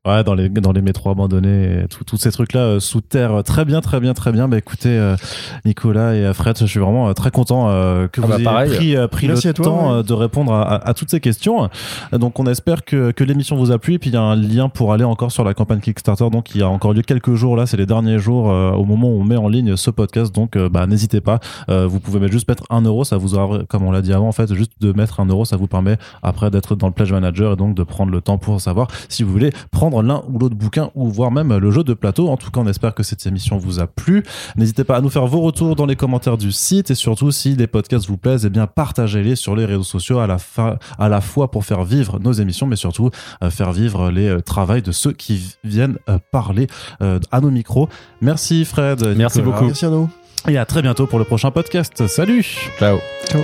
Euh, Ouais, dans les, dans les métros abandonnés, tous ces trucs-là euh, sous terre. Très bien, très bien, très bien. Bah écoutez, euh, Nicolas et euh, Fred, je suis vraiment euh, très content euh, que Ah vous bah, ayez pareil. pris, euh, pris le toi, temps ouais. euh, de répondre à, à- à toutes ces questions. Euh, Donc on espère que, que l'émission vous a plu. Et puis il y a un lien pour aller encore sur la campagne Kickstarter. Donc il y a encore lieu quelques jours là, c'est les derniers jours euh, au moment où on met en ligne ce podcast. Donc euh, bah n'hésitez pas. Euh, vous pouvez mettre juste mettre un euro, ça vous aura, comme on l'a dit avant, en fait, juste de mettre un euro, ça vous permet après d'être dans le pledge manager et donc de prendre le temps pour savoir si vous voulez prendre l'un ou l'autre bouquin ou voir même le jeu de plateau. En tout cas, on espère que cette émission vous a plu. N'hésitez pas à nous faire vos retours dans les commentaires du site et surtout si les podcasts vous plaisent, eh bien partagez-les sur les réseaux sociaux à la fin, à la fois pour faire vivre nos émissions, mais surtout euh, faire vivre les euh, travails de ceux qui viennent euh, parler euh, à nos micros. Merci Fred. Merci Nicolas. beaucoup. Merci Arnaud. Et à très bientôt pour le prochain podcast. Salut Ciao. Ciao.